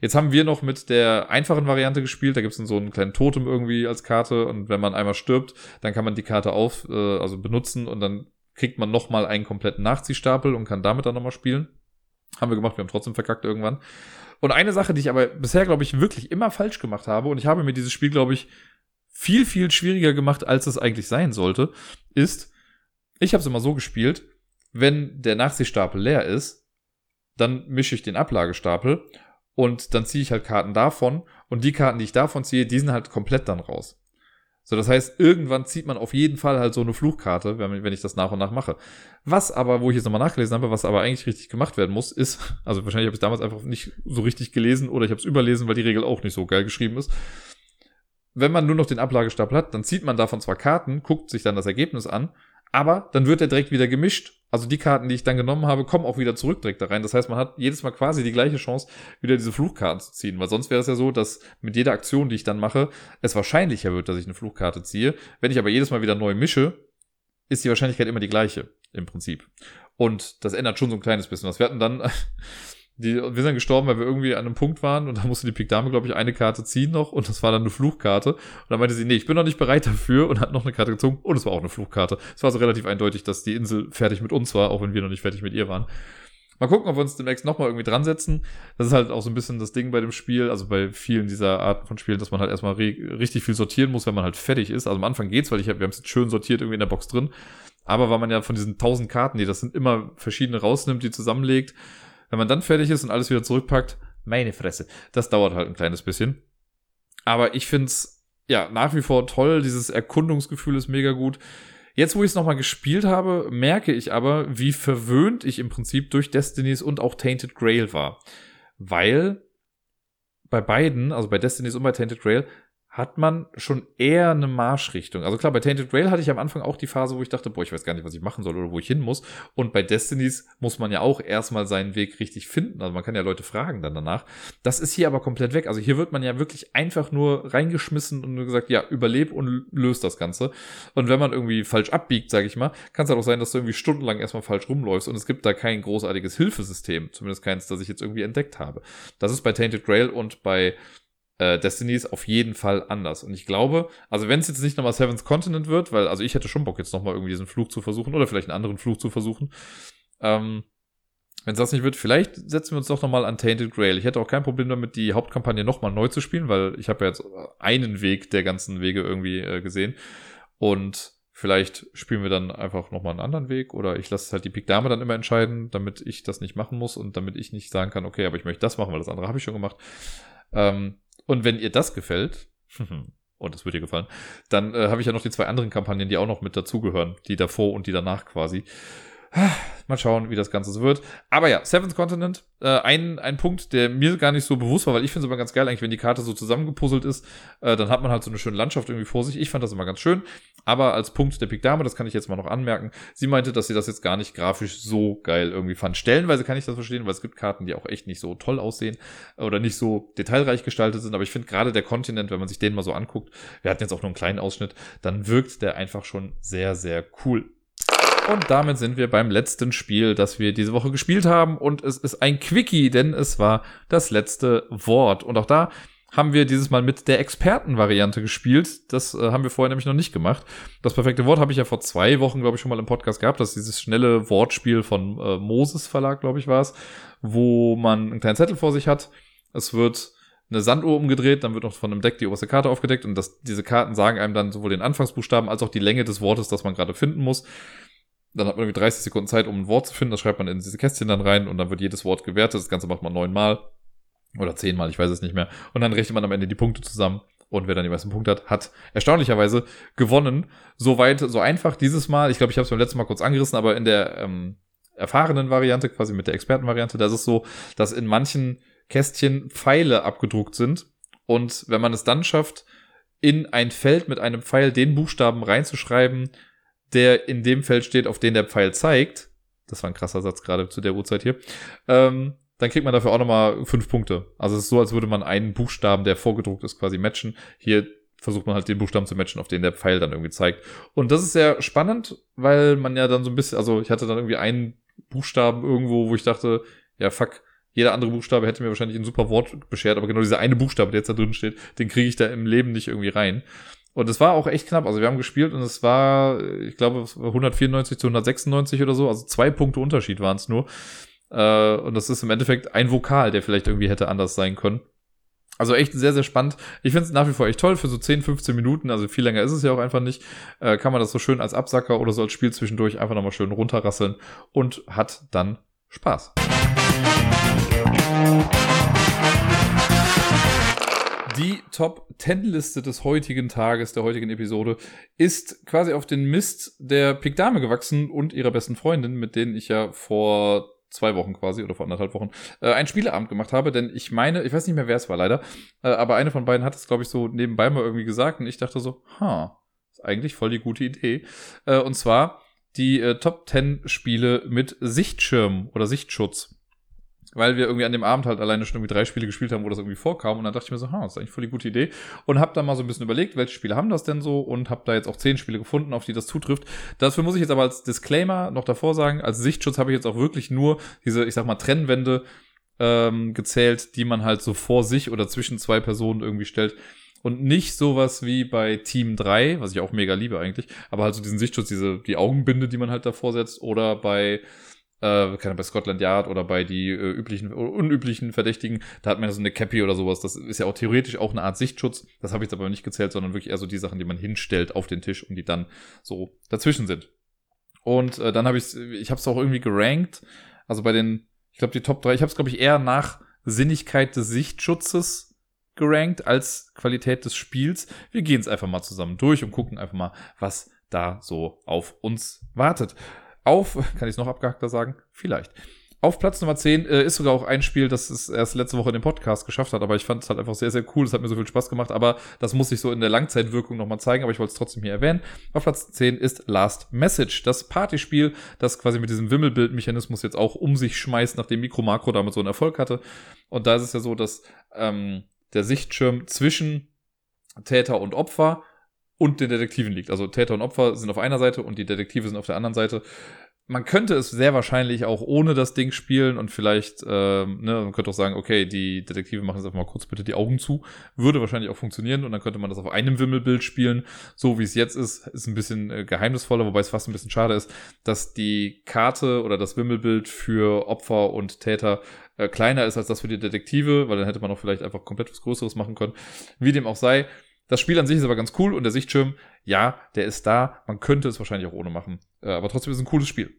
Jetzt haben wir noch mit der einfachen Variante gespielt. Da gibt es so einen kleinen Totem irgendwie als Karte und wenn man einmal stirbt, dann kann man die Karte auf, äh, also benutzen und dann kriegt man nochmal einen kompletten Nachziehstapel und kann damit dann nochmal spielen. Haben wir gemacht, wir haben trotzdem verkackt irgendwann. Und eine Sache, die ich aber bisher, glaube ich, wirklich immer falsch gemacht habe, und ich habe mir dieses Spiel, glaube ich, viel, viel schwieriger gemacht, als es eigentlich sein sollte, ist, ich habe es immer so gespielt, wenn der Nachziehstapel leer ist, dann mische ich den Ablagestapel und dann ziehe ich halt Karten davon und die Karten, die ich davon ziehe, die sind halt komplett dann raus. So, das heißt, irgendwann zieht man auf jeden Fall halt so eine Fluchkarte, wenn, wenn ich das nach und nach mache. Was aber, wo ich jetzt nochmal nachgelesen habe, was aber eigentlich richtig gemacht werden muss, ist, also wahrscheinlich habe ich damals einfach nicht so richtig gelesen oder ich habe es überlesen, weil die Regel auch nicht so geil geschrieben ist. Wenn man nur noch den Ablagestapel hat, dann zieht man davon zwar Karten, guckt sich dann das Ergebnis an, aber dann wird er direkt wieder gemischt. Also die Karten, die ich dann genommen habe, kommen auch wieder zurück direkt da rein. Das heißt, man hat jedes Mal quasi die gleiche Chance, wieder diese Fluchkarten zu ziehen. Weil sonst wäre es ja so, dass mit jeder Aktion, die ich dann mache, es wahrscheinlicher wird, dass ich eine Fluchkarte ziehe. Wenn ich aber jedes Mal wieder neu mische, ist die Wahrscheinlichkeit immer die gleiche, im Prinzip. Und das ändert schon so ein kleines bisschen was. Wir hatten dann die, wir sind gestorben, weil wir irgendwie an einem Punkt waren und da musste die Pik Dame, glaube ich, eine Karte ziehen noch und das war dann eine Fluchkarte. Und dann meinte sie, nee, ich bin noch nicht bereit dafür und hat noch eine Karte gezogen und es war auch eine Fluchkarte. Es war so relativ eindeutig, dass die Insel fertig mit uns war, auch wenn wir noch nicht fertig mit ihr waren. Mal gucken, ob wir uns demnächst nochmal irgendwie dran setzen. Das ist halt auch so ein bisschen das Ding bei dem Spiel, also bei vielen dieser Arten von Spielen, dass man halt erstmal richtig viel sortieren muss, wenn man halt fertig ist. Also am Anfang geht's, weil ich hab, wir haben es schön sortiert irgendwie in der Box drin. Aber weil man ja von diesen tausend Karten, die das sind, immer verschiedene rausnimmt, die zusammenlegt, wenn man dann fertig ist und alles wieder zurückpackt, meine Fresse, das dauert halt ein kleines bisschen. Aber ich find's ja nach wie vor toll. Dieses Erkundungsgefühl ist mega gut. Jetzt, wo ich es nochmal gespielt habe, merke ich aber, wie verwöhnt ich im Prinzip durch Destinies und auch Tainted Grail war. Weil bei beiden, also bei Destinies und bei Tainted Grail, hat man schon eher eine Marschrichtung. Also klar, bei Tainted Grail hatte ich am Anfang auch die Phase, wo ich dachte, boah, ich weiß gar nicht, was ich machen soll oder wo ich hin muss. Und bei Destinies muss man ja auch erstmal seinen Weg richtig finden. Also man kann ja Leute fragen dann danach. Das ist hier aber komplett weg. Also hier wird man ja wirklich einfach nur reingeschmissen und nur gesagt, ja, überleb und löst das Ganze. Und wenn man irgendwie falsch abbiegt, sage ich mal, kann es halt auch sein, dass du irgendwie stundenlang erstmal falsch rumläufst und es gibt da kein großartiges Hilfesystem. Zumindest keins, das ich jetzt irgendwie entdeckt habe. Das ist bei Tainted Grail und bei äh, Destiny ist auf jeden Fall anders. Und ich glaube, also wenn es jetzt nicht nochmal Seven's Continent wird, weil, also ich hätte schon Bock, jetzt nochmal irgendwie diesen Flug zu versuchen oder vielleicht einen anderen Flug zu versuchen. Ähm, wenn es das nicht wird, vielleicht setzen wir uns doch nochmal an Tainted Grail. Ich hätte auch kein Problem damit, die Hauptkampagne nochmal neu zu spielen, weil ich habe ja jetzt einen Weg der ganzen Wege irgendwie äh, gesehen. Und vielleicht spielen wir dann einfach nochmal einen anderen Weg oder ich lasse halt die Pik Dame dann immer entscheiden, damit ich das nicht machen muss und damit ich nicht sagen kann, okay, aber ich möchte das machen, weil das andere habe ich schon gemacht. Ähm, und wenn ihr das gefällt, und das wird dir gefallen, dann äh, habe ich ja noch die zwei anderen Kampagnen, die auch noch mit dazugehören, die davor und die danach quasi. Mal schauen, wie das Ganze so wird. Aber ja, Seventh Continent, äh, ein, ein Punkt, der mir gar nicht so bewusst war, weil ich finde es immer ganz geil, eigentlich, wenn die Karte so zusammengepuzzelt ist, äh, dann hat man halt so eine schöne Landschaft irgendwie vor sich. Ich fand das immer ganz schön. Aber als Punkt der Big Dame, das kann ich jetzt mal noch anmerken, sie meinte, dass sie das jetzt gar nicht grafisch so geil irgendwie fand. Stellenweise kann ich das verstehen, weil es gibt Karten, die auch echt nicht so toll aussehen oder nicht so detailreich gestaltet sind. Aber ich finde gerade der Kontinent, wenn man sich den mal so anguckt, wir hatten jetzt auch nur einen kleinen Ausschnitt, dann wirkt der einfach schon sehr, sehr cool. Und damit sind wir beim letzten Spiel, das wir diese Woche gespielt haben. Und es ist ein Quickie, denn es war das letzte Wort. Und auch da haben wir dieses Mal mit der Expertenvariante gespielt. Das äh, haben wir vorher nämlich noch nicht gemacht. Das perfekte Wort habe ich ja vor zwei Wochen, glaube ich, schon mal im Podcast gehabt. Das ist dieses schnelle Wortspiel von äh, Moses Verlag, glaube ich, war es, wo man einen kleinen Zettel vor sich hat. Es wird eine Sanduhr umgedreht, dann wird noch von einem Deck die oberste Karte aufgedeckt und das, diese Karten sagen einem dann sowohl den Anfangsbuchstaben als auch die Länge des Wortes, das man gerade finden muss. Dann hat man irgendwie 30 Sekunden Zeit, um ein Wort zu finden. Das schreibt man in diese Kästchen dann rein und dann wird jedes Wort gewertet. Das Ganze macht man neunmal oder zehnmal, ich weiß es nicht mehr. Und dann rechnet man am Ende die Punkte zusammen. Und wer dann die meisten Punkte hat, hat erstaunlicherweise gewonnen. So weit, so einfach dieses Mal. Ich glaube, ich habe es beim letzten Mal kurz angerissen, aber in der ähm, erfahrenen Variante, quasi mit der Expertenvariante, da ist es so, dass in manchen Kästchen Pfeile abgedruckt sind. Und wenn man es dann schafft, in ein Feld mit einem Pfeil den Buchstaben reinzuschreiben, der in dem Feld steht, auf den der Pfeil zeigt, das war ein krasser Satz gerade zu der Uhrzeit hier, ähm, dann kriegt man dafür auch nochmal fünf Punkte. Also es ist so, als würde man einen Buchstaben, der vorgedruckt ist, quasi matchen. Hier versucht man halt den Buchstaben zu matchen, auf den der Pfeil dann irgendwie zeigt. Und das ist sehr spannend, weil man ja dann so ein bisschen, also ich hatte dann irgendwie einen Buchstaben irgendwo, wo ich dachte, ja fuck, jeder andere Buchstabe hätte mir wahrscheinlich ein super Wort beschert, aber genau dieser eine Buchstabe, der jetzt da drin steht, den kriege ich da im Leben nicht irgendwie rein. Und es war auch echt knapp. Also wir haben gespielt und es war, ich glaube, 194 zu 196 oder so. Also zwei Punkte Unterschied waren es nur. Äh, und das ist im Endeffekt ein Vokal, der vielleicht irgendwie hätte anders sein können. Also echt sehr, sehr spannend. Ich finde es nach wie vor echt toll für so 10, 15 Minuten. Also viel länger ist es ja auch einfach nicht. Äh, kann man das so schön als Absacker oder so als Spiel zwischendurch einfach nochmal schön runterrasseln und hat dann Spaß. Die Top 10 Liste des heutigen Tages, der heutigen Episode, ist quasi auf den Mist der Pikdame gewachsen und ihrer besten Freundin, mit denen ich ja vor zwei Wochen quasi oder vor anderthalb Wochen äh, einen Spieleabend gemacht habe, denn ich meine, ich weiß nicht mehr, wer es war leider, äh, aber eine von beiden hat es, glaube ich, so nebenbei mal irgendwie gesagt und ich dachte so, ha, ist eigentlich voll die gute Idee. Äh, und zwar die äh, Top 10 Spiele mit Sichtschirm oder Sichtschutz weil wir irgendwie an dem Abend halt alleine schon irgendwie drei Spiele gespielt haben, wo das irgendwie vorkam. Und dann dachte ich mir so, ha, das ist eigentlich voll die gute Idee. Und habe dann mal so ein bisschen überlegt, welche Spiele haben das denn so und habe da jetzt auch zehn Spiele gefunden, auf die das zutrifft. Dafür muss ich jetzt aber als Disclaimer noch davor sagen, als Sichtschutz habe ich jetzt auch wirklich nur diese, ich sag mal, Trennwände ähm, gezählt, die man halt so vor sich oder zwischen zwei Personen irgendwie stellt. Und nicht sowas wie bei Team 3, was ich auch mega liebe eigentlich, aber halt so diesen Sichtschutz, diese, die Augenbinde, die man halt davor setzt, oder bei äh, keine bei Scotland Yard oder bei die äh, üblichen unüblichen Verdächtigen, da hat man ja so eine Cappy oder sowas. Das ist ja auch theoretisch auch eine Art Sichtschutz. Das habe ich jetzt aber nicht gezählt, sondern wirklich eher so die Sachen, die man hinstellt auf den Tisch und die dann so dazwischen sind. Und äh, dann habe ich ich habe es auch irgendwie gerankt. Also bei den, ich glaube die Top 3, ich habe es glaube ich eher nach Sinnigkeit des Sichtschutzes gerankt als Qualität des Spiels. Wir gehen es einfach mal zusammen durch und gucken einfach mal, was da so auf uns wartet. Auf, kann ich es noch abgehackter sagen? Vielleicht. Auf Platz Nummer 10 äh, ist sogar auch ein Spiel, das es erst letzte Woche in dem Podcast geschafft hat, aber ich fand es halt einfach sehr, sehr cool. Es hat mir so viel Spaß gemacht, aber das muss ich so in der Langzeitwirkung nochmal zeigen, aber ich wollte es trotzdem hier erwähnen. Auf Platz 10 ist Last Message, das Partyspiel, das quasi mit diesem Wimmelbildmechanismus jetzt auch um sich schmeißt, nachdem Mikro Makro damit so einen Erfolg hatte. Und da ist es ja so, dass ähm, der Sichtschirm zwischen Täter und Opfer und den Detektiven liegt. Also Täter und Opfer sind auf einer Seite und die Detektive sind auf der anderen Seite. Man könnte es sehr wahrscheinlich auch ohne das Ding spielen und vielleicht, ähm, ne, man könnte auch sagen, okay, die Detektive machen jetzt einfach mal kurz bitte die Augen zu. Würde wahrscheinlich auch funktionieren und dann könnte man das auf einem Wimmelbild spielen. So wie es jetzt ist, ist ein bisschen äh, geheimnisvoller, wobei es fast ein bisschen schade ist, dass die Karte oder das Wimmelbild für Opfer und Täter äh, kleiner ist als das für die Detektive, weil dann hätte man auch vielleicht einfach komplett was Größeres machen können. Wie dem auch sei, das Spiel an sich ist aber ganz cool und der Sichtschirm, ja, der ist da. Man könnte es wahrscheinlich auch ohne machen. Äh, aber trotzdem ist es ein cooles Spiel.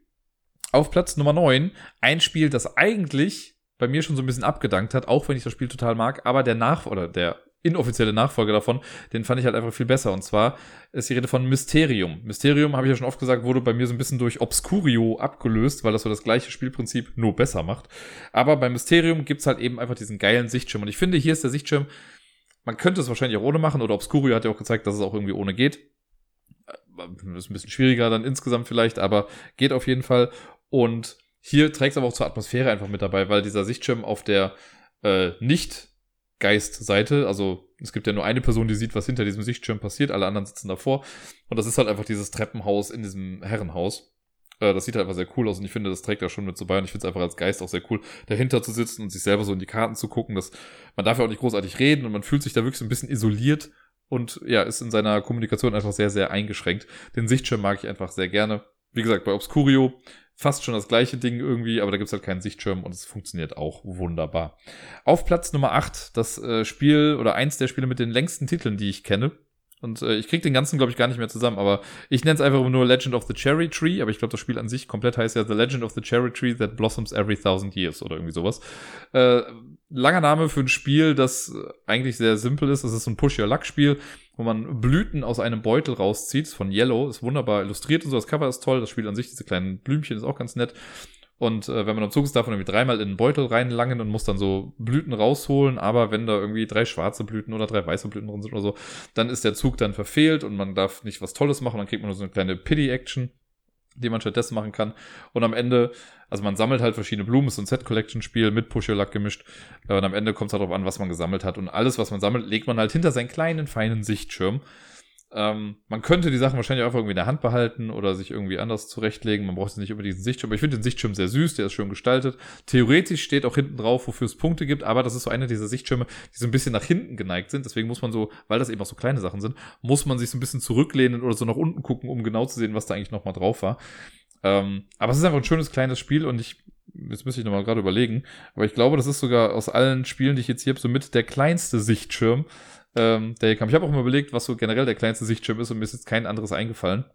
Auf Platz Nummer 9, ein Spiel, das eigentlich bei mir schon so ein bisschen abgedankt hat, auch wenn ich das Spiel total mag, aber der Nach oder der inoffizielle Nachfolger davon, den fand ich halt einfach viel besser. Und zwar ist die Rede von Mysterium. Mysterium, habe ich ja schon oft gesagt, wurde bei mir so ein bisschen durch Obscurio abgelöst, weil das so das gleiche Spielprinzip nur besser macht. Aber bei Mysterium gibt's halt eben einfach diesen geilen Sichtschirm. Und ich finde, hier ist der Sichtschirm man könnte es wahrscheinlich auch ohne machen, oder Obscurio hat ja auch gezeigt, dass es auch irgendwie ohne geht. Äh, ist ein bisschen schwieriger dann insgesamt vielleicht, aber geht auf jeden Fall. Und hier trägt es aber auch zur Atmosphäre einfach mit dabei, weil dieser Sichtschirm auf der äh, Nicht-Geist-Seite, also es gibt ja nur eine Person, die sieht, was hinter diesem Sichtschirm passiert, alle anderen sitzen davor. Und das ist halt einfach dieses Treppenhaus in diesem Herrenhaus. Äh, das sieht halt einfach sehr cool aus und ich finde, das trägt da schon mit so bei und ich finde es einfach als Geist auch sehr cool, dahinter zu sitzen und sich selber so in die Karten zu gucken. Dass man darf ja auch nicht großartig reden und man fühlt sich da wirklich so ein bisschen isoliert und ja, ist in seiner Kommunikation einfach sehr, sehr eingeschränkt. Den Sichtschirm mag ich einfach sehr gerne. Wie gesagt, bei Obscurio fast schon das gleiche Ding irgendwie, aber da gibt's halt keinen Sichtschirm und es funktioniert auch wunderbar. Auf Platz Nummer 8, das äh, Spiel oder eins der Spiele mit den längsten Titeln, die ich kenne. Und äh, ich krieg den ganzen, glaube ich, gar nicht mehr zusammen. Aber ich nenne es einfach nur Legend of the Cherry Tree. Aber ich glaube, das Spiel an sich komplett heißt ja The Legend of the Cherry Tree that blossoms every thousand years oder irgendwie sowas. Äh, langer Name für ein Spiel, das eigentlich sehr simpel ist. Es ist ein Push-Your-Luck-Spiel, wo man Blüten aus einem Beutel rauszieht. Von Yellow. Ist wunderbar illustriert und so. Das Cover ist toll. Das Spiel an sich, diese kleinen Blümchen, ist auch ganz nett. Und äh, wenn man am Zug ist, darf man irgendwie dreimal in einen Beutel reinlangen und muss dann so Blüten rausholen. Aber wenn da irgendwie drei schwarze Blüten oder drei weiße Blüten drin sind oder so, dann ist der Zug dann verfehlt und man darf nicht was Tolles machen. Dann kriegt man nur so eine kleine Pity-Action, die man stattdessen machen kann. Und am Ende, also man sammelt halt verschiedene Blumen, ist so ein Set-Collection-Spiel mit Push-Your-Luck gemischt. Und am Ende kommt es halt darauf an, was man gesammelt hat. Und alles, was man sammelt, legt man halt hinter seinen kleinen, feinen Sichtschirm. Ähm, man könnte die Sachen wahrscheinlich einfach irgendwie in der Hand behalten oder sich irgendwie anders zurechtlegen. Man braucht nicht über diesen Sichtschirm. Aber ich finde den Sichtschirm sehr süß, der ist schön gestaltet. Theoretisch steht auch hinten drauf, wofür es Punkte gibt, aber das ist so einer dieser Sichtschirme, die so ein bisschen nach hinten geneigt sind. Deswegen muss man so, weil das eben auch so kleine Sachen sind, muss man sich so ein bisschen zurücklehnen oder so nach unten gucken, um genau zu sehen, was da eigentlich nochmal drauf war. Ähm, aber es ist einfach ein schönes kleines Spiel und ich jetzt müsste ich nochmal gerade überlegen, aber ich glaube, das ist sogar aus allen Spielen, die ich jetzt hier habe, so mit der kleinste Sichtschirm, ähm, der hier kam. Ich habe auch mal überlegt, was so generell der kleinste Sichtschirm ist und mir ist jetzt kein anderes eingefallen.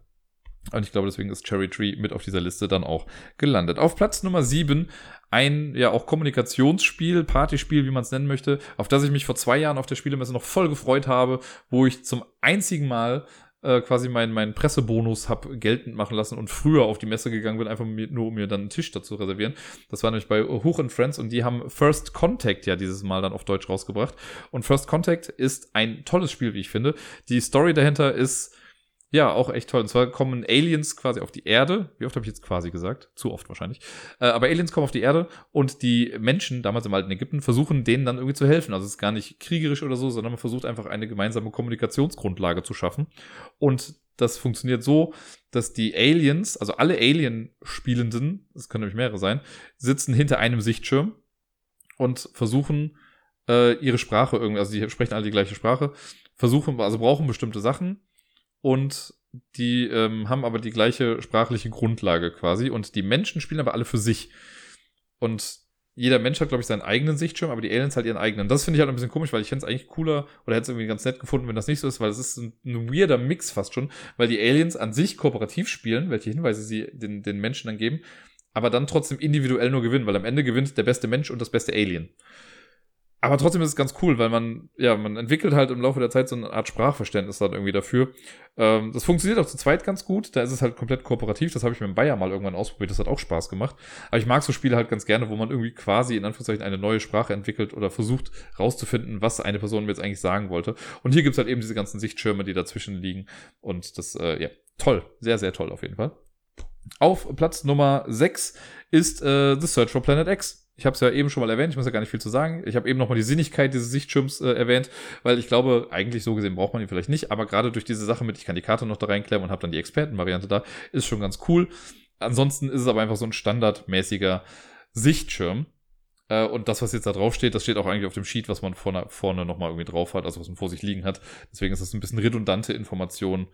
Und ich glaube, deswegen ist Cherry Tree mit auf dieser Liste dann auch gelandet. Auf Platz Nummer 7 ein ja auch Kommunikationsspiel, Partyspiel, wie man es nennen möchte, auf das ich mich vor zwei Jahren auf der Spielemesse noch voll gefreut habe, wo ich zum einzigen Mal äh, quasi meinen mein Pressebonus hab geltend machen lassen und früher auf die Messe gegangen bin, einfach nur um mir dann einen Tisch dazu reservieren. Das war nämlich bei Hoch and Friends und die haben First Contact ja dieses Mal dann auf Deutsch rausgebracht. Und First Contact ist ein tolles Spiel, wie ich finde. Die Story dahinter ist ja, auch echt toll. Und zwar kommen Aliens quasi auf die Erde. Wie oft habe ich jetzt quasi gesagt? Zu oft wahrscheinlich. Äh, aber Aliens kommen auf die Erde und die Menschen, damals im alten Ägypten, versuchen denen dann irgendwie zu helfen. Also es ist gar nicht kriegerisch oder so, sondern man versucht einfach eine gemeinsame Kommunikationsgrundlage zu schaffen. Und das funktioniert so, dass die Aliens, also alle Alien-Spielenden, es können nämlich mehrere sein, sitzen hinter einem Sichtschirm und versuchen äh, ihre Sprache irgendwie, also die sprechen alle die gleiche Sprache, versuchen, also brauchen bestimmte Sachen und die ähm, haben aber die gleiche sprachliche Grundlage quasi und die Menschen spielen aber alle für sich. Und jeder Mensch hat, glaube ich, seinen eigenen Sichtschirm, aber die Aliens halt ihren eigenen. Das finde ich halt ein bisschen komisch, weil ich fände es eigentlich cooler oder hätte es irgendwie ganz nett gefunden, wenn das nicht so ist, weil es ist ein, ein weirder Mix fast schon, weil die Aliens an sich kooperativ spielen, welche Hinweise sie den, den Menschen dann geben, aber dann trotzdem individuell nur gewinnen, weil am Ende gewinnt der beste Mensch und das beste Alien. Aber trotzdem ist es ganz cool, weil man, ja, man entwickelt halt im Laufe der Zeit so eine Art Sprachverständnis dann irgendwie dafür. Ähm, das funktioniert auch zu zweit ganz gut. Da ist es halt komplett kooperativ. Das habe ich mit dem Bayer mal irgendwann ausprobiert. Das hat auch Spaß gemacht. Aber ich mag so Spiele halt ganz gerne, wo man irgendwie quasi in Anführungszeichen eine neue Sprache entwickelt oder versucht rauszufinden, was eine Person mir jetzt eigentlich sagen wollte. Und hier gibt's halt eben diese ganzen Sichtschirme, die dazwischen liegen. Und das, äh, ja, toll. Sehr, sehr toll auf jeden Fall. Auf Platz Nummer 6 ist äh, The Search for Planet X. Ich habe es ja eben schon mal erwähnt, ich muss ja gar nicht viel zu sagen. Ich habe eben nochmal die Sinnigkeit dieses Sichtschirms äh, erwähnt, weil ich glaube, eigentlich so gesehen braucht man ihn vielleicht nicht, aber gerade durch diese Sache mit, ich kann die Karte noch da reinklemmen und habe dann die Expertenvariante da, ist schon ganz cool. Ansonsten ist es aber einfach so ein standardmäßiger Sichtschirm. Äh, und das, was jetzt da drauf steht, das steht auch eigentlich auf dem Sheet, was man vorne, vorne nochmal irgendwie drauf hat, also was man vor sich liegen hat. Deswegen ist das ein bisschen redundante Information,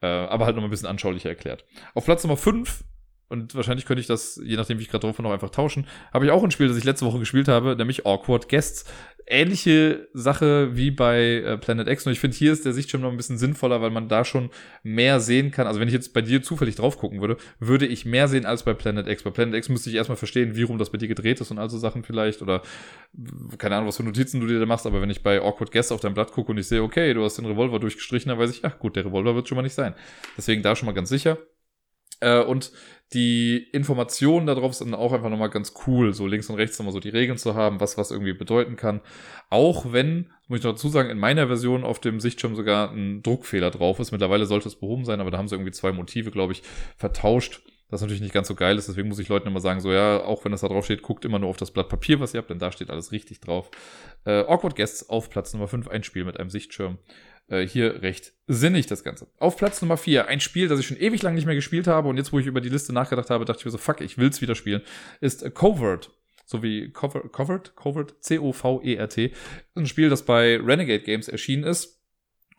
äh, aber halt nochmal ein bisschen anschaulicher erklärt. Auf Platz Nummer 5 und wahrscheinlich könnte ich das, je nachdem wie ich gerade drauf bin, noch einfach tauschen, habe ich auch ein Spiel, das ich letzte Woche gespielt habe, nämlich Awkward Guests. Ähnliche Sache wie bei äh, Planet X, und ich finde, hier ist der Sichtschirm noch ein bisschen sinnvoller, weil man da schon mehr sehen kann. Also wenn ich jetzt bei dir zufällig drauf gucken würde, würde ich mehr sehen als bei Planet X. Bei Planet X müsste ich erstmal verstehen, wie rum das bei dir gedreht ist und all so Sachen vielleicht, oder keine Ahnung, was für Notizen du dir da machst, aber wenn ich bei Awkward Guests auf dein Blatt gucke und ich sehe, okay, du hast den Revolver durchgestrichen, dann weiß ich, ach gut, der Revolver wird schon mal nicht sein. Deswegen da schon mal ganz sicher. Äh, und die Informationen darauf sind auch einfach nochmal ganz cool, so links und rechts nochmal so die Regeln zu haben, was was irgendwie bedeuten kann. Auch wenn, muss ich noch dazu sagen, in meiner Version auf dem Sichtschirm sogar ein Druckfehler drauf ist. Mittlerweile sollte es behoben sein, aber da haben sie irgendwie zwei Motive, glaube ich, vertauscht. Das natürlich nicht ganz so geil ist, deswegen muss ich Leuten immer sagen, so ja, auch wenn das da drauf steht, guckt immer nur auf das Blatt Papier, was ihr habt, denn da steht alles richtig drauf. Äh, Awkward Guests auf Platz Nummer 5, ein Spiel mit einem Sichtschirm. Äh, hier recht sinnig das Ganze. Auf Platz Nummer 4, ein Spiel, das ich schon ewig lang nicht mehr gespielt habe und jetzt, wo ich über die Liste nachgedacht habe, dachte ich mir so, fuck, ich will's wieder spielen, ist äh, Covert. So wie Cover, Covert, Covert, C-O-V-E-R-T. Ein Spiel, das bei Renegade Games erschienen ist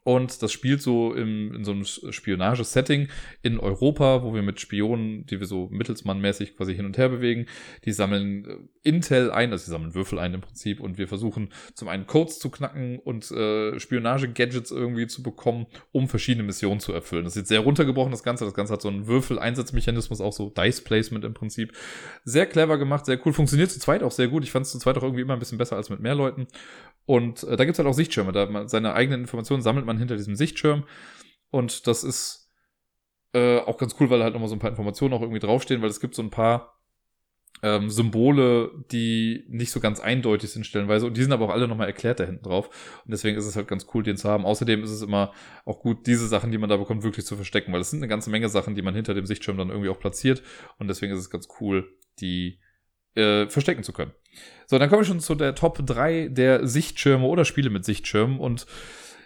Und das spielt so im, in so einem Spionagesetting in Europa, wo wir mit Spionen, die wir so mittelsmannmäßig quasi hin und her bewegen, die sammeln äh, Intel ein, also die sammeln Würfel ein im Prinzip und wir versuchen zum einen Codes zu knacken und äh, Spionage-Gadgets irgendwie zu bekommen, um verschiedene Missionen zu erfüllen. Das ist jetzt sehr runtergebrochen, das Ganze. Das Ganze hat so einen Würfel-Einsatzmechanismus, auch so Dice-Placement im Prinzip. Sehr clever gemacht, sehr cool. Funktioniert zu zweit auch sehr gut. Ich fand es zu zweit auch irgendwie immer ein bisschen besser als mit mehr Leuten. Und äh, da gibt's halt auch Sichtschirme. Da man, seine eigenen Informationen sammelt man hinter diesem Sichtschirm. Und das ist äh, auch ganz cool, weil halt nochmal so ein paar Informationen auch irgendwie draufstehen, weil es gibt so ein paar ähm, Symbole, die nicht so ganz eindeutig sind stellenweise. Und die sind aber auch alle nochmal erklärt da hinten drauf. Und deswegen ist es halt ganz cool, den zu haben. Außerdem ist es immer auch gut, diese Sachen, die man da bekommt, wirklich zu verstecken, weil es sind eine ganze Menge Sachen, die man hinter dem Sichtschirm dann irgendwie auch platziert. Und deswegen ist es ganz cool, die äh, verstecken zu können. So, dann kommen wir schon zu der Top 3 der Sichtschirme oder Spiele mit Sichtschirmen und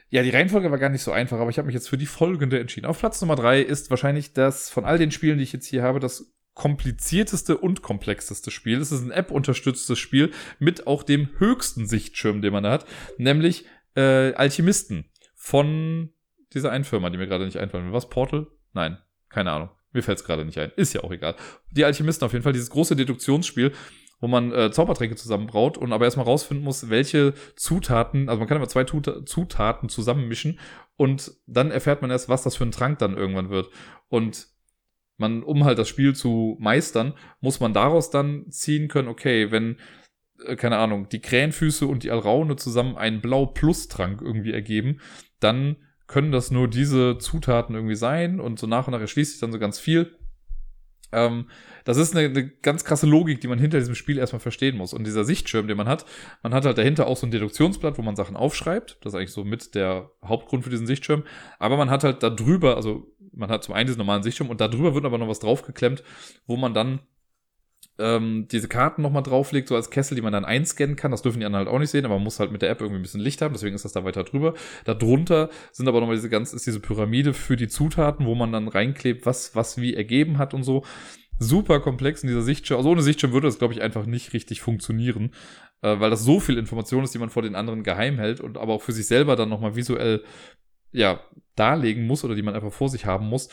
ja, die Reihenfolge war gar nicht so einfach, aber ich habe mich jetzt für die folgende entschieden. Auf Platz Nummer 3 ist wahrscheinlich das von all den Spielen, die ich jetzt hier habe, das komplizierteste und komplexeste Spiel. Es ist ein App-unterstütztes Spiel mit auch dem höchsten Sichtschirm, den man da hat, nämlich äh, Alchemisten von dieser einen Firma, die mir gerade nicht einfallen will. Was? Portal? Nein, keine Ahnung. Mir fällt es gerade nicht ein. Ist ja auch egal. Die Alchemisten auf jeden Fall, dieses große Deduktionsspiel, wo man äh, Zaubertränke zusammenbraut und aber erstmal rausfinden muss, welche Zutaten, also man kann immer zwei Zutaten zusammenmischen und dann erfährt man erst, was das für ein Trank dann irgendwann wird. Und man, um halt das Spiel zu meistern, muss man daraus dann ziehen können, okay, wenn, äh, keine Ahnung, die Krähenfüße und die Alraune zusammen einen Blau-Plus-Trank irgendwie ergeben, dann können das nur diese Zutaten irgendwie sein und so nach und nach erschließt sich dann so ganz viel. Ähm, das ist eine, eine ganz krasse Logik, die man hinter diesem Spiel erstmal verstehen muss. Und dieser Sichtschirm, den man hat, man hat halt dahinter auch so ein Deduktionsblatt, wo man Sachen aufschreibt. Das ist eigentlich so mit der Hauptgrund für diesen Sichtschirm. Aber man hat halt da drüber, also man hat zum einen diesen normalen Sichtschirm und da drüber wird aber noch was draufgeklemmt, wo man dann ähm, diese Karten nochmal drauflegt, so als Kessel, die man dann einscannen kann. Das dürfen die anderen halt auch nicht sehen, aber man muss halt mit der App irgendwie ein bisschen Licht haben, deswegen ist das da weiter drüber. Darunter sind aber nochmal diese ganz, ist diese Pyramide für die Zutaten, wo man dann reinklebt, was, was wie ergeben hat und so. Super komplex in dieser Sichtschirm. Also ohne Sichtschirm würde das, glaube ich, einfach nicht richtig funktionieren, äh, weil das so viel Information ist, die man vor den anderen geheim hält und aber auch für sich selber dann nochmal visuell, ja, darlegen muss oder die man einfach vor sich haben muss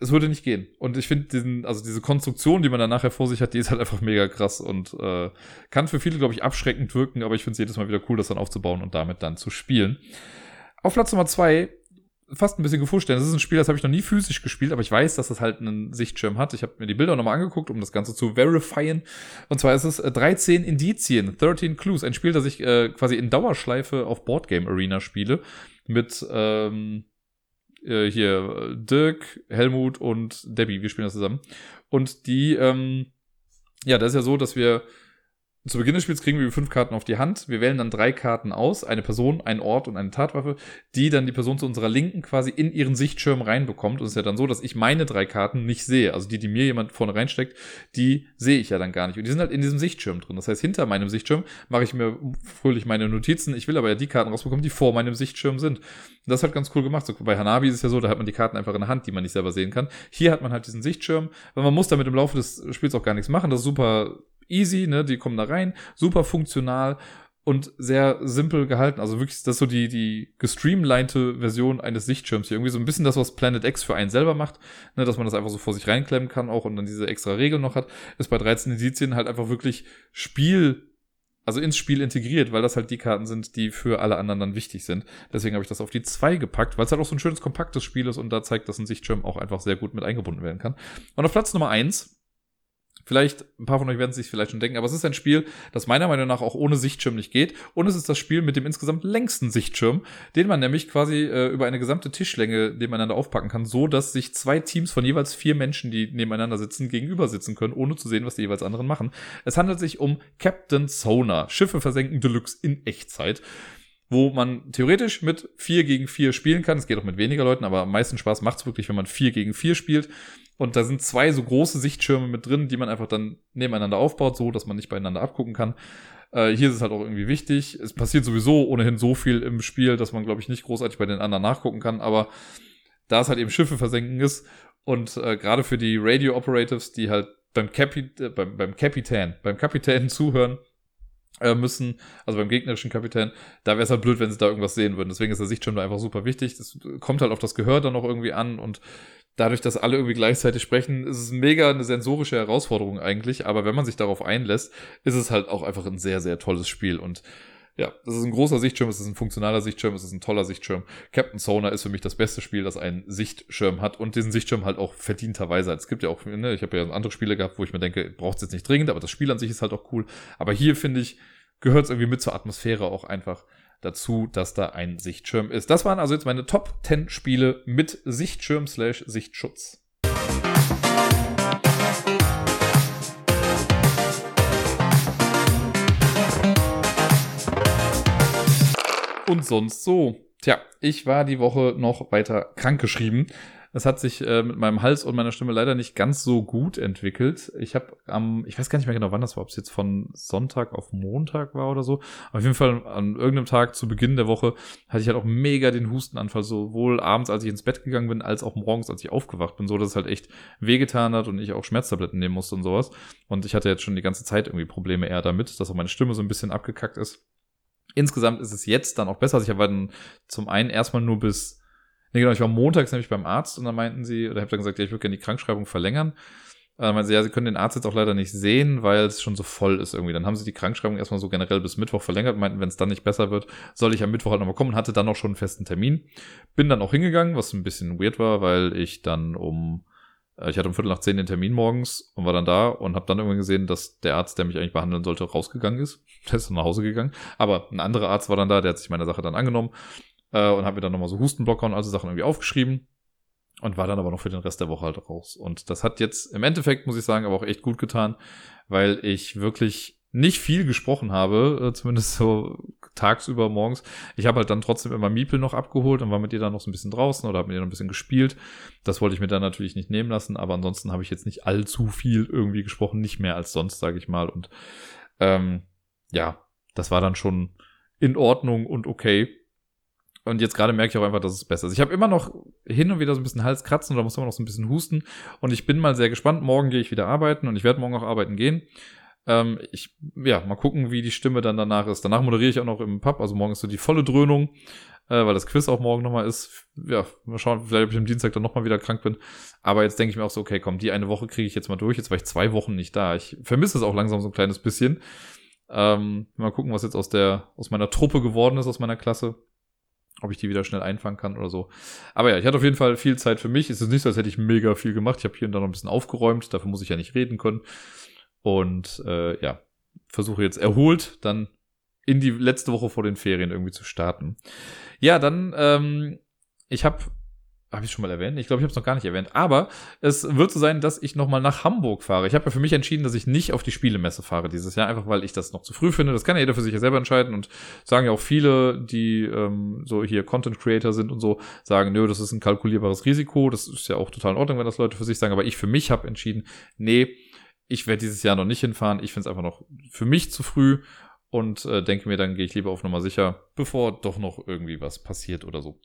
es würde nicht gehen. Und ich finde diesen, also diese Konstruktion, die man dann nachher vor sich hat, die ist halt einfach mega krass und äh, kann für viele, glaube ich, abschreckend wirken, aber ich finde es jedes Mal wieder cool, das dann aufzubauen und damit dann zu spielen. Auf Platz Nummer zwei fast ein bisschen gefuscht, denn das ist ein Spiel, das habe ich noch nie physisch gespielt, aber ich weiß, dass das halt einen Sichtschirm hat. Ich habe mir die Bilder nochmal angeguckt, um das Ganze zu verifieren. Und zwar ist es 13 äh, Indizien, 13 Clues, ein Spiel, das ich äh, quasi in Dauerschleife auf Boardgame Arena spiele. Mit ähm, äh, hier Dirk, Helmut und Debbie, wir spielen das zusammen. Und die, ähm, ja, das ist ja so, dass wir zu Beginn des Spiels kriegen wir fünf Karten auf die Hand. Wir wählen dann drei Karten aus, eine Person, ein Ort und eine Tatwaffe, die dann die Person zu unserer Linken quasi in ihren Sichtschirm reinbekommt. Und es ist ja dann so, dass ich meine drei Karten nicht sehe. Also die, die mir jemand vorne reinsteckt, die sehe ich ja dann gar nicht. Und die sind halt in diesem Sichtschirm drin. Das heißt, hinter meinem Sichtschirm mache ich mir fröhlich meine Notizen. Ich will aber ja die Karten rausbekommen, die vor meinem Sichtschirm sind. Und das hat ganz cool gemacht. So, bei Hanabi ist es ja so, da hat man die Karten einfach in der Hand, die man nicht selber sehen kann. Hier hat man halt diesen Sichtschirm, weil man muss damit im Laufe des Spiels auch gar nichts machen. Das ist super easy, ne? Die kommen da rein, super funktional und sehr simpel gehalten. Also wirklich, das ist so die, die gestreamlinete Version eines Sichtschirms hier. Irgendwie so ein bisschen das, was Planet X für einen selber macht, ne, dass man das einfach so vor sich reinklemmen kann auch und dann diese extra Regeln noch hat, ist bei 13 Indizien halt einfach wirklich Spiel, also ins Spiel integriert, weil das halt die Karten sind, die für alle anderen dann wichtig sind. Deswegen habe ich das auf die 2 gepackt, weil es halt auch so ein schönes, kompaktes Spiel ist und da zeigt, dass ein Sichtschirm auch einfach sehr gut mit eingebunden werden kann. Und auf Platz Nummer 1 Vielleicht, ein paar von euch werden es sich vielleicht schon denken, aber es ist ein Spiel, das meiner Meinung nach auch ohne Sichtschirm nicht geht. Und es ist das Spiel mit dem insgesamt längsten Sichtschirm, den man nämlich quasi äh, über eine gesamte Tischlänge nebeneinander aufpacken kann, so dass sich zwei Teams von jeweils vier Menschen, die nebeneinander sitzen, gegenüber sitzen können, ohne zu sehen, was die jeweils anderen machen. Es handelt sich um Captain Sonar, Schiffe versenken Deluxe in Echtzeit wo man theoretisch mit vier gegen vier spielen kann. Es geht auch mit weniger Leuten, aber am meisten Spaß macht es wirklich, wenn man vier gegen vier spielt. Und da sind zwei so große Sichtschirme mit drin, die man einfach dann nebeneinander aufbaut, so dass man nicht beieinander abgucken kann. Äh, hier ist es halt auch irgendwie wichtig. Es passiert sowieso ohnehin so viel im Spiel, dass man, glaube ich, nicht großartig bei den anderen nachgucken kann. Aber da es halt eben Schiffe versenken ist und äh, gerade für die Radio Operatives, die halt beim, Kapi äh, beim, beim Kapitän, beim Kapitän zuhören, äh, müssen, also beim gegnerischen Kapitän, da wäre es halt blöd, wenn sie da irgendwas sehen würden. Deswegen ist der Sichtschirm da einfach super wichtig. Das kommt halt auf das Gehör dann noch irgendwie an und dadurch, dass alle irgendwie gleichzeitig sprechen, ist es mega eine sensorische Herausforderung eigentlich. Aber wenn man sich darauf einlässt, ist es halt auch einfach ein sehr, sehr tolles Spiel und ja, das ist ein großer Sichtschirm, es ist ein funktionaler Sichtschirm, es ist ein toller Sichtschirm. Captain Sonar ist für mich das beste Spiel, das einen Sichtschirm hat und diesen Sichtschirm halt auch verdienterweise. Es gibt ja auch, ne, ich habe ja andere Spiele gehabt, wo ich mir denke, braucht es jetzt nicht dringend, aber das Spiel an sich ist halt auch cool. Aber hier finde ich, gehört es irgendwie mit zur Atmosphäre auch einfach dazu, dass da ein Sichtschirm ist. Das waren also jetzt meine Top 10 Spiele mit Sichtschirm slash Sichtschutz. Und sonst so. Tja, ich war die Woche noch weiter krankgeschrieben. Es hat sich äh, mit meinem Hals und meiner Stimme leider nicht ganz so gut entwickelt. Ich habe am, ich weiß gar nicht mehr genau, wann das war, ob es jetzt von Sonntag auf Montag war oder so. Auf jeden Fall an irgendeinem Tag zu Beginn der Woche hatte ich halt auch mega den Hustenanfall, sowohl abends, als ich ins Bett gegangen bin, als auch morgens, als ich aufgewacht bin, so dass es halt echt wehgetan hat und ich auch Schmerztabletten nehmen musste und sowas. Und ich hatte jetzt schon die ganze Zeit irgendwie Probleme eher damit, dass auch meine Stimme so ein bisschen abgekackt ist. Insgesamt ist es jetzt dann auch besser. Also ich habe dann zum einen erstmal nur bis Nee, genau, ich war montags nämlich beim Arzt und dann meinten sie, oder ich habe dann gesagt, ja, ich würde gerne die Krankschreibung verlängern. Und dann meinten sie, ja, sie können den Arzt jetzt auch leider nicht sehen, weil es schon so voll ist irgendwie. Dann haben sie die Krankschreibung erstmal so generell bis Mittwoch verlängert meinten, wenn es dann nicht besser wird, soll ich am Mittwoch halt nochmal kommen und hatte dann auch schon einen festen Termin. Bin dann auch hingegangen, was ein bisschen weird war, weil ich dann um, äh, ich hatte um Viertel nach zehn den Termin morgens und war dann da und habe dann irgendwann gesehen, dass der Arzt, der mich eigentlich behandeln sollte, rausgegangen ist. Der ist dann nach Hause gegangen. Aber ein anderer Arzt war dann da, der hat sich meine Sache dann angenommen äh, und habe mir dann nochmal so Hustenblocker und also Sachen irgendwie aufgeschrieben und war dann aber noch für den Rest der Woche halt raus. Und das hat jetzt im Endeffekt, muss ich sagen, aber auch echt gut getan, weil ich wirklich nicht viel gesprochen habe, äh, zumindest so tagsüber morgens. Ich habe halt dann trotzdem immer Miepel noch abgeholt und war mit ihr dann noch so ein bisschen draußen oder habe mit ihr noch ein bisschen gespielt. Das wollte ich mir dann natürlich nicht nehmen lassen, aber ansonsten habe ich jetzt nicht allzu viel irgendwie gesprochen, nicht mehr als sonst, sage ich mal. Und ähm, ja, das war dann schon in Ordnung und okay. Und jetzt gerade merke ich auch einfach, dass es besser ist. Ich habe immer noch hin und wieder so ein bisschen Halskratzen oder muss immer noch so ein bisschen husten. Und ich bin mal sehr gespannt. Morgen gehe ich wieder arbeiten und ich werde morgen auch arbeiten gehen. Ähm, ich, ja, mal gucken, wie die Stimme dann danach ist. Danach moderiere ich auch noch im Pub. Also morgen ist so die volle Dröhnung, äh, weil das Quiz auch morgen nochmal ist. Ja, mal schauen, vielleicht ob ich am Dienstag dann nochmal wieder krank bin. Aber jetzt denke ich mir auch so, okay, komm, die eine Woche kriege ich jetzt mal durch. Jetzt war ich zwei Wochen nicht da. Ich vermisse es auch langsam so ein kleines bisschen. Ähm, mal gucken, was jetzt aus der, aus meiner Truppe geworden ist, aus meiner Klasse ob ich die wieder schnell einfangen kann oder so. Aber ja, ich hatte auf jeden Fall viel Zeit für mich. Es ist nicht so, als hätte ich mega viel gemacht. Ich habe hier und da noch ein bisschen aufgeräumt. Dafür muss ich ja nicht reden können. Und äh, ja, versuche jetzt erholt dann in die letzte Woche vor den Ferien irgendwie zu starten. Ja, dann, ähm, ich habe habe ich schon mal erwähnt? Ich glaube, ich habe es noch gar nicht erwähnt. Aber es wird so sein, dass ich nochmal nach Hamburg fahre. Ich habe ja für mich entschieden, dass ich nicht auf die Spielemesse fahre dieses Jahr, einfach weil ich das noch zu früh finde. Das kann ja jeder für sich ja selber entscheiden und sagen ja auch viele, die ähm, so hier Content Creator sind und so, sagen, nö, das ist ein kalkulierbares Risiko. Das ist ja auch total in Ordnung, wenn das Leute für sich sagen. Aber ich für mich habe entschieden, nee, ich werde dieses Jahr noch nicht hinfahren. Ich finde es einfach noch für mich zu früh und äh, denke mir, dann gehe ich lieber auf Nummer sicher, bevor doch noch irgendwie was passiert oder so.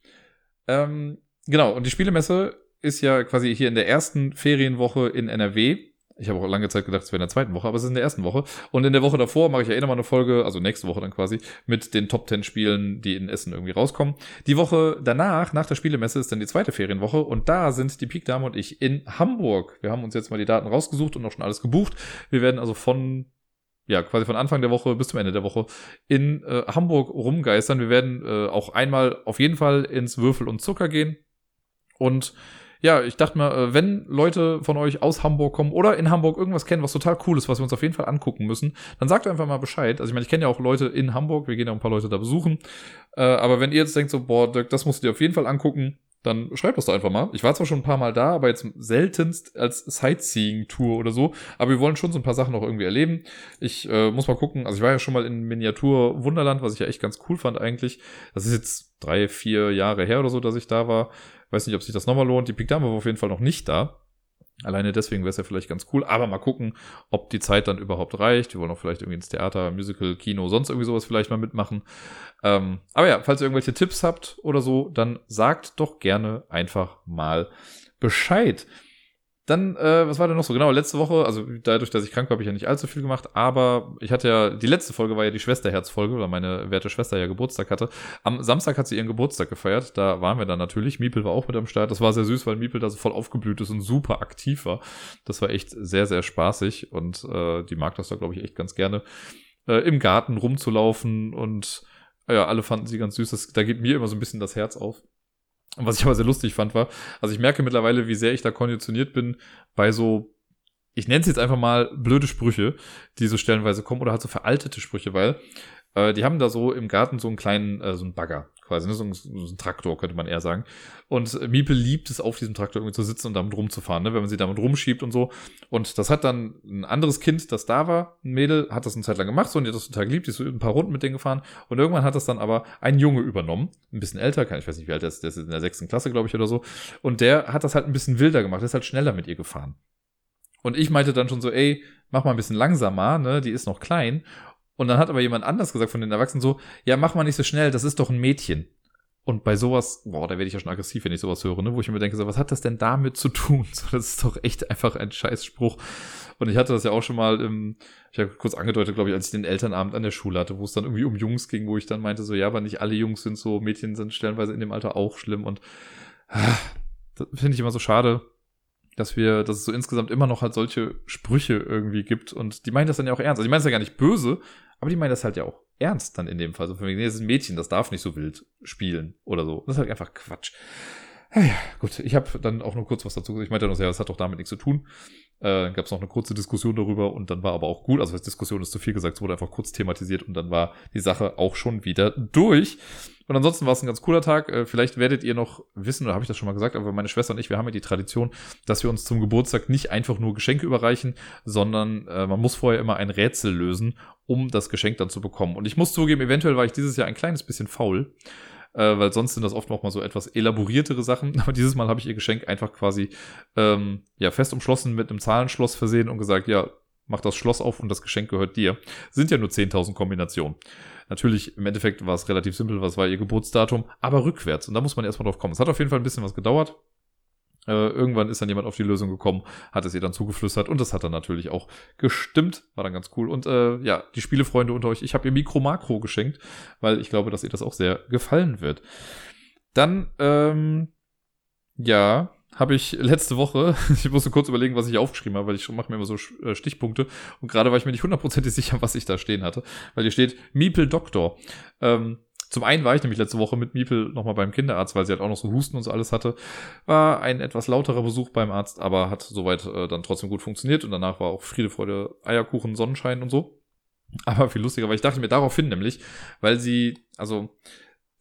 Ähm, Genau, und die Spielemesse ist ja quasi hier in der ersten Ferienwoche in NRW. Ich habe auch lange Zeit gedacht, es wäre in der zweiten Woche, aber es ist in der ersten Woche. Und in der Woche davor mache ich ja eh nochmal eine Folge, also nächste Woche dann quasi, mit den Top 10 Spielen, die in Essen irgendwie rauskommen. Die Woche danach, nach der Spielemesse, ist dann die zweite Ferienwoche und da sind die Peak Dame und ich in Hamburg. Wir haben uns jetzt mal die Daten rausgesucht und auch schon alles gebucht. Wir werden also von ja, quasi von Anfang der Woche bis zum Ende der Woche in äh, Hamburg rumgeistern. Wir werden äh, auch einmal auf jeden Fall ins Würfel und Zucker gehen. Und ja, ich dachte mir, äh, wenn Leute von euch aus Hamburg kommen oder in Hamburg irgendwas kennen, was total cool ist, was wir uns auf jeden Fall angucken müssen, dann sagt einfach mal Bescheid. Also ich meine, ich kenne ja auch Leute in Hamburg, wir gehen ja ein paar Leute da besuchen. Äh, aber wenn ihr jetzt denkt so, boah, Dirk, das musst du dir auf jeden Fall angucken, dann schreibt das doch einfach mal. Ich war zwar schon ein paar Mal da, aber jetzt seltenst als Sightseeing-Tour oder so. Aber wir wollen schon so ein paar Sachen noch irgendwie erleben. Ich äh, muss mal gucken. Also ich war ja schon mal in Miniatur Wunderland, was ich ja echt ganz cool fand eigentlich. Das ist jetzt drei, vier Jahre her oder so, dass ich da war. Weiß nicht, ob sich das nochmal lohnt. Die Big Dame war auf jeden Fall noch nicht da. Alleine deswegen wäre es ja vielleicht ganz cool. Aber mal gucken, ob die Zeit dann überhaupt reicht. Wir wollen auch vielleicht irgendwie ins Theater, Musical, Kino, sonst irgendwie sowas vielleicht mal mitmachen. Ähm, aber ja, falls ihr irgendwelche Tipps habt oder so, dann sagt doch gerne einfach mal Bescheid. Dann, äh, was war denn noch so? Genau, letzte Woche, also dadurch, dass ich krank war, habe ich ja nicht allzu viel gemacht, aber ich hatte ja, die letzte Folge war ja die Schwesterherz-Folge, weil meine werte Schwester ja Geburtstag hatte. Am Samstag hat sie ihren Geburtstag gefeiert, da waren wir dann natürlich. Miepel war auch mit am Start. Das war sehr süß, weil Miepel da so voll aufgeblüht ist und super aktiv war. Das war echt sehr, sehr spaßig und äh, die mag das da, glaube ich, echt ganz gerne, äh, im Garten rumzulaufen und ja, alle fanden sie ganz süß. Das, da geht mir immer so ein bisschen das Herz auf. Was ich aber sehr lustig fand, war, also ich merke mittlerweile, wie sehr ich da konditioniert bin bei so, ich nenne es jetzt einfach mal blöde Sprüche, die so stellenweise kommen oder halt so veraltete Sprüche, weil äh, die haben da so im Garten so einen kleinen, äh, so einen Bagger quasi, ne? so, ein, so ein Traktor, könnte man eher sagen. Und Miepel liebt es, auf diesem Traktor irgendwie zu sitzen und damit rumzufahren, ne? wenn man sie damit rumschiebt und so. Und das hat dann ein anderes Kind, das da war, ein Mädel, hat das eine Zeit lang gemacht, so und die hat das total geliebt, die ist so ein paar Runden mit denen gefahren. Und irgendwann hat das dann aber ein Junge übernommen, ein bisschen älter, ich weiß nicht, wie alt der ist, der ist in der sechsten Klasse, glaube ich, oder so. Und der hat das halt ein bisschen wilder gemacht, der ist halt schneller mit ihr gefahren. Und ich meinte dann schon so, ey, mach mal ein bisschen langsamer, ne, die ist noch klein. Und dann hat aber jemand anders gesagt von den Erwachsenen so, ja, mach mal nicht so schnell, das ist doch ein Mädchen. Und bei sowas, boah, da werde ich ja schon aggressiv, wenn ich sowas höre, ne? wo ich mir denke, so, was hat das denn damit zu tun? So, das ist doch echt einfach ein Scheißspruch. Und ich hatte das ja auch schon mal im, ich habe kurz angedeutet, glaube ich, als ich den Elternabend an der Schule hatte, wo es dann irgendwie um Jungs ging, wo ich dann meinte, so, ja, aber nicht alle Jungs sind so, Mädchen sind stellenweise in dem Alter auch schlimm und ah, das finde ich immer so schade, dass wir, dass es so insgesamt immer noch halt solche Sprüche irgendwie gibt und die meinen das dann ja auch ernst. Also die meinen es ja gar nicht böse, aber die meinen das halt ja auch ernst dann in dem Fall. So von wegen, nee, das ist ein Mädchen, das darf nicht so wild spielen oder so. Das ist halt einfach Quatsch. Ja, gut, ich habe dann auch nur kurz was dazu gesagt. Ich meinte noch, ja, das hat doch damit nichts zu tun. Äh, gab es noch eine kurze Diskussion darüber und dann war aber auch gut. Also als Diskussion ist zu viel gesagt, es wurde einfach kurz thematisiert und dann war die Sache auch schon wieder durch. Und ansonsten war es ein ganz cooler Tag. Äh, vielleicht werdet ihr noch wissen, oder habe ich das schon mal gesagt, aber meine Schwester und ich, wir haben ja die Tradition, dass wir uns zum Geburtstag nicht einfach nur Geschenke überreichen, sondern äh, man muss vorher immer ein Rätsel lösen, um das Geschenk dann zu bekommen. Und ich muss zugeben, eventuell war ich dieses Jahr ein kleines bisschen faul, äh, weil sonst sind das oft noch mal so etwas elaboriertere Sachen. Aber dieses Mal habe ich ihr Geschenk einfach quasi ähm, ja fest umschlossen mit einem Zahlenschloss versehen und gesagt, ja, mach das Schloss auf und das Geschenk gehört dir. Sind ja nur 10.000 Kombinationen. Natürlich, im Endeffekt war es relativ simpel, was war ihr Geburtsdatum, aber rückwärts. Und da muss man erstmal drauf kommen. Es hat auf jeden Fall ein bisschen was gedauert. Äh, irgendwann ist dann jemand auf die Lösung gekommen, hat es ihr dann zugeflüstert und das hat dann natürlich auch gestimmt. War dann ganz cool. Und äh, ja, die Spielefreunde unter euch, ich habe ihr Mikro Makro geschenkt, weil ich glaube, dass ihr das auch sehr gefallen wird. Dann, ähm, ja, habe ich letzte Woche, ich musste kurz überlegen, was ich aufgeschrieben habe, weil ich mache mir immer so äh, Stichpunkte und gerade war ich mir nicht hundertprozentig sicher, was ich da stehen hatte, weil hier steht Miepel Doktor. Ähm, zum einen war ich nämlich letzte Woche mit Miepel nochmal beim Kinderarzt, weil sie halt auch noch so Husten und so alles hatte. War ein etwas lauterer Besuch beim Arzt, aber hat soweit äh, dann trotzdem gut funktioniert und danach war auch Friede, Freude, Eierkuchen, Sonnenschein und so. Aber viel lustiger, weil ich dachte mir daraufhin nämlich, weil sie, also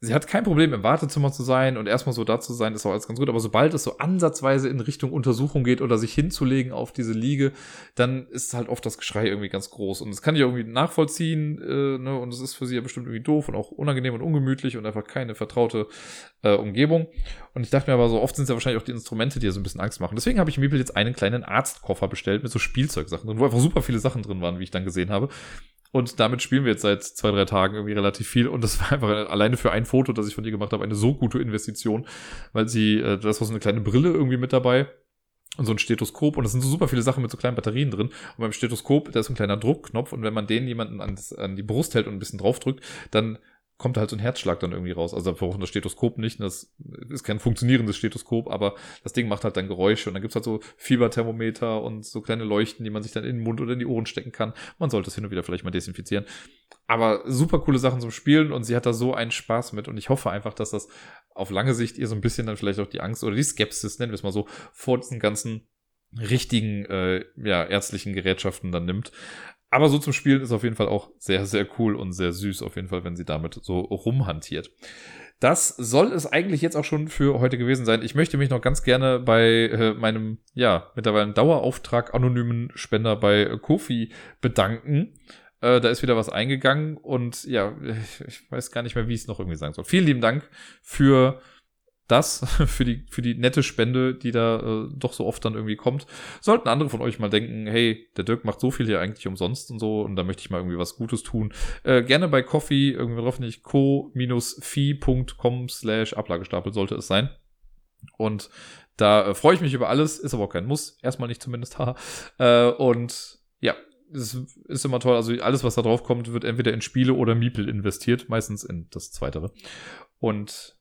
sie hat kein Problem, im Wartezimmer zu sein und erstmal so da zu sein, ist auch alles ganz gut. Aber sobald es so ansatzweise in Richtung Untersuchung geht oder sich hinzulegen auf diese Liege, dann ist halt oft das Geschrei irgendwie ganz groß. Und das kann ich irgendwie nachvollziehen, äh, ne? Und es ist für sie ja bestimmt irgendwie doof und auch unangenehm und ungemütlich und einfach keine vertraute äh, Umgebung. Und ich dachte mir aber so, oft sind es ja wahrscheinlich auch die Instrumente, die ja so ein bisschen Angst machen. Deswegen habe ich Miepel jetzt einen kleinen Arztkoffer bestellt mit so Spielzeugsachen drin, wo einfach super viele Sachen drin waren, wie ich dann gesehen habe. Und damit spielen wir jetzt seit zwei, drei Tagen irgendwie relativ viel. Und das war einfach alleine für ein Foto, das ich von ihr gemacht habe, eine so gute Investition, weil sie, äh, das war so eine kleine Brille irgendwie mit dabei und so ein Stethoskop und das sind so super viele Sachen mit so kleinen Batterien drin. Und beim Stethoskop, da ist ein kleiner Druckknopf und wenn man den jemanden an, an die Brust hält und ein bisschen draufdrückt, dann kommt halt so ein Herzschlag dann irgendwie raus. Also wir brauchen das Stethoskop nicht. Das ist kein funktionierendes Stethoskop, aber das Ding macht halt dann Geräusche. Und dann gibt's halt so Fieberthermometer und so kleine Leuchten, die man sich dann in den Mund oder in die Ohren stecken kann. Man sollte es hin und wieder vielleicht mal desinfizieren. Aber super coole Sachen zum Spielen und sie hat da so einen Spaß mit. Und ich hoffe einfach, dass das auf lange Sicht ihr so ein bisschen dann vielleicht auch die Angst oder die Skepsis, nennen wir es mal so, vor diesen ganzen richtigen äh, ja, ärztlichen Gerätschaften dann nimmt. Aber so zum Spielen ist auf jeden Fall auch sehr, sehr cool und sehr süß, auf jeden Fall, wenn sie damit so rumhantiert. Das soll es eigentlich jetzt auch schon für heute gewesen sein. Ich möchte mich noch ganz gerne bei äh, meinem, ja, mittlerweile Dauerauftrag anonymen Spender bei Kofi bedanken. Äh, da ist wieder was eingegangen und ja, ich weiß gar nicht mehr, wie ich es noch irgendwie sagen soll. Vielen lieben Dank für das für die, für die nette Spende, die da äh, doch so oft dann irgendwie kommt. Sollten andere von euch mal denken, hey, der Dirk macht so viel hier eigentlich umsonst und so und da möchte ich mal irgendwie was Gutes tun. Äh, gerne bei Coffee, irgendwie drauf nicht, co-fi.com slash Ablagestapel sollte es sein. Und Da äh, freue ich mich über alles, ist aber auch kein Muss, erstmal nicht zumindest, haha. Äh, und ja, es ist immer toll. Also alles, was da drauf kommt, wird entweder in Spiele oder Miepel investiert, meistens in das Zweitere. Und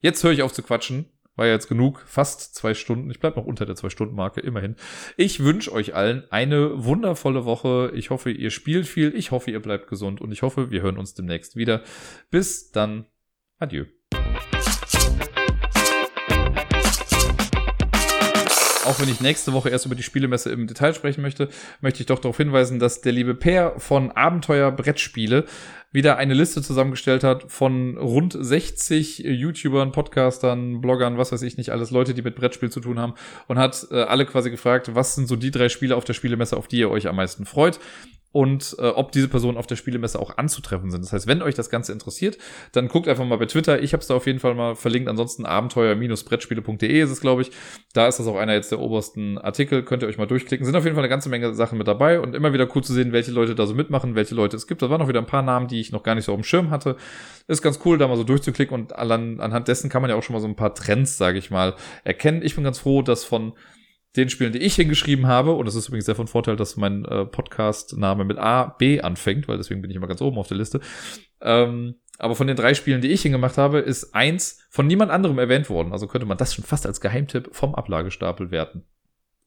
jetzt höre ich auf zu quatschen. War ja jetzt genug, fast zwei Stunden. Ich bleibe noch unter der Zwei-Stunden-Marke, immerhin. Ich wünsche euch allen eine wundervolle Woche. Ich hoffe, ihr spielt viel. Ich hoffe, ihr bleibt gesund. Und ich hoffe, wir hören uns demnächst wieder. Bis dann. Adieu. Auch wenn ich nächste Woche erst über die Spielemesse im Detail sprechen möchte, möchte ich doch darauf hinweisen, dass der liebe Per von Abenteuer Brettspiele wieder eine Liste zusammengestellt hat von rund 60 YouTubern, Podcastern, Bloggern, was weiß ich nicht, alles Leute, die mit Brettspiel zu tun haben und hat äh, alle quasi gefragt, was sind so die drei Spiele auf der Spielemesse, auf die ihr euch am meisten freut und äh, ob diese Personen auf der Spielemesse auch anzutreffen sind. Das heißt, wenn euch das Ganze interessiert, dann guckt einfach mal bei Twitter. Ich habe es da auf jeden Fall mal verlinkt. Ansonsten abenteuer-brettspiele.de ist es, glaube ich. Da ist das auch einer jetzt der obersten Artikel. Könnt ihr euch mal durchklicken. Sind auf jeden Fall eine ganze Menge Sachen mit dabei und immer wieder cool zu sehen, welche Leute da so mitmachen, welche Leute es gibt. Da waren noch wieder ein paar Namen, die ich noch gar nicht so auf dem Schirm hatte. Ist ganz cool, da mal so durchzuklicken und an, anhand dessen kann man ja auch schon mal so ein paar Trends, sage ich mal, erkennen. Ich bin ganz froh, dass von den Spielen, die ich hingeschrieben habe, und es ist übrigens sehr von Vorteil, dass mein äh, Podcast-Name mit A, B anfängt, weil deswegen bin ich immer ganz oben auf der Liste. Ähm, aber von den drei Spielen, die ich hingemacht habe, ist eins von niemand anderem erwähnt worden. Also könnte man das schon fast als Geheimtipp vom Ablagestapel werten.